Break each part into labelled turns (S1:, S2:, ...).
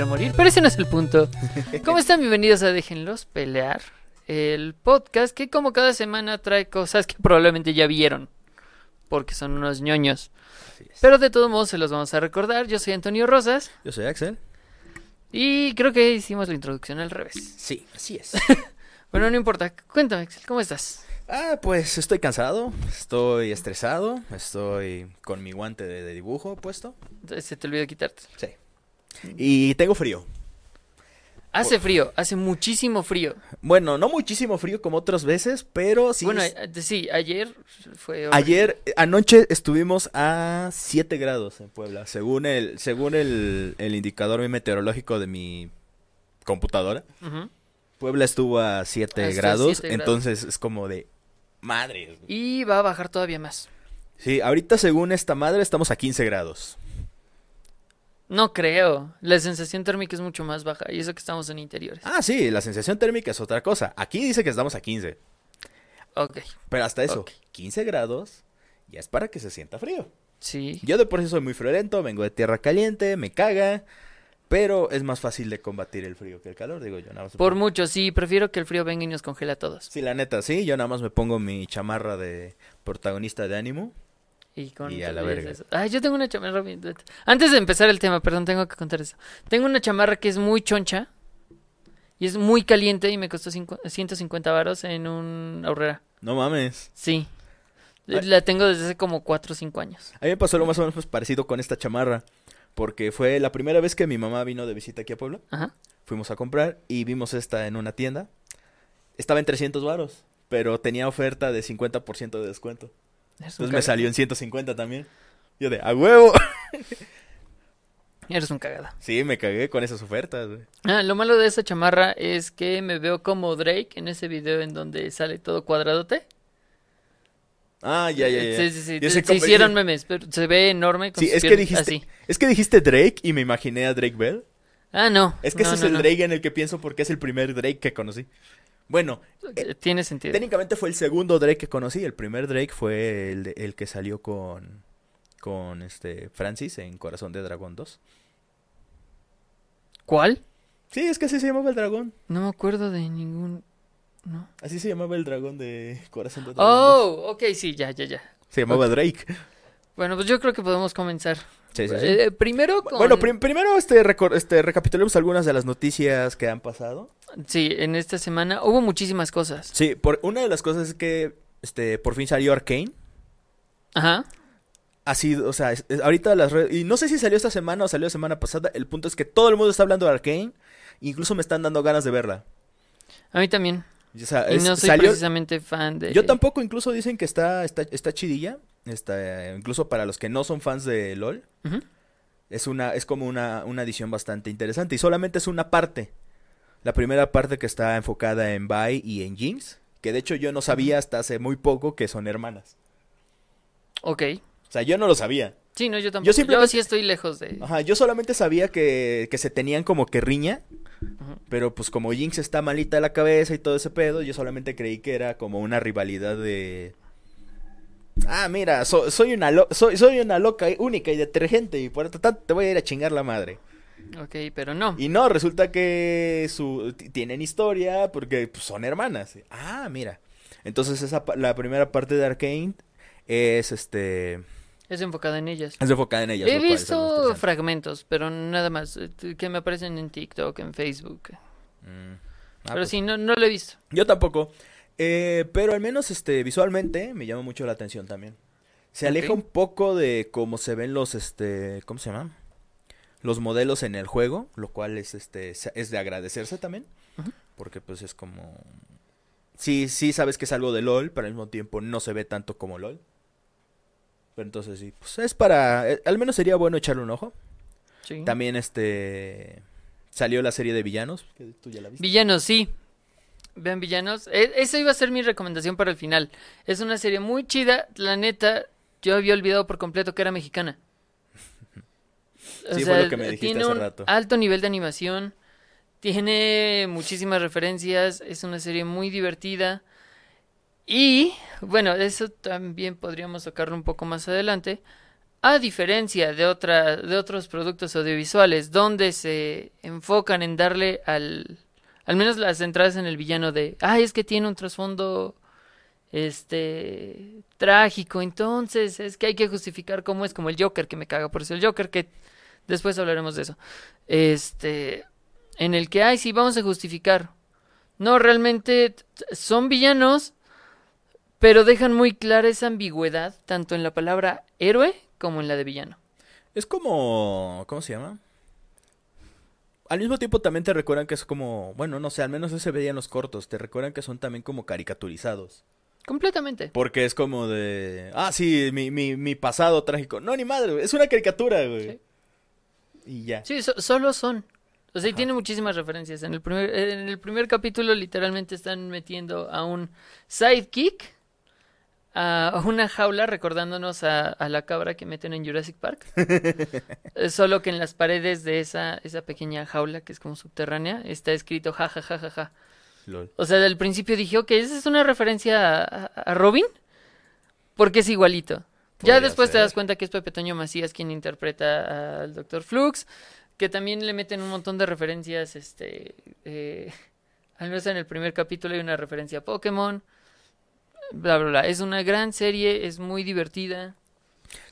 S1: quiero morir, pero ese no es el punto. ¿Cómo están? Bienvenidos a Déjenlos Pelear, el podcast que como cada semana trae cosas que probablemente ya vieron, porque son unos ñoños. Pero de todos modos se los vamos a recordar. Yo soy Antonio Rosas
S2: Yo soy Axel.
S1: y creo que hicimos la introducción al revés.
S2: Sí, así es.
S1: Bueno, no importa. Cuéntame, Axel, ¿cómo estás?
S2: ah, pues estoy cansado, estoy estresado, estoy con mi guante de, de dibujo puesto.
S1: Se te olvidó quitarte.
S2: Sí. Y tengo frío.
S1: Hace frío, hace muchísimo frío.
S2: Bueno, no muchísimo frío como otras veces, pero sí.
S1: bueno, eh, sí, ayer fue... horrible.
S2: Ayer, eh, anoche estuvimos a 7 grados en Puebla, según el, según el, el indicador meteorológico de mi computadora. Puebla estuvo a 7
S1: Hasta
S2: grados,
S1: 7 grados.
S2: entonces es como de madre.
S1: Y va a bajar todavía más.
S2: Sí, ahorita según esta madre estamos a 15 grados.
S1: No creo. La sensación térmica es mucho más baja. Y eso que estamos en interiores.
S2: Ah, sí, la sensación térmica es otra cosa. Aquí dice que estamos a 15,
S1: Ok.
S2: pero hasta eso,
S1: Ok.
S2: 15 grados ya es para que se sienta frío.
S1: Sí.
S2: Yo de por sí soy muy friolento, vengo de tierra caliente, me caga, pero es más fácil de combatir el frío que el calor, digo yo. Nada más
S1: Por
S2: pongo-
S1: mucho, sí. Prefiero que el frío venga y nos congela a todos.
S2: Sí, la neta, sí, yo nada más me pongo mi chamarra de protagonista de ánimo.
S1: Y, con
S2: Y a la verga.
S1: eso. Ay, yo tengo una chamarra. Antes de empezar el tema, perdón, tengo que contar eso. Tengo una chamarra que es muy choncha. Y es muy caliente y me costó cincu- 150 varos en un ahorrera.
S2: No mames.
S1: Sí.
S2: Ay.
S1: La tengo desde hace como 4 o 5 años.
S2: A mí me pasó lo más o menos parecido con esta chamarra, porque fue la primera vez que mi mamá vino de visita aquí a Puebla.
S1: Ajá.
S2: Fuimos a comprar y vimos esta en una tienda. Estaba en 300 varos, pero tenía oferta de 50% de descuento. Entonces me salió en 150 también. Yo de, ¡a huevo!
S1: Eres un cagada.
S2: Sí, me cagué con esas ofertas, güey.
S1: Ah, lo malo de esa chamarra es que me veo como Drake en ese video en donde sale todo cuadradote.
S2: Ah, ya, ya, ya.
S1: Sí, sí, sí.
S2: Yo
S1: Se,
S2: sé cómo-
S1: hicieron memes, pero se ve enorme. Con
S2: Sí, es que dijiste,
S1: así.
S2: es que dijiste Drake y me imaginé a Drake Bell.
S1: Ah, no.
S2: Es que
S1: no,
S2: ese es el
S1: no.
S2: Drake en el que pienso porque es el primer Drake que conocí. Bueno,
S1: Eh, Tiene sentido.
S2: técnicamente fue el segundo Drake que conocí. El primer Drake fue el, de- el que salió con, con este Francis en Corazón de Dragón 2.
S1: ¿Cuál?
S2: Sí, es que así se llamaba el dragón.
S1: No me acuerdo de ningún. No.
S2: Así se llamaba el dragón de Corazón de Dragón 2.
S1: Oh, ok, sí, ya, ya, ya.
S2: Se llamaba Drake.
S1: Bueno, pues yo creo que podemos comenzar.
S2: Sí, sí, sí.
S1: Eh, primero con...
S2: Bueno, prim- primero este, este, recapitulemos algunas de las noticias que han pasado.
S1: Sí, en esta semana hubo muchísimas cosas.
S2: Sí, por, una de las cosas es que este, por fin salió Arkane.
S1: Ajá.
S2: Ha sido, o sea, es- es- ahorita las redes, y no sé si salió esta semana o salió la semana pasada, el punto es que todo el mundo está hablando de Arkane, incluso me están dando ganas de verla.
S1: A mí también.
S2: O sea,
S1: Y no soy
S2: salió,
S1: precisamente fan de...
S2: yo tampoco, incluso dicen que está, está, está chidilla, está, incluso para los que no son fans de LOL, es una, es como una, una edición bastante interesante, y solamente es una parte, la primera parte que está enfocada en Vi y en Jinx, que de hecho yo no sabía hasta hace muy poco que son hermanas.
S1: Ok.
S2: O sea, yo no lo sabía.
S1: Sí, no, yo tampoco.
S2: Yo
S1: Yo,
S2: simplemente-
S1: sí estoy lejos de...
S2: Ajá, yo solamente sabía que, que se tenían como que riña, pero pues como Jinx está malita de la cabeza y todo ese pedo, yo solamente creí que era como una rivalidad de... Ah, mira, so- soy, una lo- soy, soy una loca única y detergente y por lo tanto te voy a ir a chingar la madre.
S1: Ok, pero no.
S2: Y no, resulta que su, tienen historia porque pues, son hermanas. Ah, mira. Entonces esa, la primera parte de Arkane es este...
S1: Es enfocada en ellas.
S2: Es enfocada en ellas.
S1: He visto fragmentos, pero nada más. eh, Que me aparecen en TikTok, en Facebook.
S2: Mm. Ah,
S1: pero
S2: pues,
S1: sí, no, no lo he visto.
S2: Yo tampoco. Eh, pero al menos este visualmente me llama mucho la atención también. Se aleja un poco de cómo se ven los este, ¿cómo se llama? Los modelos en el juego, lo cual es este es de agradecerse también, porque pues es como sí, sí sabes que es algo de LOL, pero al mismo tiempo no se ve tanto como LOL. Pero entonces sí, pues es para eh, al menos sería bueno echarle un ojo.
S1: Sí.
S2: También este salió la serie de villanos, que tú ya la viste.
S1: Villanos, sí. Vean Villanos. E- esa iba a ser mi recomendación para el final. Es una serie muy chida. La neta, yo había olvidado por completo que era mexicana. O
S2: Sí, fue
S1: sea,
S2: lo que me dijiste
S1: tiene
S2: hace
S1: un
S2: rato.
S1: alto nivel de animación. Tiene muchísimas referencias. Es una serie muy divertida. Y, bueno, eso también podríamos tocarlo un poco más adelante. A diferencia de, otra, de otros productos audiovisuales donde se enfocan en darle al... Al menos las entradas en el villano de... Ah, es que tiene un trasfondo este trágico entonces es que hay que justificar cómo es como el Joker que me caga por eso el Joker que después hablaremos de eso este en el que hay sí vamos a justificar no realmente son villanos pero dejan muy clara esa ambigüedad tanto en la palabra héroe como en la de villano
S2: Es como... ¿Cómo se llama? Al mismo tiempo también te recuerdan que es como... Bueno, no sé, al menos eso se veía en los cortos. Te recuerdan que son también como caricaturizados.
S1: completamente
S2: Porque es como de... Ah, sí, mi, mi, mi pasado trágico. No, ni madre. Es una caricatura, güey.
S1: Sí.
S2: Y ya.
S1: Sí, so- solo son. O sea, y tiene muchísimas referencias. En el, primer, en el primer capítulo literalmente están metiendo a un sidekick, a una jaula recordándonos a, a la cabra que meten en Jurassic Park. Eh, Solo que en las paredes de esa, esa pequeña jaula, que es como subterránea, está escrito ja, ja, ja, ja, ja.
S2: Lol.
S1: O sea, del principio dije, ok, esa es una referencia a Robin, porque es igualito. Ya después te das cuenta que es Pepe Toño Macías quien interpreta al Dr. Flux, que también le meten un montón de referencias, este, eh, al menos en el primer capítulo hay una referencia a Pokémon, bla, bla, bla. Es una gran serie, es muy divertida.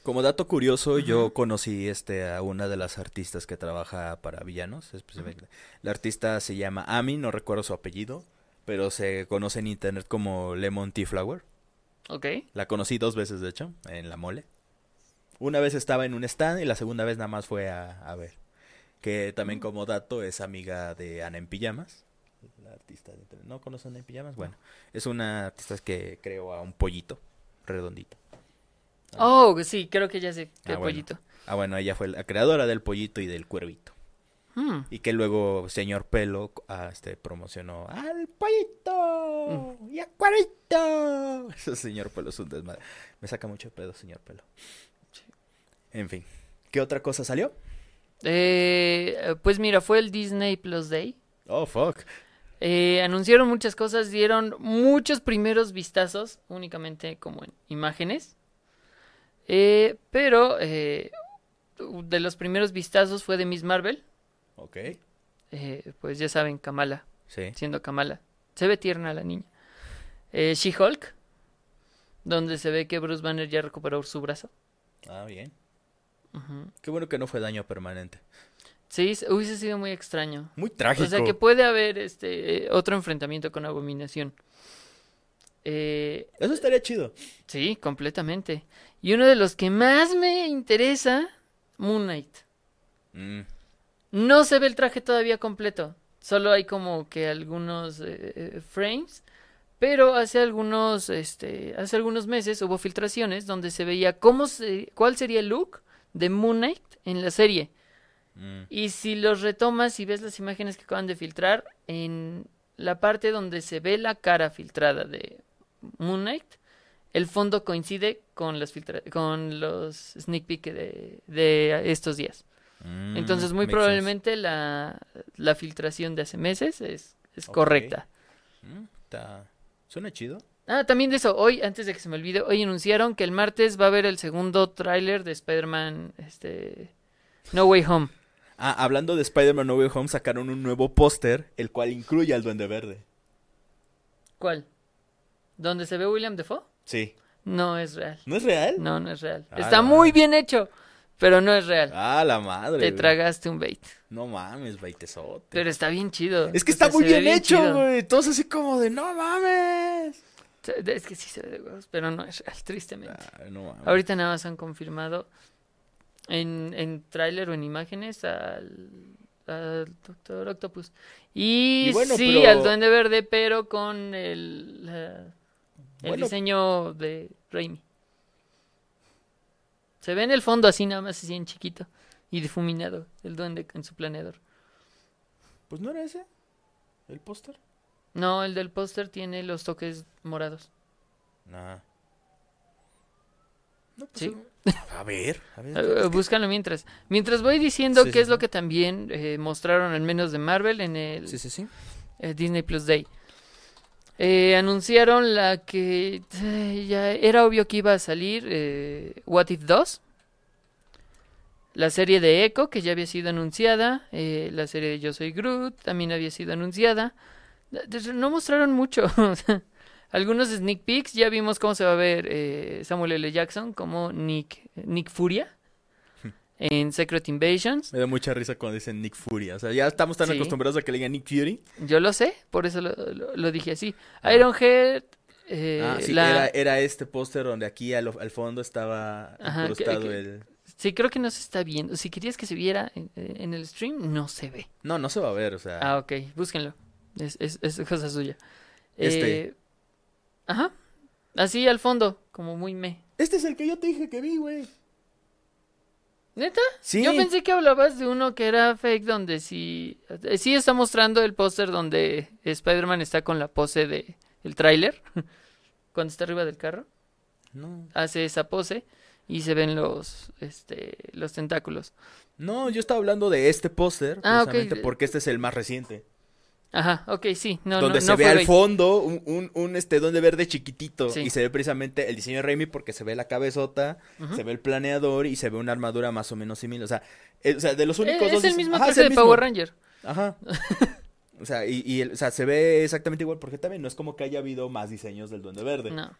S2: Como dato curioso, yo conocí este a una de las artistas que trabaja para villanos. específicamente. La artista se llama Ami, no recuerdo su apellido, pero se conoce en internet como Lemon Tea Flower.
S1: Ok.
S2: La conocí dos veces, de hecho, en la mole. Una vez estaba en un stand y la segunda vez nada más fue a, a ver. Que también como dato es amiga de Ana en Pijamas. La artista de... ¿No conoce Ana en Pijamas? Bueno, es una artista que creó a un pollito redondito.
S1: Oh, sí, creo que ya sé qué
S2: Ah, bueno.
S1: pollito.
S2: Ah, bueno, ella fue la creadora del pollito y del cuervito.
S1: Hmm.
S2: Y que luego señor Pelo ah, este, promocionó al pollito y al cuervito. Ese señor Pelo es un desmadre. Me saca mucho pedo, señor Pelo. En fin. ¿Qué otra cosa salió?
S1: Eh, pues mira, fue el Disney Plus Day.
S2: Oh, fuck.
S1: Eh, anunciaron muchas cosas, dieron muchos primeros vistazos, únicamente como en imágenes. Eh, pero eh, de los primeros vistazos fue de Miss Marvel.
S2: Ok.
S1: Eh, pues ya saben, Kamala,
S2: Sí.
S1: siendo Kamala. Se ve tierna la niña. Eh, She-Hulk, donde se ve que Bruce Banner ya recuperó su brazo.
S2: Ah, bien. Qué bueno que no fue daño permanente.
S1: Sí, se- hubiese sido muy extraño.
S2: Muy trágico.
S1: O sea que puede haber este eh, otro enfrentamiento con Abominación. Eh,
S2: Eso estaría chido.
S1: sí, completamente. Y uno de los que más me interesa, Moon Knight.
S2: Mm.
S1: No se ve el traje todavía completo. Solo hay como que algunos eh, eh, frames. Pero hace algunos, este, hace algunos meses hubo filtraciones donde se veía cómo se, cuál sería el look de Moon Knight en la serie.
S2: Mm.
S1: Y si los retomas y ves las imágenes que acaban de filtrar, en la parte donde se ve la cara filtrada de Moon Knight, el fondo coincide con las filtra- con los sneak peek de, de estos días.
S2: Mm,
S1: Entonces, muy probablemente la, la filtración de hace meses es, es correcta.
S2: Mm, Suena chido.
S1: Ah, también de eso, hoy, antes de que se me olvide, hoy anunciaron que el martes va a haber el segundo tráiler de Spider-Man, este, No Way Home.
S2: Ah, hablando de Spider-Man No Way Home, sacaron un nuevo póster, el cual incluye al Duende Verde.
S1: ¿Cuál? ¿Dónde se ve William Defoe?
S2: Sí.
S1: No es real.
S2: ¿No es real?
S1: No, no es real.
S2: Ah,
S1: Está muy bien hecho, pero no es real.
S2: Ah, la madre.
S1: Te
S2: güey.
S1: tragaste un bait.
S2: No mames, baitesote.
S1: Pero está bien chido.
S2: Es que
S1: O sea,
S2: está muy
S1: ve
S2: bien, hecho,
S1: chido.
S2: güey. Todos así como de, no mames.
S1: Es que sí se ve de huevos, pero no es real, tristemente.
S2: Ah, no mames.
S1: Ahorita nada más han confirmado en, en tráiler o en imágenes al, al Doctor Octopus. Y,
S2: Y bueno,
S1: sí,
S2: pero-
S1: al Duende Verde, pero con el, la- el
S2: Bueno.
S1: diseño de Raimi. Se ve en el fondo así nada más así en chiquito y difuminado el duende en su planeador.
S2: Pues no era ese. ¿El póster?
S1: No, el del póster tiene los toques morados.
S2: Nah. No, pues,
S1: Sí.
S2: A ver, a ver.
S1: Eh, búscalo mientras. Mientras voy diciendo
S2: Sí,
S1: qué
S2: sí,
S1: es lo que también eh, mostraron al menos de Marvel en el
S2: Sí, sí, sí.
S1: eh, Disney Plus Day. Eh, anunciaron la que eh, ya era obvio que iba a salir eh, What If 2. La serie de Echo, que ya había sido anunciada. eh, la serie de Yo Soy Groot también había sido anunciada. De- No mostraron mucho. Algunos sneak peeks. Ya vimos cómo se va a ver eh, Samuel L. Jackson como Nick, Nick Furia en Secret Invasions.
S2: Me da mucha risa cuando dicen Nick Fury. O sea, ya estamos tan
S1: Sí.
S2: acostumbrados a que le digan Nick Fury.
S1: Yo lo sé, por eso lo, lo- lo dije así. Ironhead. eh,
S2: ah, sí,
S1: la-
S2: era, era este póster donde aquí al, al fondo estaba
S1: Ajá, que-
S2: incrustado
S1: que-
S2: el...
S1: Sí, creo que no se está viendo. Si querías que se viera en, en el stream, no se ve.
S2: No, no se va a ver, o sea...
S1: Ah, ok, búsquenlo. Es, es, es cosa suya.
S2: Este.
S1: Eh, ajá. Así al fondo, como muy me.
S2: Este es el que yo te dije que vi, güey.
S1: ¿Neta?
S2: Sí.
S1: Yo pensé que hablabas de uno que era fake, donde sí. eh, Sí está mostrando el póster donde Spider-Man está con la pose de el tráiler. Cuando está arriba del carro.
S2: No.
S1: Hace esa pose y se ven los, este, los tentáculos.
S2: No, yo estaba hablando de este póster,
S1: Ah,
S2: precisamente porque este es el más reciente.
S1: Ajá, ok, sí. No,
S2: donde
S1: no,
S2: se
S1: no
S2: ve al
S1: bait.
S2: fondo un, un, un, este donde verde chiquitito
S1: Sí.
S2: y se ve precisamente el diseño de Raimi porque se ve la cabezota, se ve el planeador y se ve una armadura más o menos similar. O sea, eh, o sea de los
S1: Eh,
S2: únicos
S1: es
S2: dos
S1: el
S2: dise-
S1: mismo
S2: Ajá, es el
S1: de
S2: mismo.
S1: Power Ranger.
S2: Ajá. O sea, y, y el- o sea, se ve exactamente igual porque también no es como que haya habido más diseños del Duende Verde.
S1: No.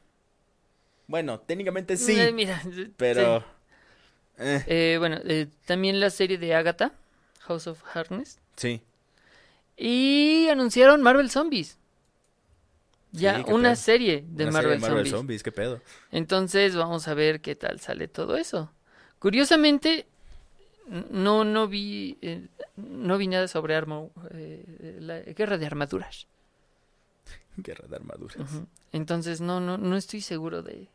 S2: Bueno, técnicamente sí,
S1: Eh, mira,
S2: pero
S1: sí.
S2: eh,
S1: Eh, bueno, también la serie de Agatha, House of Harness.
S2: sí.
S1: Y anunciaron Marvel Zombies. Ya,
S2: Sí,
S1: una
S2: pedo.
S1: serie de
S2: Una
S1: Marvel,
S2: serie de
S1: Zombies.
S2: qué pedo.
S1: Entonces vamos a ver qué tal sale todo eso. Curiosamente, no, no vi, eh, no vi nada sobre arma, eh, la guerra de armaduras.
S2: Guerra de armaduras.
S1: Entonces no, no, no estoy seguro de,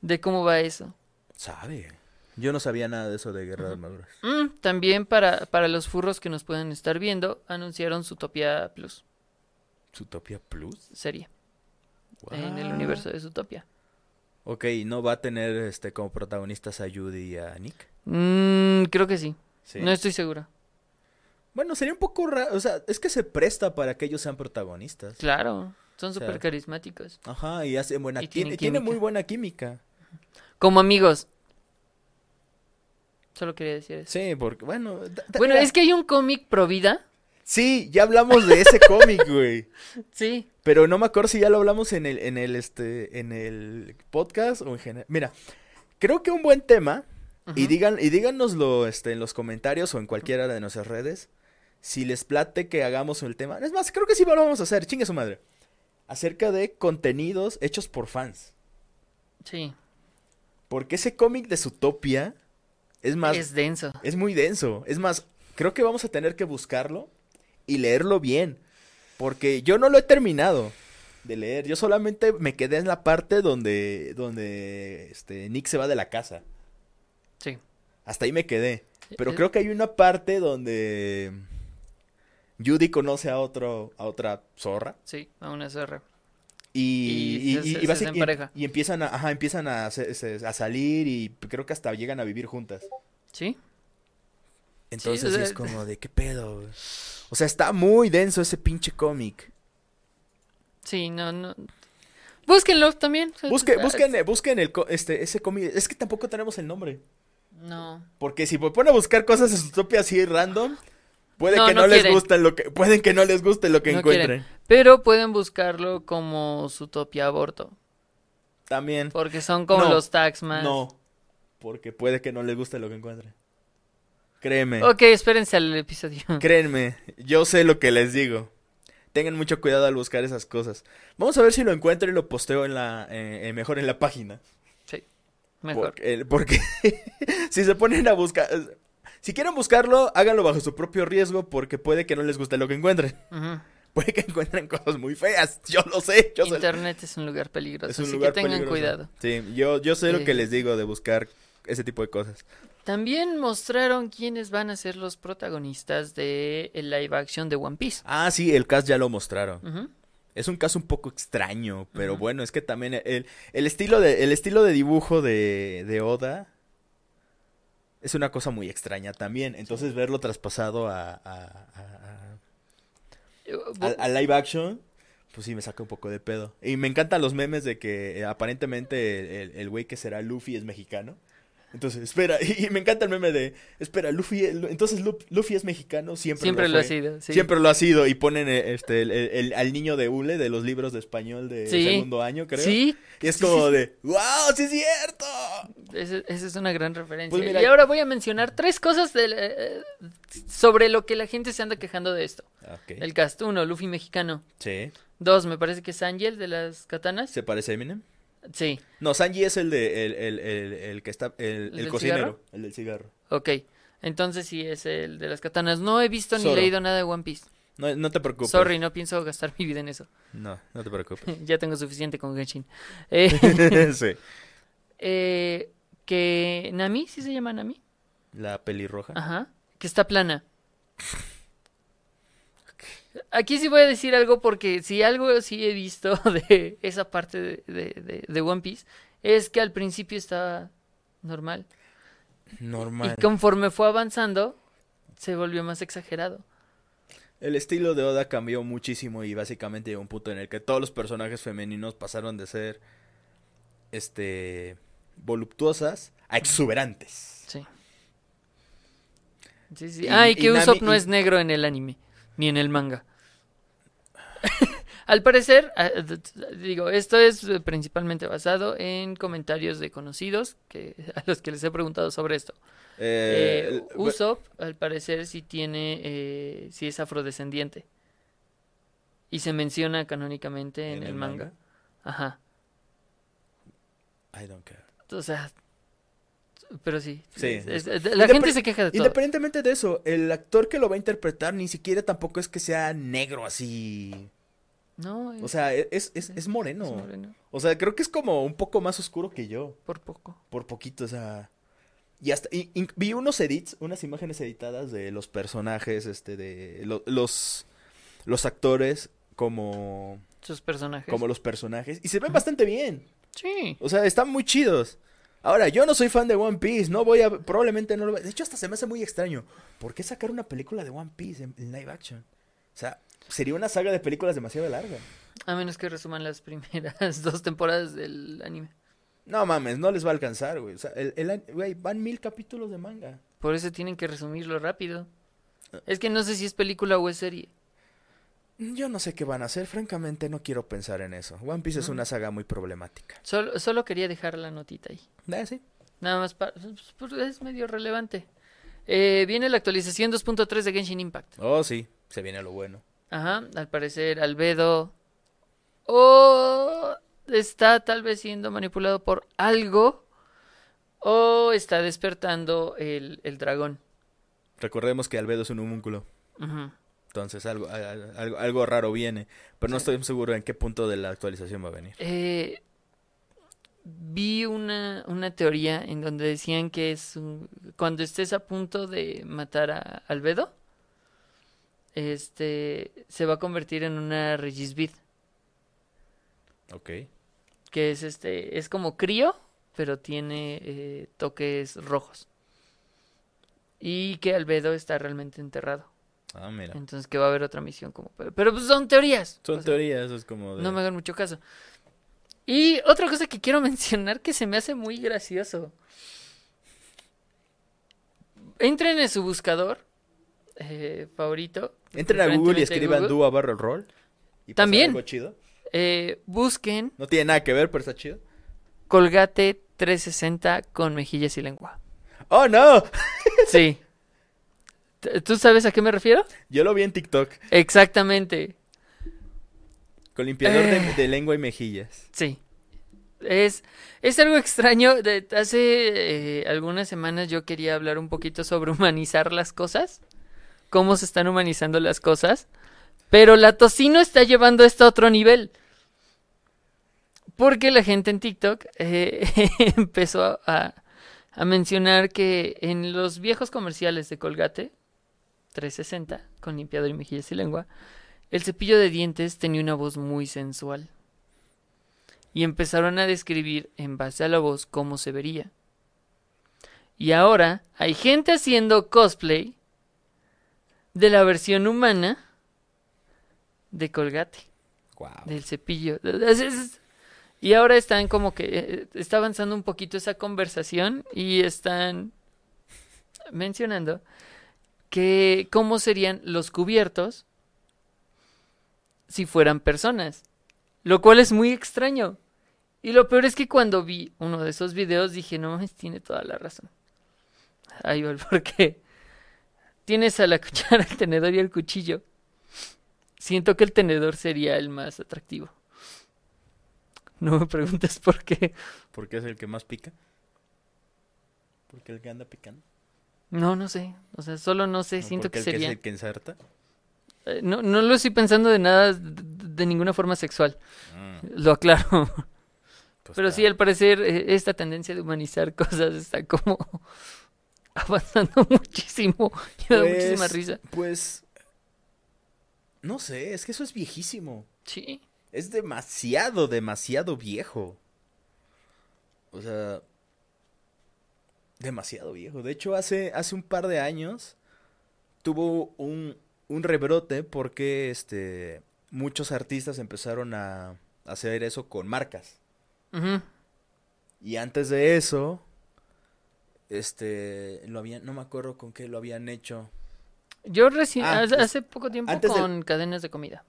S1: de cómo va eso.
S2: Sabe. Yo no sabía nada de eso de guerra de armaduras.
S1: Mm, también para, para los furros que nos puedan estar viendo, anunciaron Zootopia Plus,
S2: Zootopia Plus.
S1: serie, en el universo de Zootopia.
S2: Ok, ¿no va a tener este como protagonistas a Judy y a Nick?
S1: Mm, creo que sí.
S2: Sí.
S1: no estoy seguro.
S2: Bueno, sería un poco raro, o sea, es que se presta para que ellos sean protagonistas.
S1: Claro, son
S2: sea,
S1: súper carismáticos.
S2: Ajá, y hacen buena
S1: Y
S2: tiene, tiene muy buena química.
S1: Como amigos. Solo quería decir eso.
S2: Sí, porque bueno,
S1: Bueno, es que hay un cómic pro vida.
S2: sí, ya hablamos de ese cómic, güey.
S1: Sí.
S2: Pero no me acuerdo si ya lo hablamos en el en el este en el podcast o en general. Mira, creo que un buen tema y digan y díganoslo este en los comentarios o en cualquiera de nuestras redes si les plate que hagamos el tema. Es más, creo que sí lo vamos a hacer, chingue su madre. Acerca de contenidos hechos por fans.
S1: Sí.
S2: Porque ese cómic de Zootopia es más
S1: Es denso.
S2: es muy denso. Es más, creo que vamos a tener que buscarlo y leerlo bien. Porque yo no lo he terminado de leer. Yo solamente me quedé en la parte donde, donde este, Nick se va de la casa.
S1: Sí.
S2: Hasta ahí me quedé. Pero
S1: Eh,
S2: creo que hay una parte donde Judy conoce a otro, a otra zorra.
S1: Sí, a una zorra.
S2: Y,
S1: Y
S2: y,
S1: se- se- se
S2: empiezan a, ajá, empiezan a, a salir y creo que hasta llegan a vivir juntas.
S1: Sí.
S2: Entonces sí es como de qué pedo. O sea, está muy denso ese pinche cómic.
S1: Sí, no, no. Búsquenlo también.
S2: Busque, busquen, busquen el, este, ese cómic. Es que tampoco tenemos el nombre.
S1: No.
S2: Porque si me ponen a buscar cosas Zootopia así random, puede
S1: No,
S2: que no,
S1: no
S2: les guste lo que, pueden que no les guste lo que
S1: No
S2: encuentren.
S1: Pero pueden buscarlo como Zootopia Aborto.
S2: También.
S1: Porque son como los tags más.
S2: No. Porque puede que no les guste lo que encuentren. Créeme.
S1: Ok, espérense al episodio.
S2: Créenme, yo sé lo que les digo. Tengan mucho cuidado al buscar esas cosas. Vamos a ver si lo encuentro y lo posteo en la, eh, eh, mejor en la página.
S1: Sí, mejor.
S2: Porque si se ponen a buscar, si quieren buscarlo, háganlo bajo su propio riesgo porque puede que no les guste lo que encuentren. Puede que encuentren cosas muy feas. Yo lo sé. Yo sé.
S1: Internet es un lugar peligroso,
S2: Es un
S1: así
S2: lugar
S1: que tengan
S2: peligroso.
S1: cuidado.
S2: Sí, yo, yo sé lo que
S1: Eh.
S2: les digo de buscar ese tipo de cosas.
S1: También mostraron quiénes van a ser los protagonistas de el live action de One Piece.
S2: Ah, sí, el cast ya lo mostraron. Es un caso un poco extraño, pero bueno, es que también el, el estilo de, el estilo de dibujo de, de Oda es una cosa muy extraña también. Entonces verlo traspasado a, a, a- live action, pues sí me saca un poco de pedo. Y me encantan los memes de que eh, aparentemente el- el el güey que será Luffy es mexicano. Entonces, espera, y, me encanta el meme de, espera, Luffy, entonces Lu- Luffy es mexicano, siempre,
S1: Siempre
S2: lo,
S1: lo ha sido. sí.
S2: Siempre lo ha sido y ponen eh, este el, el- el- al niño de Ule de los libros de español de
S1: Sí.
S2: segundo año, creo.
S1: Sí,
S2: Y es como de, wow, sí es cierto.
S1: esa es una gran referencia.
S2: Pues mira-
S1: y ahora voy a mencionar tres cosas de eh, sobre lo que la gente se anda quejando de esto.
S2: Ok.
S1: El cast, uno, Luffy mexicano.
S2: Sí.
S1: Dos, me parece que es Angel de las katanas.
S2: ¿Se parece a Eminem?
S1: Sí,
S2: No, Sanji es el de el, el, el, el que está el, cocinero,
S1: cigarro?
S2: el del cigarro.
S1: ok. Entonces sí es el de las katanas. No he visto ni leído nada de One Piece.
S2: No, no te preocupes.
S1: Sorry, no pienso gastar mi vida en eso.
S2: No, no te preocupes.
S1: ya tengo suficiente con Genshin. Eh,
S2: sí.
S1: eh, que Nami, ¿sí se llama Nami?
S2: La pelirroja.
S1: Ajá. Que está plana. Aquí sí voy a decir algo porque si algo sí he visto de esa parte de, de- de- de One Piece es que al principio estaba normal.
S2: Normal.
S1: Y conforme fue avanzando, se volvió más exagerado.
S2: El estilo de Oda cambió muchísimo y básicamente llegó un punto en el que todos los personajes femeninos pasaron de ser este voluptuosas a exuberantes.
S1: Sí. Sí, sí.
S2: Y-
S1: ah, y
S2: y
S1: que
S2: Nami-
S1: Usopp no
S2: y-
S1: es negro en el anime, ni en el manga. Al parecer, ah, digo, esto es principalmente basado en comentarios de conocidos que, a los que les he preguntado sobre esto.
S2: Eh,
S1: Eh, Usopp, al parecer, sí tiene, eh, sí es afrodescendiente. Y se menciona canónicamente en, el, manga. Ajá.
S2: I don't care.
S1: O sea, pero sí.
S2: Sí,
S1: es-
S2: es-
S1: es- la gente se queja de todo.
S2: Independientemente de eso, el actor que lo va a interpretar ni siquiera tampoco es que sea negro así.
S1: No, es,
S2: O sea, e-, es, es, moreno.
S1: es moreno,
S2: O sea, creo que es como un poco más oscuro que yo.
S1: por poco.
S2: Por poquito, o sea. Y hasta. y- y- vi unos edits, unas imágenes editadas de los personajes, este, de. lo- los. Los actores como.
S1: Sus personajes.
S2: Como los personajes. Y se ven bastante bien.
S1: Sí.
S2: O sea, están muy chidos. Ahora, yo no soy fan de One Piece, no voy a, probablemente no lo. De hecho, hasta se me hace muy extraño. ¿Por qué sacar una película de One Piece en, en live action? O sea, sería una saga de películas demasiado larga.
S1: A menos que resuman las primeras dos temporadas del anime.
S2: No mames, no les va a alcanzar, güey. O sea, el, el güey, van mil capítulos de manga.
S1: Por eso tienen que resumirlo rápido. Es que no sé si es película o es serie.
S2: Yo no sé qué van a hacer, francamente no quiero pensar en eso. One Piece es una saga muy problemática.
S1: Solo, solo quería dejar la notita ahí.
S2: Ah, sí.
S1: Nada más para... pues, Es medio relevante. Eh, viene la actualización 2.3 de Genshin Impact.
S2: Oh, sí, se viene lo bueno.
S1: Ajá, al parecer Albedo... O está tal vez siendo manipulado por algo. O está despertando el, el dragón.
S2: Recordemos que Albedo es un homúnculo.
S1: Ujú.
S2: Entonces algo, al- algo, algo raro viene. Pero no
S1: Sí.
S2: estoy seguro en qué punto de la actualización va a venir.
S1: Eh, vi una, una teoría en donde decían que es un- cuando estés a punto de matar a Albedo, este se va a convertir en una Regisbid,
S2: Ok.
S1: que es este, es como crío, pero tiene eh, toques rojos. Y que Albedo está realmente enterrado.
S2: Ah, mira.
S1: Entonces que va a haber otra misión como. Pero, pero, pues son teorías.
S2: Son
S1: o sea,
S2: teorías, es como de...
S1: No me hagan mucho caso. Y otra cosa que quiero mencionar que se me hace muy gracioso. Entren en su buscador eh, favorito.
S2: Entren a Google y escriban
S1: Google.
S2: Dua Barrel Roll. Y
S1: También.
S2: algo chido.
S1: Eh, busquen
S2: No tiene nada que ver, pero está chido.
S1: Colgate 360 con mejillas y lengua.
S2: ¡Oh, no!
S1: Sí. ¿Tú sabes a qué me refiero?
S2: Yo lo vi en TikTok.
S1: Exactamente.
S2: Con limpiador de,
S1: Eh.
S2: de lengua y mejillas.
S1: Sí. Es, es algo extraño. De, hace eh, algunas semanas yo quería hablar un poquito sobre humanizar las cosas. Cómo se están humanizando las cosas. Pero la tocino está llevando esto a otro nivel. Porque la gente en TikTok eh, empezó a, a mencionar que en los viejos comerciales de Colgate 360, con limpiador y mejillas y lengua, el cepillo de dientes tenía una voz muy sensual y empezaron a describir en base a la voz cómo se vería. Y ahora hay gente haciendo cosplay de la versión humana de Colgate,
S2: Wow.
S1: del cepillo. Y ahora están como que eh, está avanzando un poquito esa conversación y están mencionando que cómo serían los cubiertos si fueran personas. Lo cual es muy extraño. Y lo peor es que cuando vi uno de esos videos dije, no tiene toda la razón. Ahí va el. Tienes a la cuchara, el tenedor y el cuchillo. Siento que el tenedor sería el más atractivo. No me preguntes por qué.
S2: ¿Por qué es el que más pica? ¿Porque el que anda picando?
S1: No, no sé. O sea, solo no sé.
S2: ¿O
S1: Siento que sería.
S2: es el que inserta?
S1: Eh, No, no lo estoy pensando de nada, de, de ninguna forma sexual.
S2: Mm,
S1: Lo aclaro.
S2: pues
S1: Pero
S2: está.
S1: sí, al parecer, eh, esta tendencia de humanizar cosas está como avanzando muchísimo. Y me da
S2: Pues,
S1: muchísima risa.
S2: Pues. No sé, es que eso es viejísimo.
S1: Sí.
S2: Es demasiado, demasiado viejo. O sea. Demasiado viejo. De hecho, hace, hace un par de años tuvo un, un rebrote porque este muchos artistas empezaron a hacer eso con marcas.
S1: Ujú.
S2: Y antes de eso, este, lo habían, no me acuerdo con qué lo habían hecho.
S1: Yo recién,
S2: Ah,
S1: hace,
S2: pues,
S1: hace poco tiempo
S2: antes
S1: con cadenas de comida.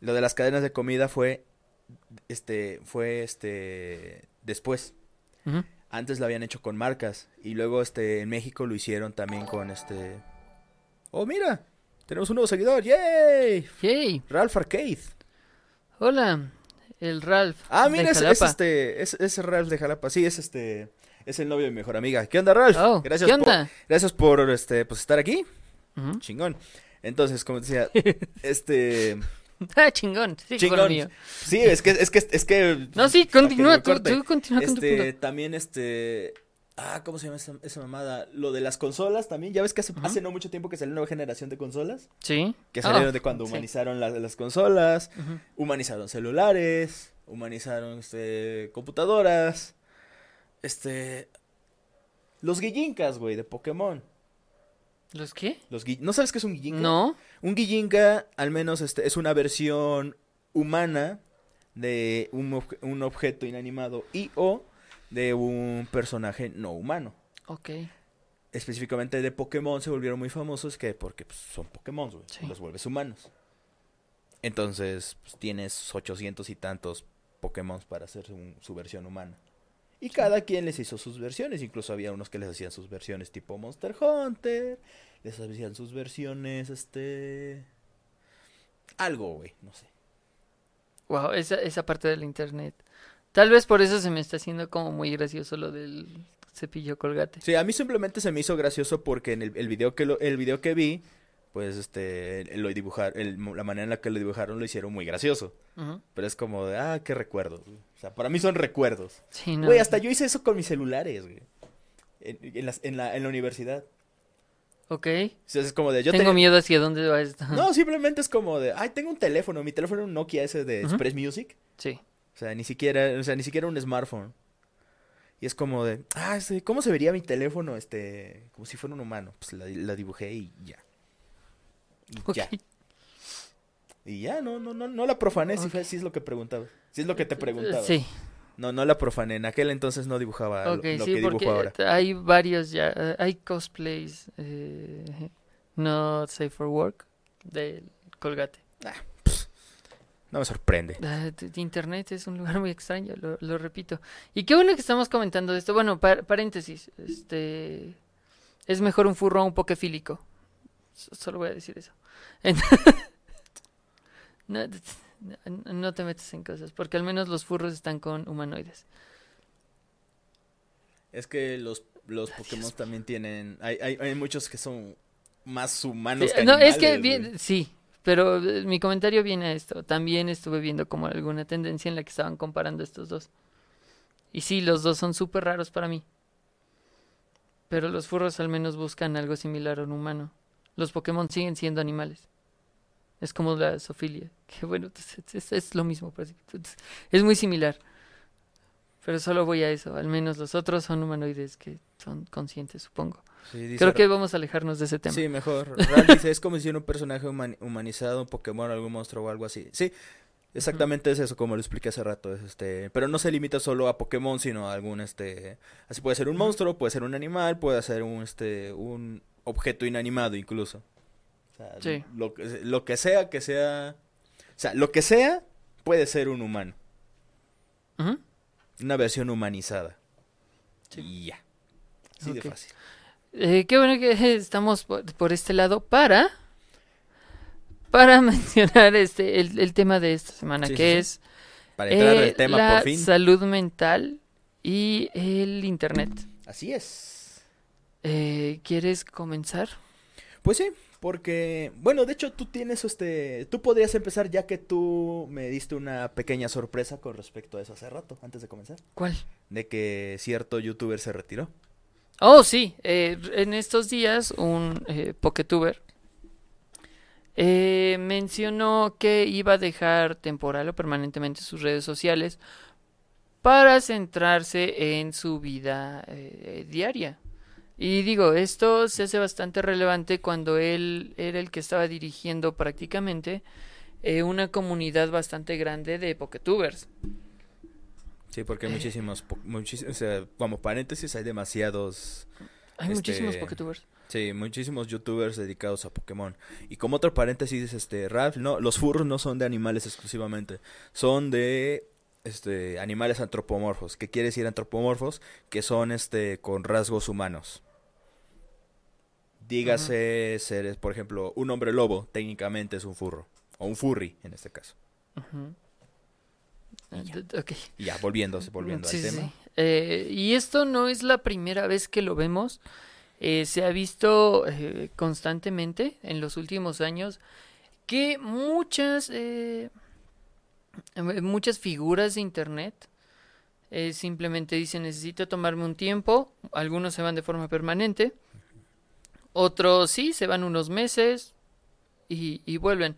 S2: Lo de las cadenas de comida fue, este, fue, este, después.
S1: Ujú.
S2: Antes lo habían hecho con marcas y luego, este, en México lo hicieron también con, este. Oh, mira, tenemos un nuevo seguidor, ¡yay!
S1: Yay.
S2: Ralph Arcade.
S1: Hola, el Ralph.
S2: Ah, mira, es, es
S1: Jalapa.
S2: este, es, es Ralph de Jalapa, sí, es este, es el novio de mi mejor amiga. ¿Qué onda, Ralph?
S1: Oh,
S2: gracias
S1: ¿Qué
S2: por,
S1: onda?
S2: gracias por, este, pues estar aquí. Chingón. Entonces, como decía, este,
S1: chingón. Sí,
S2: chingón. Sí, es que, es que, es que.
S1: No, sí, continúa tú, tú continúa con tu
S2: Este,
S1: punto.
S2: también este, ah, ¿cómo se llama esa, esa mamada? Lo de las consolas también, ya ves que hace, no mucho tiempo que salió una nueva generación de consolas,
S1: Sí.
S2: que
S1: Ah,
S2: salieron de cuando
S1: sí.
S2: humanizaron las, las consolas, humanizaron celulares, humanizaron, este, computadoras, este, los guillincas, güey, de Pokémon.
S1: ¿Los qué?
S2: Los ¿No sabes qué es un guillinca?
S1: No.
S2: Un guillinca, al menos, este, es una versión humana de un, obje- un objeto inanimado y o de un personaje no humano.
S1: Ok.
S2: Específicamente de Pokémon se volvieron muy famosos que porque pues, son Pokémon, güey,
S1: Sí.
S2: los vuelves humanos. Entonces, pues, tienes 800 y tantos Pokémon para hacer su, su versión humana. Y cada quien les hizo sus versiones, incluso había unos que les hacían sus versiones tipo Monster Hunter, les hacían sus versiones, este... Algo, güey, no sé.
S1: Wow, esa, esa parte del internet. Tal vez por eso se me está haciendo como muy gracioso lo del cepillo colgate.
S2: Sí, a mí simplemente se me hizo gracioso porque en el, el video que lo- el video que vi, pues este lo dibujar, el- la manera en la que lo dibujaron lo hicieron muy gracioso. Pero es como de, ah, qué recuerdos. güey. O sea, para mí son recuerdos.
S1: Sí, no.
S2: Güey, hasta yo hice eso con mis celulares, güey. En, en las- en la, en la universidad.
S1: Ok.
S2: Sea, es como de, yo
S1: Tengo
S2: tenía-
S1: miedo hacia dónde va esto.
S2: No, simplemente es como de, ay, tengo un teléfono. Mi teléfono era un Nokia ese de. Express Music.
S1: Sí.
S2: O sea, ni siquiera, o sea, ni siquiera un smartphone. Y es como de, ah, este, ¿cómo se vería mi teléfono? Este, como si fuera un humano. Pues la, la dibujé y ya. Y
S1: Ok.
S2: ya. Y ya, no, no, no, no la profané, si, fue- si es lo que preguntaba. Si es lo que te preguntaba.
S1: Sí.
S2: No, no la profané. En aquel entonces no dibujaba lo-
S1: Ok,
S2: lo,
S1: sí,
S2: que
S1: porque
S2: dibujo ahora.
S1: hay varios ya. Hay cosplays. Eh, not safe for work. Del colgate.
S2: No me sorprende.
S1: Ah, Internet es un lugar muy extraño, lo, lo repito. Y qué bueno que estamos comentando de esto. Bueno, par- paréntesis. Este. Es mejor un furro a un pokefílico. S- Solo voy a decir eso. No, no- te metes en cosas, porque al menos los furros están con humanoides.
S2: Es que los, los Pokémon
S1: Dios
S2: también tienen... Hay, hay, hay muchos que son más humanos
S1: Sí,
S2: que
S1: no, es que bien, sí, pero eh, mi comentario viene a esto. También estuve viendo como alguna tendencia en la que estaban comparando estos dos. Y sí, los dos son súper raros para mí. Pero los furros al menos buscan algo similar a un humano. Los Pokémon siguen siendo animales. Es como la zoofilia. Que bueno, es, es- es lo mismo. Es muy similar. Pero solo voy a eso. Al menos los otros son humanoides que son conscientes, supongo.
S2: Sí, dice
S1: Creo que vamos a alejarnos de ese tema.
S2: Sí, mejor. Dice, es como si un personaje human- humanizado, un Pokémon, algún monstruo o algo así. Sí, Exactamente es eso, como lo expliqué hace rato, es este, pero no se limita solo a Pokémon, sino a algún este, así puede ser un monstruo, puede ser un animal, puede ser un este, un objeto inanimado incluso. O sea,
S1: Sí.
S2: lo, que- lo que sea que sea, o sea, lo que sea puede ser un humano, una versión humanizada.
S1: Sí.
S2: Y ya. Así de fácil.
S1: Eh, qué bueno que estamos por, por este lado para para mencionar este el, el tema de esta semana
S2: sí,
S1: que
S2: sí.
S1: es
S2: Para entrar
S1: eh,
S2: al tema
S1: la
S2: por fin.
S1: salud mental y el internet.
S2: Así es.
S1: Eh, ¿Quieres comenzar?
S2: Pues sí, porque, bueno, de hecho tú tienes este, tú podrías empezar ya que tú me diste una pequeña sorpresa con respecto a eso hace rato, antes de comenzar,
S1: ¿Cuál?
S2: de que cierto youtuber se retiró.
S1: Oh, sí. eh, en estos días un eh, Poketuber eh, mencionó que iba a dejar temporal o permanentemente sus redes sociales para centrarse en su vida eh, diaria. Y digo, esto se hace bastante relevante cuando él era el que estaba dirigiendo prácticamente eh, una comunidad bastante grande de Poketubers.
S2: Sí, porque hay muchísimos, po- muchis- o sea, como paréntesis, hay demasiados,
S1: Hay
S2: Este,
S1: muchísimos Poketubers.
S2: sí, muchísimos youtubers dedicados a Pokémon. Y como otro paréntesis, este, Ralph, no, los furros no son de animales exclusivamente, son de, este, animales antropomorfos. ¿Qué quiere decir antropomorfos? Que son, este, con rasgos humanos. Dígase seres, por ejemplo, un hombre lobo técnicamente es un furro. O un furry, en este caso.
S1: Ujú.
S2: Y ya.
S1: Ah.
S2: Y ya, volviéndose, volviendo
S1: Sí,
S2: al
S1: sí,
S2: tema.
S1: Eh, y esto no es la primera vez que lo vemos. Eh, se ha visto eh, constantemente en los últimos años que muchas, muchas figuras de internet simplemente dicen necesito tomarme un tiempo. Algunos se van de forma permanente. Otros sí, se van unos meses y, y vuelven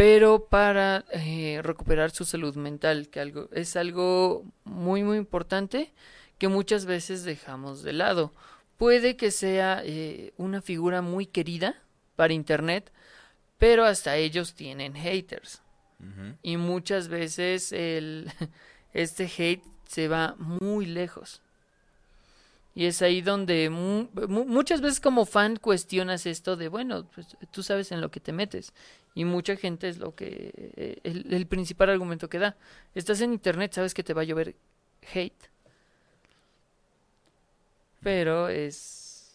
S1: pero para eh, recuperar su salud mental, que algo, es algo muy muy importante que muchas veces dejamos de lado. Puede que sea eh, una figura muy querida para internet, pero hasta ellos tienen haters. Y muchas veces el, este hate se va muy lejos. Y es ahí donde mu- mu- muchas veces como fan cuestionas esto de, bueno, pues tú sabes en lo que te metes. Y mucha gente es lo que, eh, el, el principal argumento que da. Estás en internet, sabes que te va a llover hate. Pero es,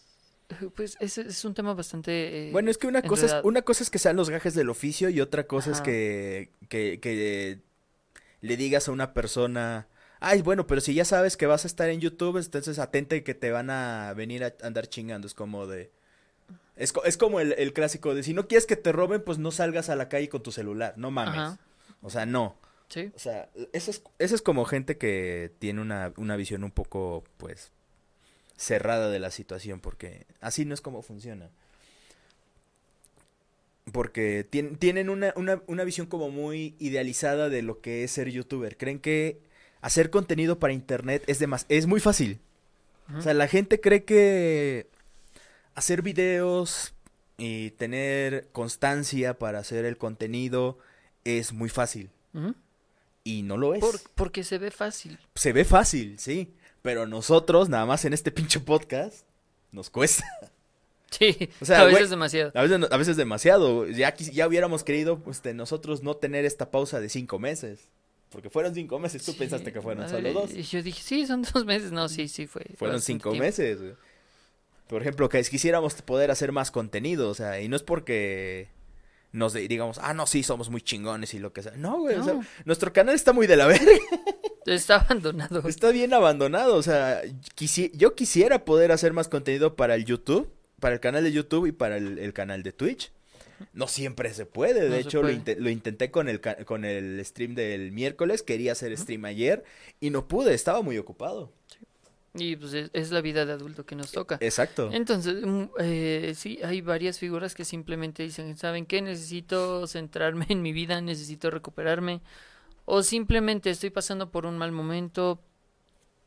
S1: pues es, es un tema bastante... eh,
S2: Bueno, es que una cosa es, una cosa es que sean los gajes del oficio y otra cosa es que, que le digas a una persona, ay, bueno, pero si ya sabes que vas a estar en YouTube, entonces atente que te van a venir a andar chingando. Es como de... Es, es como el, el clásico de si no quieres que te roben, pues no salgas a la calle con tu celular, no mames.
S1: Ajá.
S2: O sea, no.
S1: Sí.
S2: O sea, eso es, eso es como gente que tiene una, una visión un poco, pues, cerrada de la situación, porque así no es como funciona. Porque tien- tienen una, una, una visión como muy idealizada de lo que es ser youtuber. Creen que hacer contenido para internet es, demas es muy fácil. O sea, la gente cree que hacer videos y tener constancia para hacer el contenido es muy fácil. Y no lo es.
S1: Por- porque se ve fácil.
S2: Se ve fácil, sí. Pero nosotros, nada más en este pinche podcast, nos cuesta.
S1: Sí,
S2: O sea,
S1: a veces
S2: güey,
S1: demasiado.
S2: A veces, a veces demasiado. Ya, ya hubiéramos querido pues, de nosotros no tener esta pausa de cinco meses. Porque fueron cinco meses. Tú
S1: Sí,
S2: pensaste que fueron
S1: madre,
S2: solo dos.
S1: Y yo dije, sí, son dos meses. No, sí, sí, fue. fue
S2: Fueron cinco
S1: tiempo.
S2: meses. güey. Por ejemplo, que quisiéramos poder hacer más contenido. O sea, y no es porque nos digamos, ah, no, sí, somos muy chingones y lo que sea. No, güey. o sea, nuestro canal está muy de la verga.
S1: Está abandonado.
S2: Está bien abandonado, o sea, quisi- yo quisiera poder hacer más contenido para el YouTube, para el canal de YouTube y para el, el canal de Twitch. No siempre se puede, de
S1: No
S2: hecho lo, lo intenté con el, con el stream del miércoles, quería hacer stream ayer y no pude, estaba muy ocupado.
S1: Y pues es, es la vida de adulto que nos toca.
S2: Exacto.
S1: Entonces, mm, eh, sí, hay varias figuras que simplemente dicen, ¿saben qué? Necesito centrarme en mi vida, necesito recuperarme. O simplemente estoy pasando por un mal momento.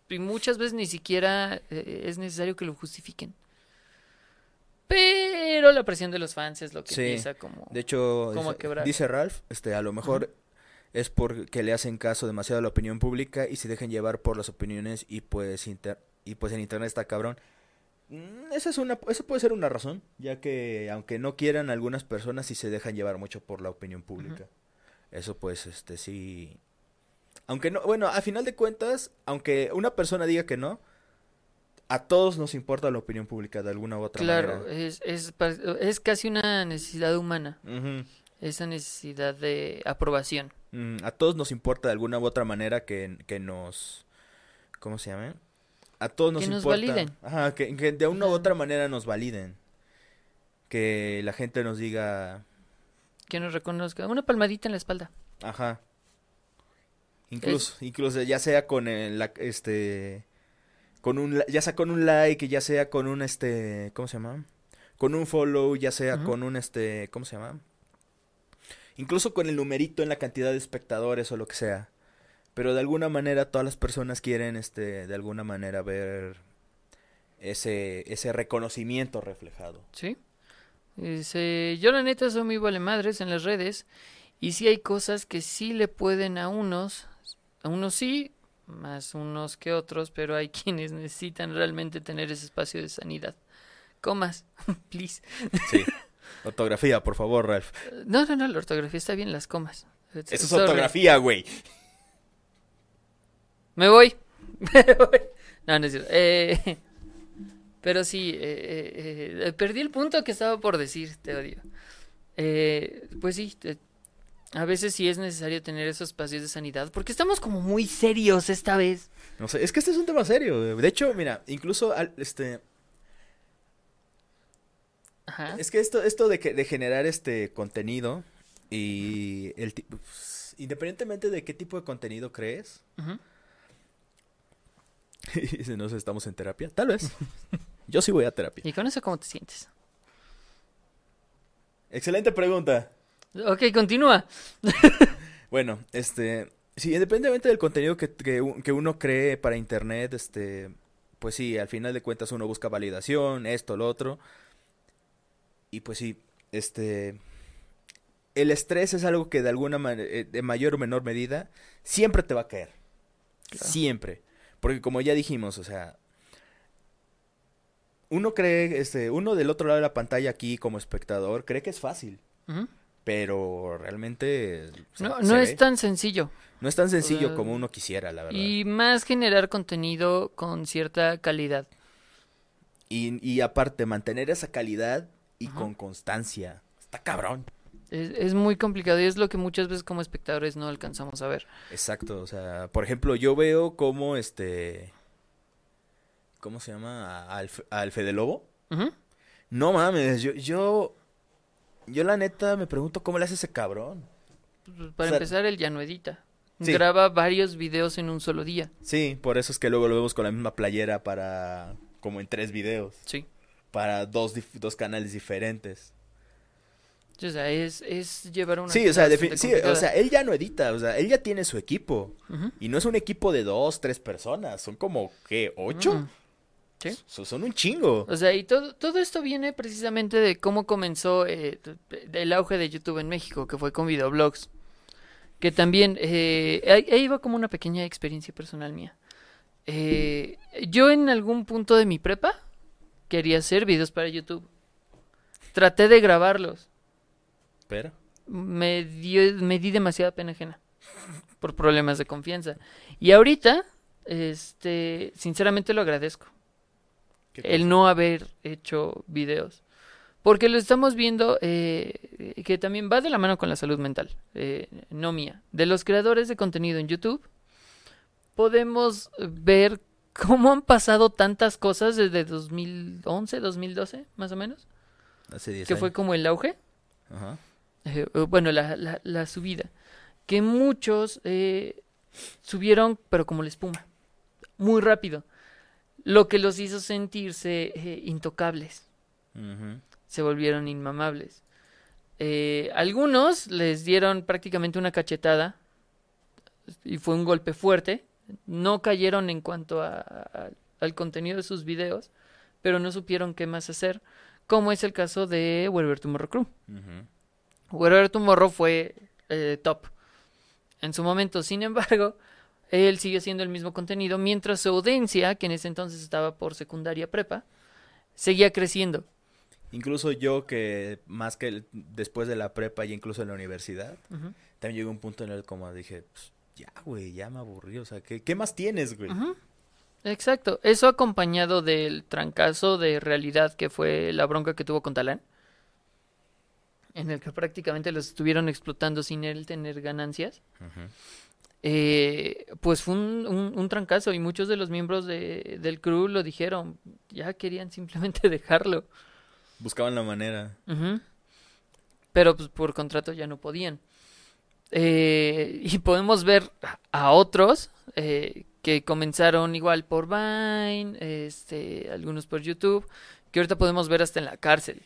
S1: Y muchas veces ni siquiera eh, es necesario que lo justifiquen. Pero la presión de los fans es lo que
S2: Sí,
S1: empieza como...
S2: De hecho,
S1: ¿Cómo
S2: dice, Ralph, este, a lo mejor es porque le hacen caso demasiado a la opinión pública y se dejan llevar por las opiniones y pues inter- y pues en internet está cabrón. Mm, Esa es una, eso puede ser una razón, ya que aunque no quieran algunas personas sí se dejan llevar mucho por la opinión pública. Eso pues este sí. Aunque no, bueno, a final de cuentas, aunque una persona diga que no, a todos nos importa la opinión pública de alguna u otra
S1: Claro,
S2: manera.
S1: es, es, pa- es casi una necesidad humana, esa necesidad de aprobación.
S2: Mm, a todos nos importa de alguna u otra manera que, que nos... ¿Cómo se llama? A todos nos
S1: Que nos
S2: importa.
S1: validen.
S2: Ajá, que, que de una u otra manera nos validen. Que la gente nos diga...
S1: Que nos reconozca. Una palmadita en la espalda.
S2: Ajá. Incluso, incluso ya sea con el, la- este... Con un, ya sea con un like, ya sea con un, este... ¿Cómo se llama? Con un follow, ya sea con un, este... ¿Cómo se llama? Incluso con el numerito en la cantidad de espectadores o lo que sea. Pero de alguna manera todas las personas quieren, este, de alguna manera ver ese, ese reconocimiento reflejado.
S1: ¿Sí? Dice, yo la neta soy muy vale madres en las redes y sí hay cosas que sí le pueden a unos, a unos sí, más unos que otros, pero hay quienes necesitan realmente tener ese espacio de sanidad. Comas, please.
S2: Sí. Ortografía, por favor, Ralph.
S1: No, no, no, la ortografía está bien, las comas.
S2: Eso es
S1: Sorry.
S2: ortografía, güey.
S1: Me voy. Me voy. No, no es cierto. Eh, pero sí, eh, eh, eh, perdí el punto que estaba por decir, te odio. Eh, pues sí, eh, a veces sí es necesario tener esos espacios de sanidad, porque estamos como muy serios esta vez.
S2: No sé, es que este es un tema serio. De hecho, mira, incluso al- este
S1: Ajá.
S2: es que esto esto de que de generar este contenido y el pues, independientemente de qué tipo de contenido crees,
S1: Ujú.
S2: si no sé, estamos en terapia, tal vez. Yo sí voy a terapia.
S1: ¿Y con eso cómo te sientes?
S2: Excelente pregunta.
S1: Ok, continúa.
S2: Bueno, este, sí, independientemente del contenido que, que, uno cree para internet, este, pues sí, al final de cuentas uno busca validación, esto, lo otro. Y pues sí, este, el estrés es algo que de alguna manera, de mayor o menor medida, siempre te va a caer.
S1: Claro.
S2: Siempre. Porque como ya dijimos, o sea, uno cree, este, uno del otro lado de la pantalla aquí como espectador, cree que es fácil. Pero realmente o sea,
S1: No, no
S2: ve.
S1: es tan sencillo.
S2: No es tan sencillo como uno quisiera, la verdad.
S1: Y más generar contenido con cierta calidad.
S2: Y, y aparte, mantener esa calidad y
S1: Ajá.
S2: con constancia. Está cabrón.
S1: Es, es muy complicado y es lo que muchas veces como espectadores no alcanzamos a ver.
S2: Exacto. O sea, por ejemplo, yo veo como este. ¿Cómo se llama? Al, al Fede Lobo. No mames, yo, yo. Yo la neta me pregunto cómo le hace ese cabrón.
S1: Pues, Para
S2: O sea,
S1: empezar, él ya no edita.
S2: Sí.
S1: Graba varios videos en un solo día.
S2: Sí, por eso es que luego lo vemos con la misma playera para. como en tres videos.
S1: Sí.
S2: Para dos, dos canales diferentes.
S1: O sea, es, es llevar una
S2: Sí, o sea, sí, o sea, él ya no edita, o sea, él ya tiene su equipo. Y no es un equipo de dos, tres personas, son como, ¿qué? ¿Ocho?
S1: Sí.
S2: Son un chingo.
S1: O sea, y todo, todo esto viene precisamente de cómo comenzó eh, el auge de YouTube en México, que fue con videoblogs. Que también, eh, ahí iba como una pequeña experiencia personal mía. Eh, yo en algún punto de mi prepa quería hacer videos para YouTube. Traté de grabarlos.
S2: Pero,
S1: Me, dio, me di demasiada pena ajena por problemas de confianza. Y ahorita, este, sinceramente lo agradezco
S2: ¿qué
S1: el no haber hecho videos. Porque lo estamos viendo eh, que también va de la mano con la salud mental, eh, no mía. De los creadores de contenido en YouTube, podemos ver cómo han pasado tantas cosas desde 2011, 2012, más o menos?
S2: Hace 10
S1: que fue como el auge,
S2: Ajá.
S1: eh, bueno, la, la- la subida, que muchos subieron, pero como la espuma, muy rápido, lo que los hizo sentirse eh, intocables. Se volvieron inmamables. Eh, algunos les dieron prácticamente una cachetada y fue un golpe fuerte. No cayeron en cuanto a- a- al contenido de sus videos, pero no supieron qué más hacer, como es el caso de Wherever Tomorrow Crew.
S2: Ujú.
S1: Wherever Tomorrow fue eh, top. en su momento. Sin embargo, él sigue haciendo el mismo contenido mientras su audiencia, que en ese entonces estaba por secundaria prepa, seguía creciendo.
S2: Incluso yo que más que el- después de la prepa y incluso en la universidad,
S1: Ujú.
S2: también llegó un punto en el como dije, pues, ya, güey, ya me aburrí, o sea, ¿qué, qué más tienes, güey?
S1: Exacto. Eso acompañado del trancazo de realidad que fue la bronca que tuvo con Talán. En el que prácticamente los estuvieron explotando sin él tener ganancias. Eh, pues fue un, un- un trancazo y muchos de los miembros de- del crew lo dijeron. Ya querían simplemente dejarlo.
S2: Buscaban la manera.
S1: Pero pues por contrato ya no podían. Eh, y podemos ver a otros eh, que comenzaron igual por Vine, este, algunos por YouTube, que ahorita podemos ver hasta en la cárcel.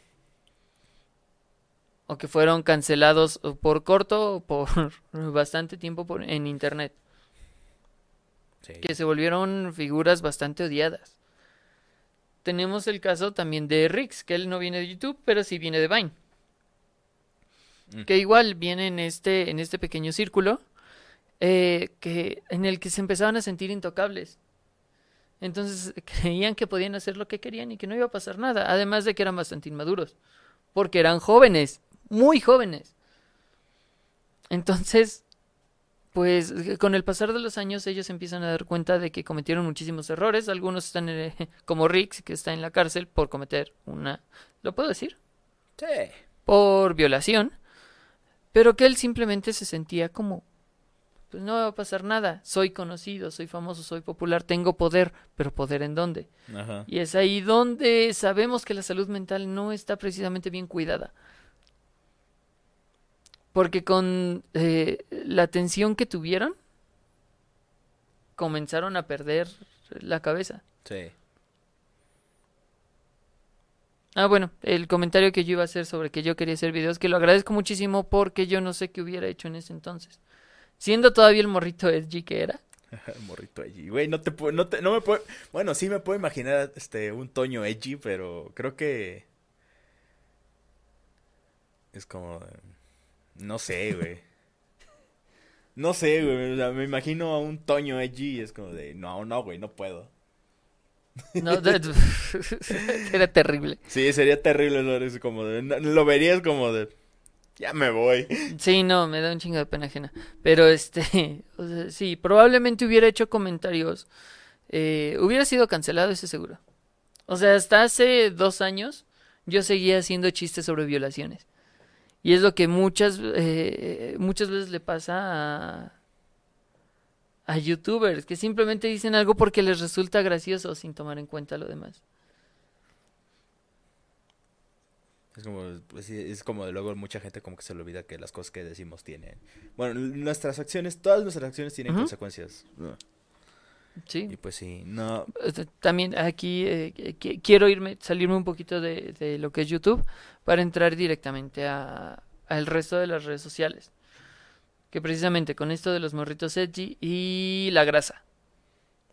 S1: O que fueron cancelados por corto o por bastante tiempo por, en internet.
S2: Sí.
S1: Que se volvieron figuras bastante odiadas. Tenemos el caso también de Rix, que él no viene de YouTube, pero sí viene de Vine.
S2: Mm.
S1: Que igual viene en este, en este pequeño círculo eh, que, en el que se empezaban a sentir intocables. Entonces creían que podían hacer lo que querían y que no iba a pasar nada. Además de que eran bastante inmaduros. Porque eran jóvenes, muy jóvenes. Entonces, pues con el pasar de los años ellos empiezan a dar cuenta de que cometieron muchísimos errores. Algunos están eh, como Rix, que está en la cárcel por cometer una... ¿Lo puedo decir?
S2: Sí.
S1: por violación, pero que él simplemente se sentía como, pues no va a pasar nada, soy conocido, soy famoso, soy popular, tengo poder, pero poder en dónde?
S2: Ajá.
S1: Y es ahí donde sabemos que la salud mental no está precisamente bien cuidada. Porque con eh, la atención que tuvieron, comenzaron a perder la cabeza.
S2: Sí.
S1: Ah, bueno, el comentario que yo iba a hacer sobre que yo quería hacer videos, que lo agradezco muchísimo porque yo no sé qué hubiera hecho en ese entonces. Siendo todavía el morrito edgy que era.
S2: Morrito edgy. Güey, no te puedo, no te, no me puedo, bueno, sí me puedo imaginar este, un Toño edgy, pero creo que es como, no sé, güey. No sé, güey, o sea, me imagino a un Toño edgy y es como de, no, no, güey, no puedo.
S1: No, era terrible.
S2: Sí, sería terrible, ¿no? Es como de, lo verías como de, ya me voy.
S1: Sí, no, me da un chingo de pena ajena. Pero este, o sea, sí, probablemente hubiera hecho comentarios. eh, hubiera sido cancelado, ese seguro. O sea, hasta hace dos años yo seguía haciendo chistes sobre violaciones. Y es lo que muchas, eh, muchas veces le pasa a, a youtubers, que simplemente dicen algo porque les resulta gracioso sin tomar en cuenta lo demás.
S2: Es como, pues sí, es como de luego mucha gente como que se le olvida que las cosas que decimos tienen, bueno, nuestras acciones, todas nuestras acciones tienen
S1: Ujú.
S2: consecuencias.
S1: Sí.
S2: Y pues sí, no,
S1: También aquí eh, qui- quiero irme, salirme un poquito de, de lo que es YouTube para entrar directamente a al resto de las redes sociales. Que precisamente con esto de los morritos edgy y la grasa.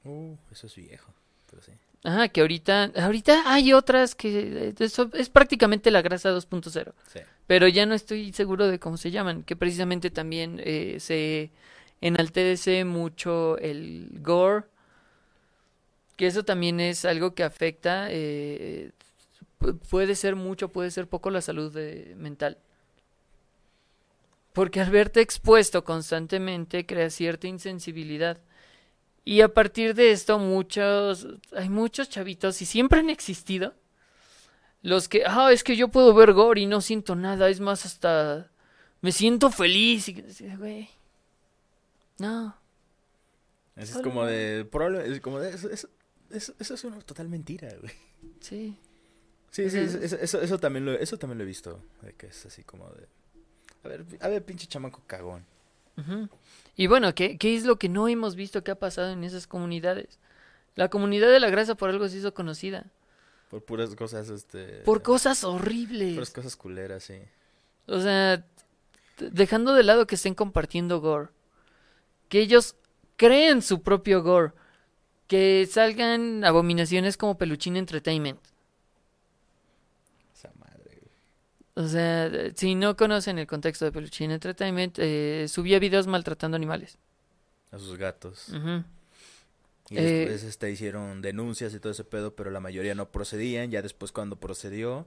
S2: uh, eso es viejo, pero sí.
S1: Ajá, que ahorita, ahorita hay otras que eh, eso es prácticamente la grasa 2.0.
S2: Sí.
S1: Pero ya no estoy seguro de cómo se llaman, que precisamente también eh, se enaltece mucho el gore, que eso también es algo que afecta, eh, pu- puede ser mucho, puede ser poco la salud de- mental. Porque al verte expuesto constantemente crea cierta insensibilidad. Y a partir de esto muchos, hay muchos chavitos y siempre han existido los que, ah, es que yo puedo ver gore y no siento nada, es más, hasta me siento feliz. Y, güey, no,
S2: Así es como de, probable, es como de, eso, eso, eso, eso es una total mentira, güey.
S1: sí.
S2: Sí, sí, eso, eso, eso también lo, eso también lo he visto, de que es así como de, a ver, a ver, pinche chamaco cagón.
S1: Y bueno, ¿qué, ¿qué es lo que no hemos visto que ha pasado en esas comunidades? La comunidad de la grasa por algo se hizo conocida.
S2: Por puras cosas, este...
S1: Por cosas horribles.
S2: Puras cosas culeras, sí.
S1: O sea, dejando de lado que estén compartiendo gore. Que ellos creen su propio gore. Que salgan abominaciones como Peluchín Entertainment.
S2: Esa madre.
S1: O sea, si no conocen el contexto de Peluchín Entertainment, eh, subía videos maltratando animales.
S2: A sus gatos.
S1: Ujú.
S2: Y
S1: Eh,
S2: después este, hicieron denuncias y todo ese pedo, pero la mayoría no procedían. Ya después cuando procedió,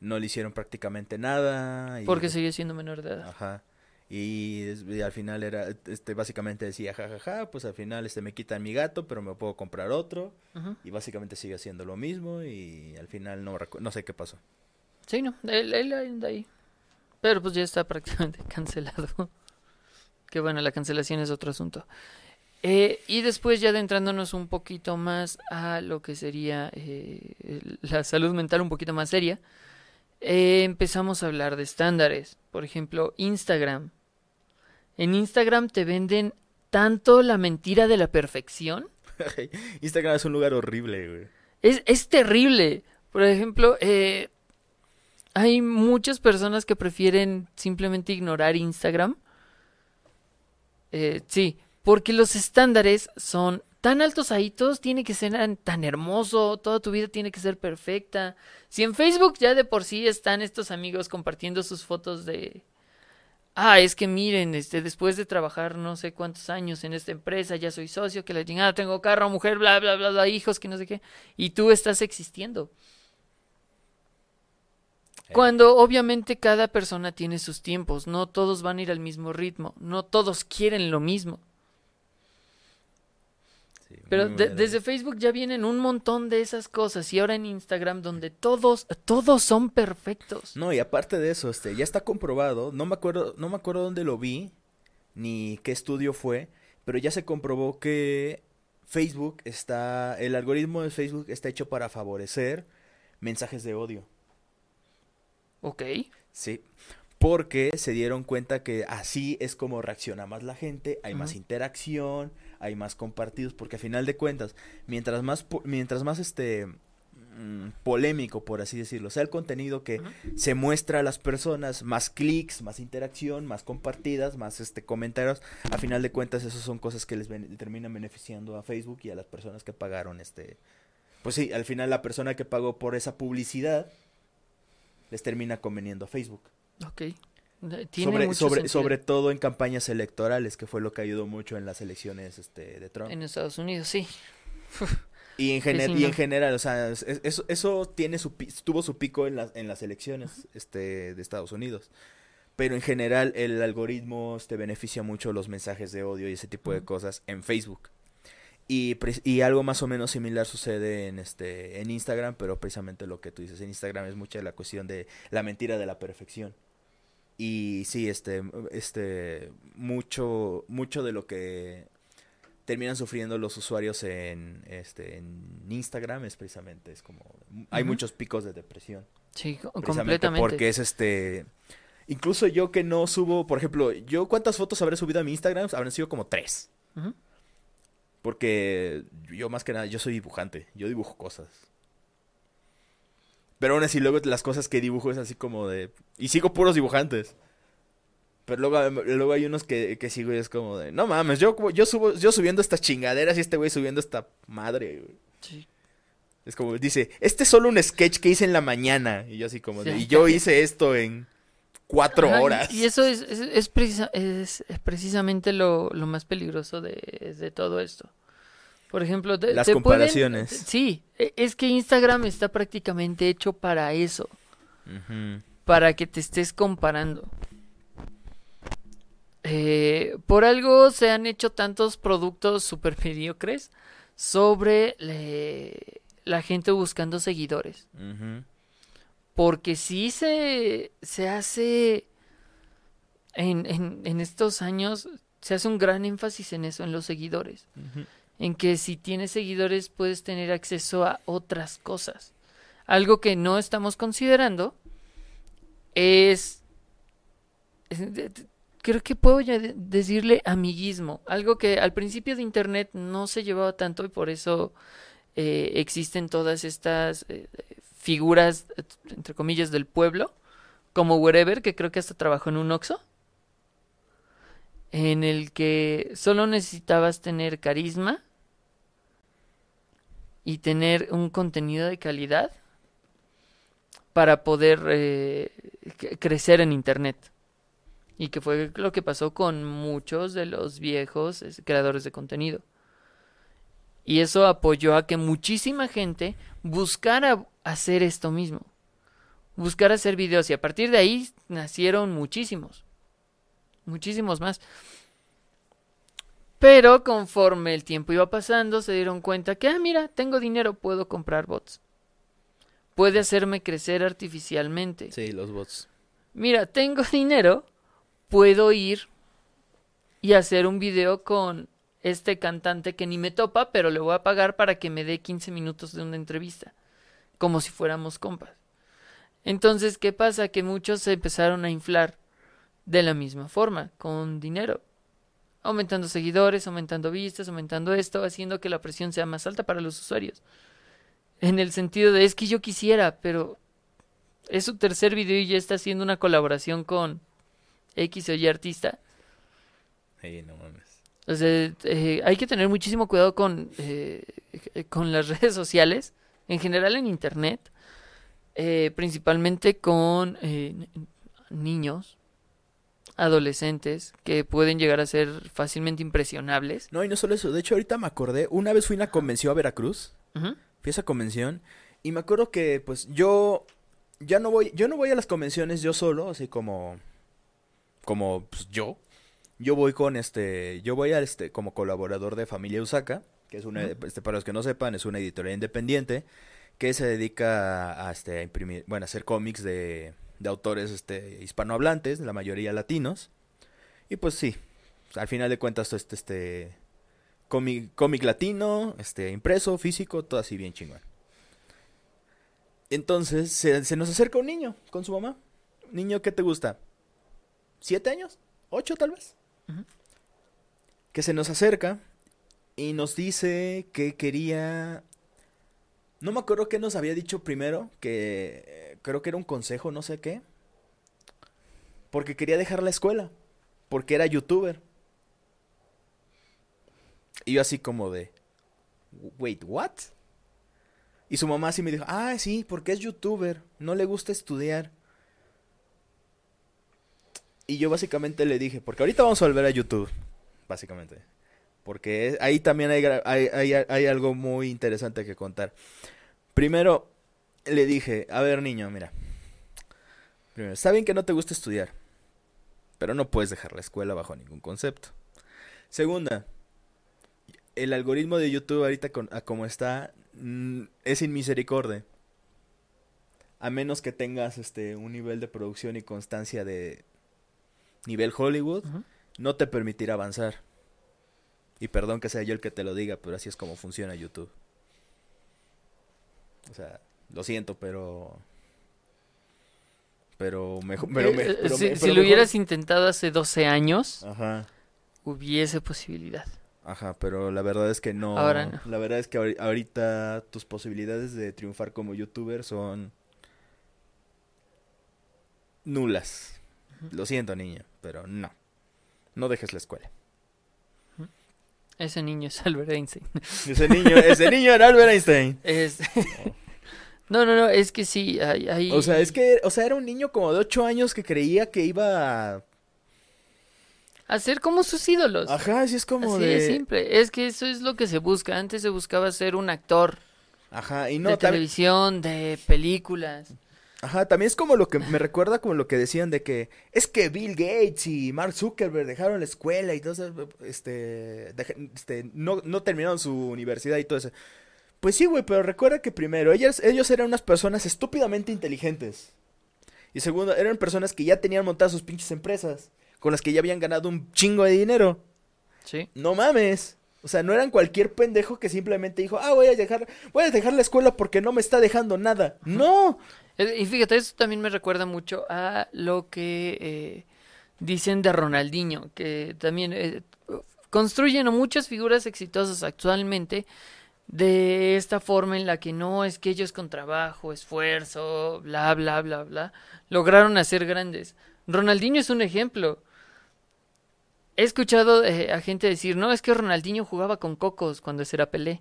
S2: no le hicieron prácticamente nada. y-
S1: Porque seguía siendo menor de edad.
S2: Ajá. Y, al final era, este, básicamente decía, jajaja, pues al final este me quitan mi gato, pero me puedo comprar otro. Y básicamente sigue haciendo lo mismo y al final no, no sé qué pasó.
S1: Sí, no, él, él anda ahí. Pero pues ya está prácticamente cancelado. Que bueno, la cancelación es otro asunto. Eh, y después ya adentrándonos un poquito más a lo que sería eh, la salud mental un poquito más seria, eh, empezamos a hablar de estándares. Por ejemplo, Instagram. En Instagram te venden tanto la mentira de la perfección.
S2: Instagram es un lugar horrible, güey.
S1: Es, es terrible. Por ejemplo, eh, hay muchas personas que prefieren simplemente ignorar Instagram. Eh, sí, porque los estándares son tan altos ahí, todos tiene que ser tan- tan hermoso, toda tu vida tiene que ser perfecta. Si en Facebook ya de por sí están estos amigos compartiendo sus fotos de... Ah, es que miren, este, después de trabajar no sé cuántos años en esta empresa, ya soy socio, que la chingada, tengo carro, mujer, bla, bla, bla, bla, hijos, que no sé qué, y tú estás existiendo.
S2: Eh,
S1: Cuando obviamente cada persona tiene sus tiempos, no todos van a ir al mismo ritmo, no todos quieren lo mismo. Pero de- desde Facebook ya vienen un montón de esas cosas y ahora en Instagram donde todos, todos son perfectos.
S2: No, y aparte de eso, este, ya está comprobado, no me acuerdo, no me acuerdo dónde lo vi, ni qué estudio fue, pero ya se comprobó que Facebook está, el algoritmo de Facebook está hecho para favorecer mensajes de odio.
S1: Ok.
S2: Sí, porque se dieron cuenta que así es como reacciona más la gente, hay más interacción, hay más compartidos, porque a final de cuentas, mientras más, po- mientras más este mm, polémico, por así decirlo, sea el contenido que se muestra a las personas, más clics, más interacción, más compartidas, más este comentarios, a final de cuentas, eso son cosas que les terminan beneficiando a Facebook y a las personas que pagaron este, pues sí, al final la persona que pagó por esa publicidad les termina conveniendo a Facebook.
S1: Ok. Tiene
S2: Sobre, sobre, sobre todo en campañas electorales, que fue lo que ayudó mucho en las elecciones este, de Trump.
S1: En Estados Unidos, sí.
S2: Y en, gener- y en general, o sea, es- eso, eso tiene su, tuvo su pico en, las en las elecciones este, de Estados Unidos. Pero en general el algoritmo te beneficia mucho los mensajes de odio y ese tipo de cosas en Facebook. Y, y algo más o menos similar sucede en este en Instagram, pero precisamente lo que tú dices, en Instagram es mucha la cuestión de la mentira de la perfección. Y sí, este, este, mucho, mucho de lo que terminan sufriendo los usuarios en, este, en Instagram es precisamente, es como, hay muchos picos de depresión.
S1: Sí, completamente.
S2: porque es este, incluso yo que no subo, por ejemplo, yo cuántas fotos habré subido a mi Instagram, habrán sido como tres. Porque yo más que nada, yo soy dibujante, yo dibujo cosas. Pero aún así luego las cosas que dibujo es así como de... Y sigo puros dibujantes. Pero luego, luego hay unos que, que sigo y es como de... No mames, yo, como- yo, subo, yo subiendo estas chingaderas y este güey subiendo esta madre. güey".
S1: Sí.
S2: Es como, dice, este es solo un sketch que hice en la mañana. Y yo así como de... Y yo hice esto en cuatro
S1: Ajá,
S2: horas.
S1: Y, eso es, es, es precisa- es- es precisamente lo, lo más peligroso de, de todo esto. Por ejemplo, te,
S2: Las
S1: te pueden-
S2: comparaciones.
S1: sí, e- es que Instagram está prácticamente hecho para eso, para que te estés comparando. Eh, por algo se han hecho tantos productos super mediocres sobre le- la gente buscando seguidores. Porque sí se, se hace en, en, en estos años, se hace un gran énfasis en eso, en los seguidores.
S2: Ujú.
S1: En que si tienes seguidores puedes tener acceso a otras cosas. Algo que no estamos considerando es... Creo que puedo ya de- decirle amiguismo. Algo que al principio de Internet no se llevaba tanto y por eso eh, existen todas estas eh, figuras, entre comillas, del pueblo, como Wherever, que creo que hasta trabajó en un Oxxo, en el que solo necesitabas tener carisma y tener un contenido de calidad para poder eh, crecer en Internet. Y que fue lo que pasó con muchos de los viejos es, creadores de contenido. Y eso apoyó a que muchísima gente buscara hacer esto mismo. Buscara hacer videos. Y a partir de ahí nacieron muchísimos. Muchísimos más. Pero conforme el tiempo iba pasando, se dieron cuenta que, ah, mira, tengo dinero, puedo comprar bots. Puede hacerme crecer artificialmente.
S2: Sí, los bots.
S1: Mira, tengo dinero, puedo ir y hacer un video con este cantante que ni me topa, pero le voy a pagar para que me dé 15 minutos de una entrevista, como si fuéramos compas. Entonces, ¿qué pasa? Que muchos se empezaron a inflar de la misma forma, con dinero. Aumentando seguidores, aumentando vistas, aumentando esto, haciendo que la presión sea más alta para los usuarios. En el sentido de, es que yo quisiera, pero es su tercer video y ya está haciendo una colaboración con X o Y artista.
S2: Sí, no mames.
S1: O sea, eh, hay que tener muchísimo cuidado con, eh, con las redes sociales, en general en Internet, eh, principalmente con niños, adolescentes, que pueden llegar a ser fácilmente impresionables.
S2: No, y no solo eso. De hecho, ahorita me acordé. Una vez fui a una convención a Veracruz. Fui a esa convención. Y me acuerdo que, pues, yo. Ya no voy. Yo no voy a las convenciones yo solo, así como. Como, pues, yo. Yo voy con este. Yo voy a este. como colaborador de Familia Usaka. Que es una. Este, para los que no sepan, es una editorial independiente. Que se dedica a, a, este, a imprimir. Bueno, a hacer cómics de. De autores este, hispanohablantes, la mayoría latinos. Y pues sí, al final de cuentas, este, este cómic, cómic latino, este, impreso, físico, todo así bien chingón. Entonces, se, se nos acerca un niño con su mamá. Niño, ¿qué te gusta? ¿Siete años? ¿Ocho tal vez? Que se nos acerca y nos dice que quería... No me acuerdo qué nos había dicho primero, que creo que era un consejo, no sé qué. Porque quería dejar la escuela, porque era youtuber. Y yo así como de, wait, what? Y su mamá así me dijo, ah, sí, porque es youtuber, no le gusta estudiar. Y yo básicamente le dije, porque ahorita vamos a volver a YouTube, básicamente. Porque ahí también hay, hay, hay, hay algo muy interesante que contar. Primero, le dije, a ver niño, mira. Primero, está bien que no te gusta estudiar, pero no puedes dejar la escuela bajo ningún concepto. Segunda, el algoritmo de YouTube ahorita con, a como está mm, es sin misericordia. A menos que tengas este un nivel de producción y constancia de nivel Hollywood, no te permitirá avanzar. Y perdón que sea yo el que te lo diga, pero así es como funciona YouTube. O sea, lo siento, pero pero mejor pero, me-
S1: Eh,
S2: pero
S1: si
S2: me-
S1: si
S2: pero
S1: lo hubieras intentado hace 12 años,
S2: Ajá.
S1: hubiese posibilidad.
S2: Ajá, pero la verdad es que no.
S1: Ahora no.
S2: La verdad es que ahori- ahorita tus posibilidades de triunfar como youtuber son nulas. Lo siento, niño, pero no. No dejes la escuela.
S1: Ese niño es Albert Einstein.
S2: Ese niño, ese niño era Albert Einstein.
S1: Es- no, no, no, es que sí, hay... hay-
S2: O sea, es que, o sea, era un niño como de 8 años que creía que iba a...
S1: Hacer como sus ídolos.
S2: Ajá, así es como
S1: Así
S2: de...
S1: de simple. Es que eso es lo que se busca. Antes se buscaba ser un actor
S2: Ajá, y
S1: de
S2: no, también...
S1: televisión, de películas.
S2: Ajá, también es como lo que me recuerda como lo que decían de que es que Bill Gates y Mark Zuckerberg dejaron la escuela y todo eso, este, este no, no terminaron su universidad y todo eso. Pues sí, güey, pero recuerda que primero, ellas, ellos eran unas personas estúpidamente inteligentes. Y segundo, eran personas que ya tenían montadas sus pinches empresas, con las que ya habían ganado un chingo de dinero.
S1: Sí.
S2: No mames. O sea, no eran cualquier pendejo que simplemente dijo, ah, voy a dejar, voy a dejar la escuela porque no me está dejando nada. No.
S1: Eh, Y fíjate, eso también me recuerda mucho a lo que eh, dicen de Ronaldinho, que también eh, construyen muchas figuras exitosas actualmente de esta forma en la que no es que ellos con trabajo, esfuerzo, bla, bla, bla, bla, lograron hacer grandes. Ronaldinho es un ejemplo. He escuchado eh, a gente decir, no, es que Ronaldinho jugaba con cocos cuando ese era Pelé.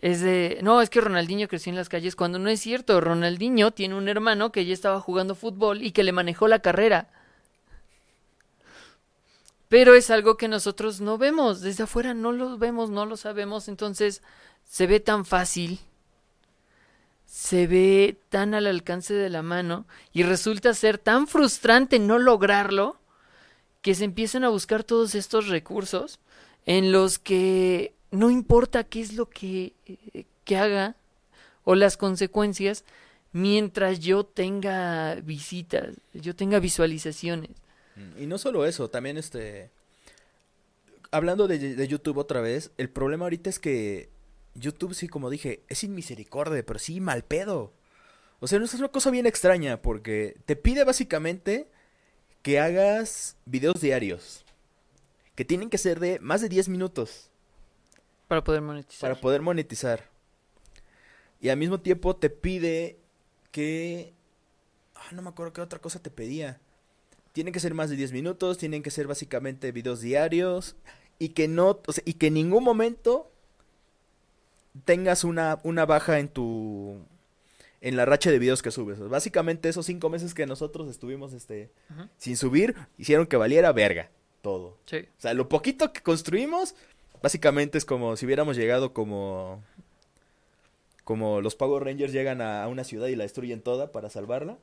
S1: es de, no, es que Ronaldinho creció en las calles cuando no es cierto. Ronaldinho tiene un hermano que ya estaba jugando fútbol y que le manejó la carrera. Pero es algo que nosotros no vemos, desde afuera no lo vemos, no lo sabemos, entonces se ve tan fácil, se ve tan al alcance de la mano y resulta ser tan frustrante no lograrlo que se empiezan a buscar todos estos recursos en los que no importa qué es lo que, eh, que haga o las consecuencias mientras yo tenga visitas, yo tenga visualizaciones.
S2: Y no solo eso, también este... Hablando de, de YouTube otra vez, el problema ahorita es que YouTube, sí, como dije, es sin misericordia, pero sí mal pedo. O sea, no es una cosa bien extraña, porque te pide básicamente que hagas videos diarios. Que tienen que ser de más de 10 minutos
S1: Para poder monetizar.
S2: para poder monetizar. Y al mismo tiempo te pide que... Ah, no me acuerdo qué otra cosa te pedía. Tienen que ser más de 10 minutos, tienen que ser básicamente videos diarios y que no, o sea, y que en ningún momento tengas una, una baja en tu en la racha de videos que subes. Básicamente esos cinco meses que nosotros estuvimos este sin subir hicieron que valiera verga todo.
S1: Sí.
S2: O sea, lo poquito que construimos, básicamente es como si hubiéramos llegado como. Como los Power Rangers llegan a, a una ciudad y la destruyen toda para salvarla.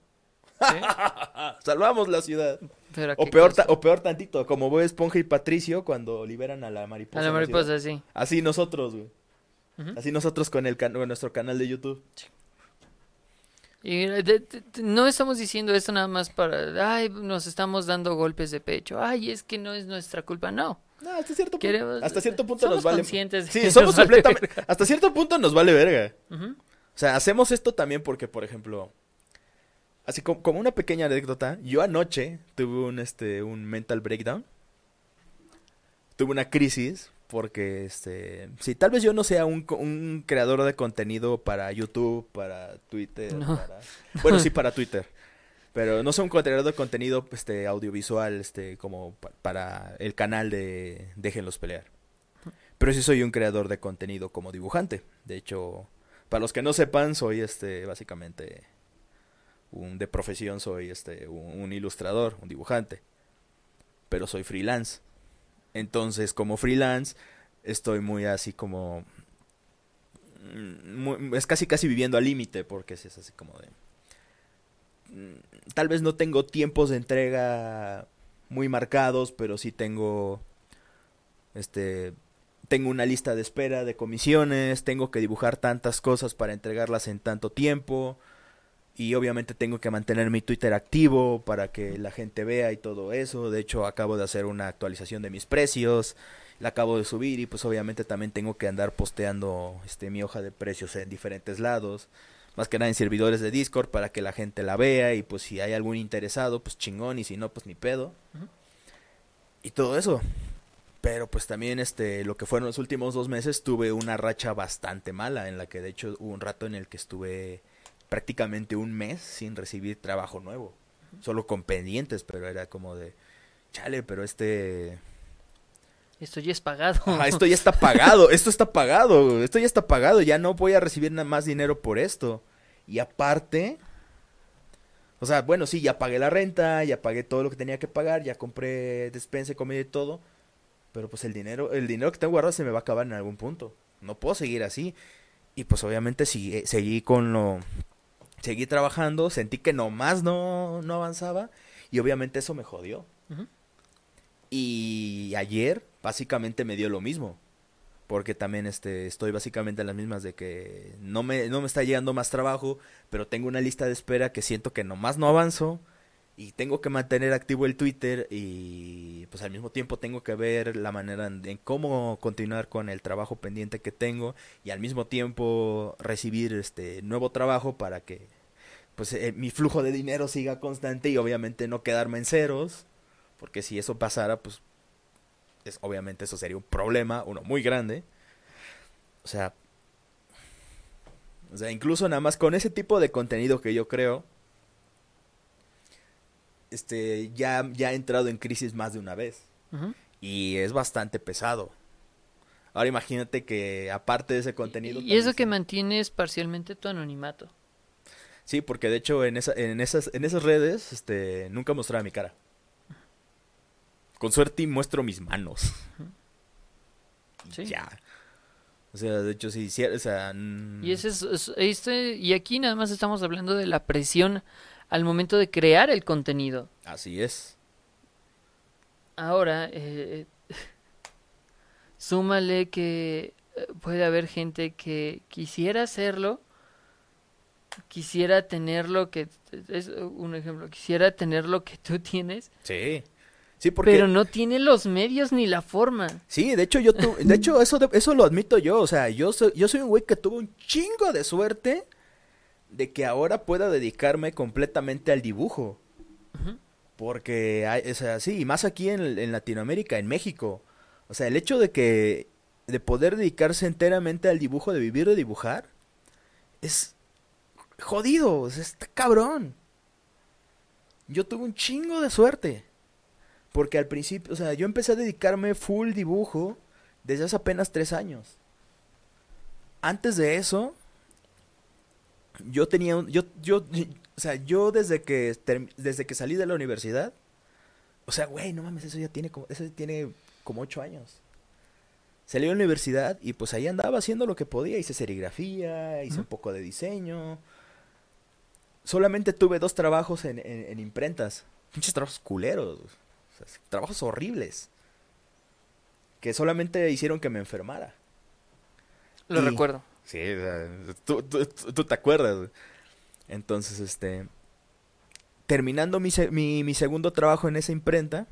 S1: Sí.
S2: Salvamos la ciudad.
S1: Pero
S2: O peor, o peor tantito, como Bob Esponja y Patricio cuando liberan a la mariposa.
S1: A la mariposa, sí.
S2: Así nosotros, güey. Así nosotros con, el can- nuestro canal de YouTube.
S1: Y eh, de- de- de- no estamos diciendo esto nada más para, ay, nos estamos dando golpes de pecho, ay, es que no es nuestra culpa, no.
S2: No, hasta cierto punto.
S1: Queremos-
S2: Hasta cierto punto
S1: somos
S2: nos vale.
S1: conscientes de que
S2: Sí, somos
S1: vale
S2: completamente.
S1: verga.
S2: Hasta cierto punto nos vale verga. O sea, hacemos esto también porque, por ejemplo, así como, como una pequeña anécdota, yo anoche tuve un, este, un mental breakdown. Tuve una crisis porque, este, sí, tal vez yo no sea un, un creador de contenido para YouTube, para Twitter,
S1: No.
S2: para... Bueno, sí, para Twitter. Pero no soy un creador de contenido, este, audiovisual, este, como pa- para el canal de Déjenlos Pelear. Pero sí soy un creador de contenido como dibujante. De hecho, para los que no sepan, soy este básicamente un de profesión soy este un, ilustrador, un dibujante. Pero soy freelance. Entonces, como freelance estoy muy así como mm, es casi casi viviendo al límite porque es así como de mm, tal vez no tengo tiempos de entrega muy marcados, pero sí tengo este tengo una lista de espera de comisiones, tengo que dibujar tantas cosas para entregarlas en tanto tiempo y obviamente tengo que mantener mi Twitter activo para que la gente vea y todo eso. De hecho, acabo de hacer una actualización de mis precios, la acabo de subir y pues obviamente también tengo que andar posteando este mi hoja de precios en diferentes lados, más que nada en servidores de Discord para que la gente la vea y pues si hay algún interesado, pues chingón y si no, pues ni pedo. Y todo eso. Pero pues también este lo que fueron los últimos dos meses tuve una racha bastante mala en la que de hecho hubo un rato en el que estuve prácticamente un mes sin recibir trabajo nuevo. Solo con pendientes, pero era como de chale, pero este
S1: Esto ya es pagado.
S2: Esto ya está pagado, esto está pagado, esto ya está pagado, ya no voy a recibir nada más dinero por esto. Y aparte, o sea, bueno, sí, ya pagué la renta, ya pagué todo lo que tenía que pagar, ya compré despensa, comida y todo, pero pues el dinero, el dinero que tengo guardado se me va a acabar en algún punto. No puedo seguir así. Y pues obviamente sí, seguí con lo seguí trabajando, sentí que nomás no no avanzaba y obviamente eso me jodió. Y ayer básicamente me dio lo mismo. Porque también este, estoy básicamente en las mismas de que no me, no me está llegando más trabajo, pero tengo una lista de espera que siento que nomás no avanzo y tengo que mantener activo el Twitter y pues al mismo tiempo tengo que ver la manera en, cómo continuar con el trabajo pendiente que tengo y al mismo tiempo recibir este nuevo trabajo para que pues eh, mi flujo de dinero siga constante y obviamente no quedarme en ceros porque si eso pasara, pues es, obviamente eso sería un problema, uno muy grande. O sea, o sea, incluso nada más con ese tipo de contenido que yo creo, este, ya, ya he entrado en crisis más de una vez. Y es bastante pesado. Ahora imagínate que aparte de ese contenido...
S1: Y eso que mantienes parcialmente tu anonimato.
S2: Sí, porque de hecho en, esa, en, esas, en esas redes este, nunca mostraba mi cara. Con suerte muestro mis manos.
S1: Sí.
S2: Ya. O sea, de hecho, si hiciera, o sea...
S1: Y ese es- este, y aquí nada más estamos hablando de la presión al momento de crear el contenido.
S2: Así es.
S1: Ahora, eh, súmale que eh, puede haber gente que quisiera hacerlo, quisiera tener lo que, es un ejemplo, quisiera tener lo que tú tienes,
S2: Sí. Sí, porque...
S1: pero no tiene los medios ni la forma.
S2: Sí, de hecho yo tu- de hecho eso de- eso lo admito yo, o sea, yo soy yo soy un güey que tuvo un chingo de suerte de que ahora pueda dedicarme completamente al dibujo. Porque hay, o sea, sí, y más aquí en, en Latinoamérica, en México. O sea, el hecho de que de poder dedicarse enteramente al dibujo, de vivir de dibujar es jodido, o sea, está cabrón. Yo tuve un chingo de suerte. Porque al principio, o sea, yo empecé a dedicarme full dibujo desde hace apenas tres años. Antes de eso, yo tenía un, yo, yo, o sea, yo desde que, desde que salí de la universidad, o sea, güey, no mames, eso ya tiene como, eso tiene como ocho años. Salí de la universidad y pues ahí andaba haciendo lo que podía, hice serigrafía, hice un poco de diseño. Solamente tuve dos trabajos en, en, en imprentas. Pinches trabajos culeros. O sea, trabajos horribles. Que solamente hicieron que me enfermara.
S1: Lo
S2: Y-
S1: recuerdo.
S2: Sí, o sea, tú, tú- tú- te acuerdas. Entonces, este. Terminando mi, mi, mi segundo trabajo en esa imprenta,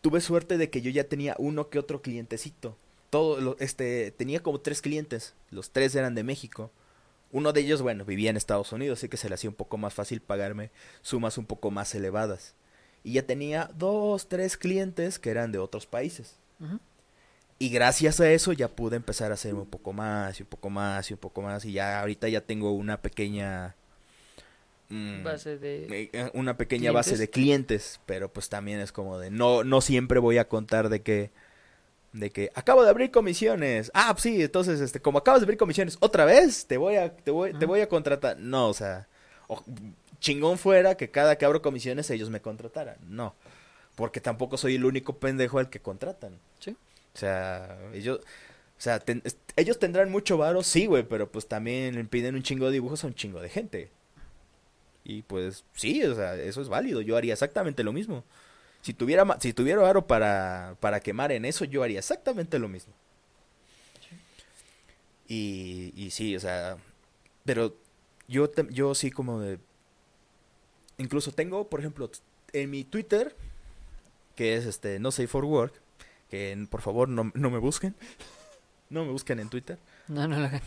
S2: tuve suerte de que yo ya tenía uno que otro clientecito. Todo, este, tenía como tres clientes. Los tres eran de México. Uno de ellos, bueno, vivía en Estados Unidos, así que se le hacía un poco más fácil pagarme sumas un poco más elevadas. Y ya tenía dos, tres clientes que eran de otros países. Y gracias a eso ya pude empezar a hacer un poco más y un poco más y un poco más. Y ya ahorita ya tengo una pequeña... mm,
S1: Base de...
S2: eh, una pequeña base
S1: ¿Clientes?
S2: de clientes. Pero pues también es como de... No, no siempre voy a contar de que... De que acabo de abrir comisiones. Ah, sí, entonces, este, como acabas de abrir comisiones, otra vez te voy a, te voy, te voy a contratar. No, o sea, chingón fuera que cada que abro comisiones ellos me contrataran. No, porque tampoco soy el único pendejo al que contratan.
S1: Sí.
S2: O sea, ellos, o sea, ellos tendrán mucho varo, sí, güey, pero pues también piden un chingo de dibujos a un chingo de gente. Y pues sí, o sea, eso es válido. Yo haría exactamente lo mismo. Si tuviera, si tuviera varo para, para quemar en eso, yo haría exactamente lo mismo. Y, y sí, o sea, pero yo, yo sí como de... Incluso tengo, por ejemplo, en mi Twitter, que es este, no say for work, que por favor no, no me busquen. No me busquen en Twitter.
S1: No, no lo hagan.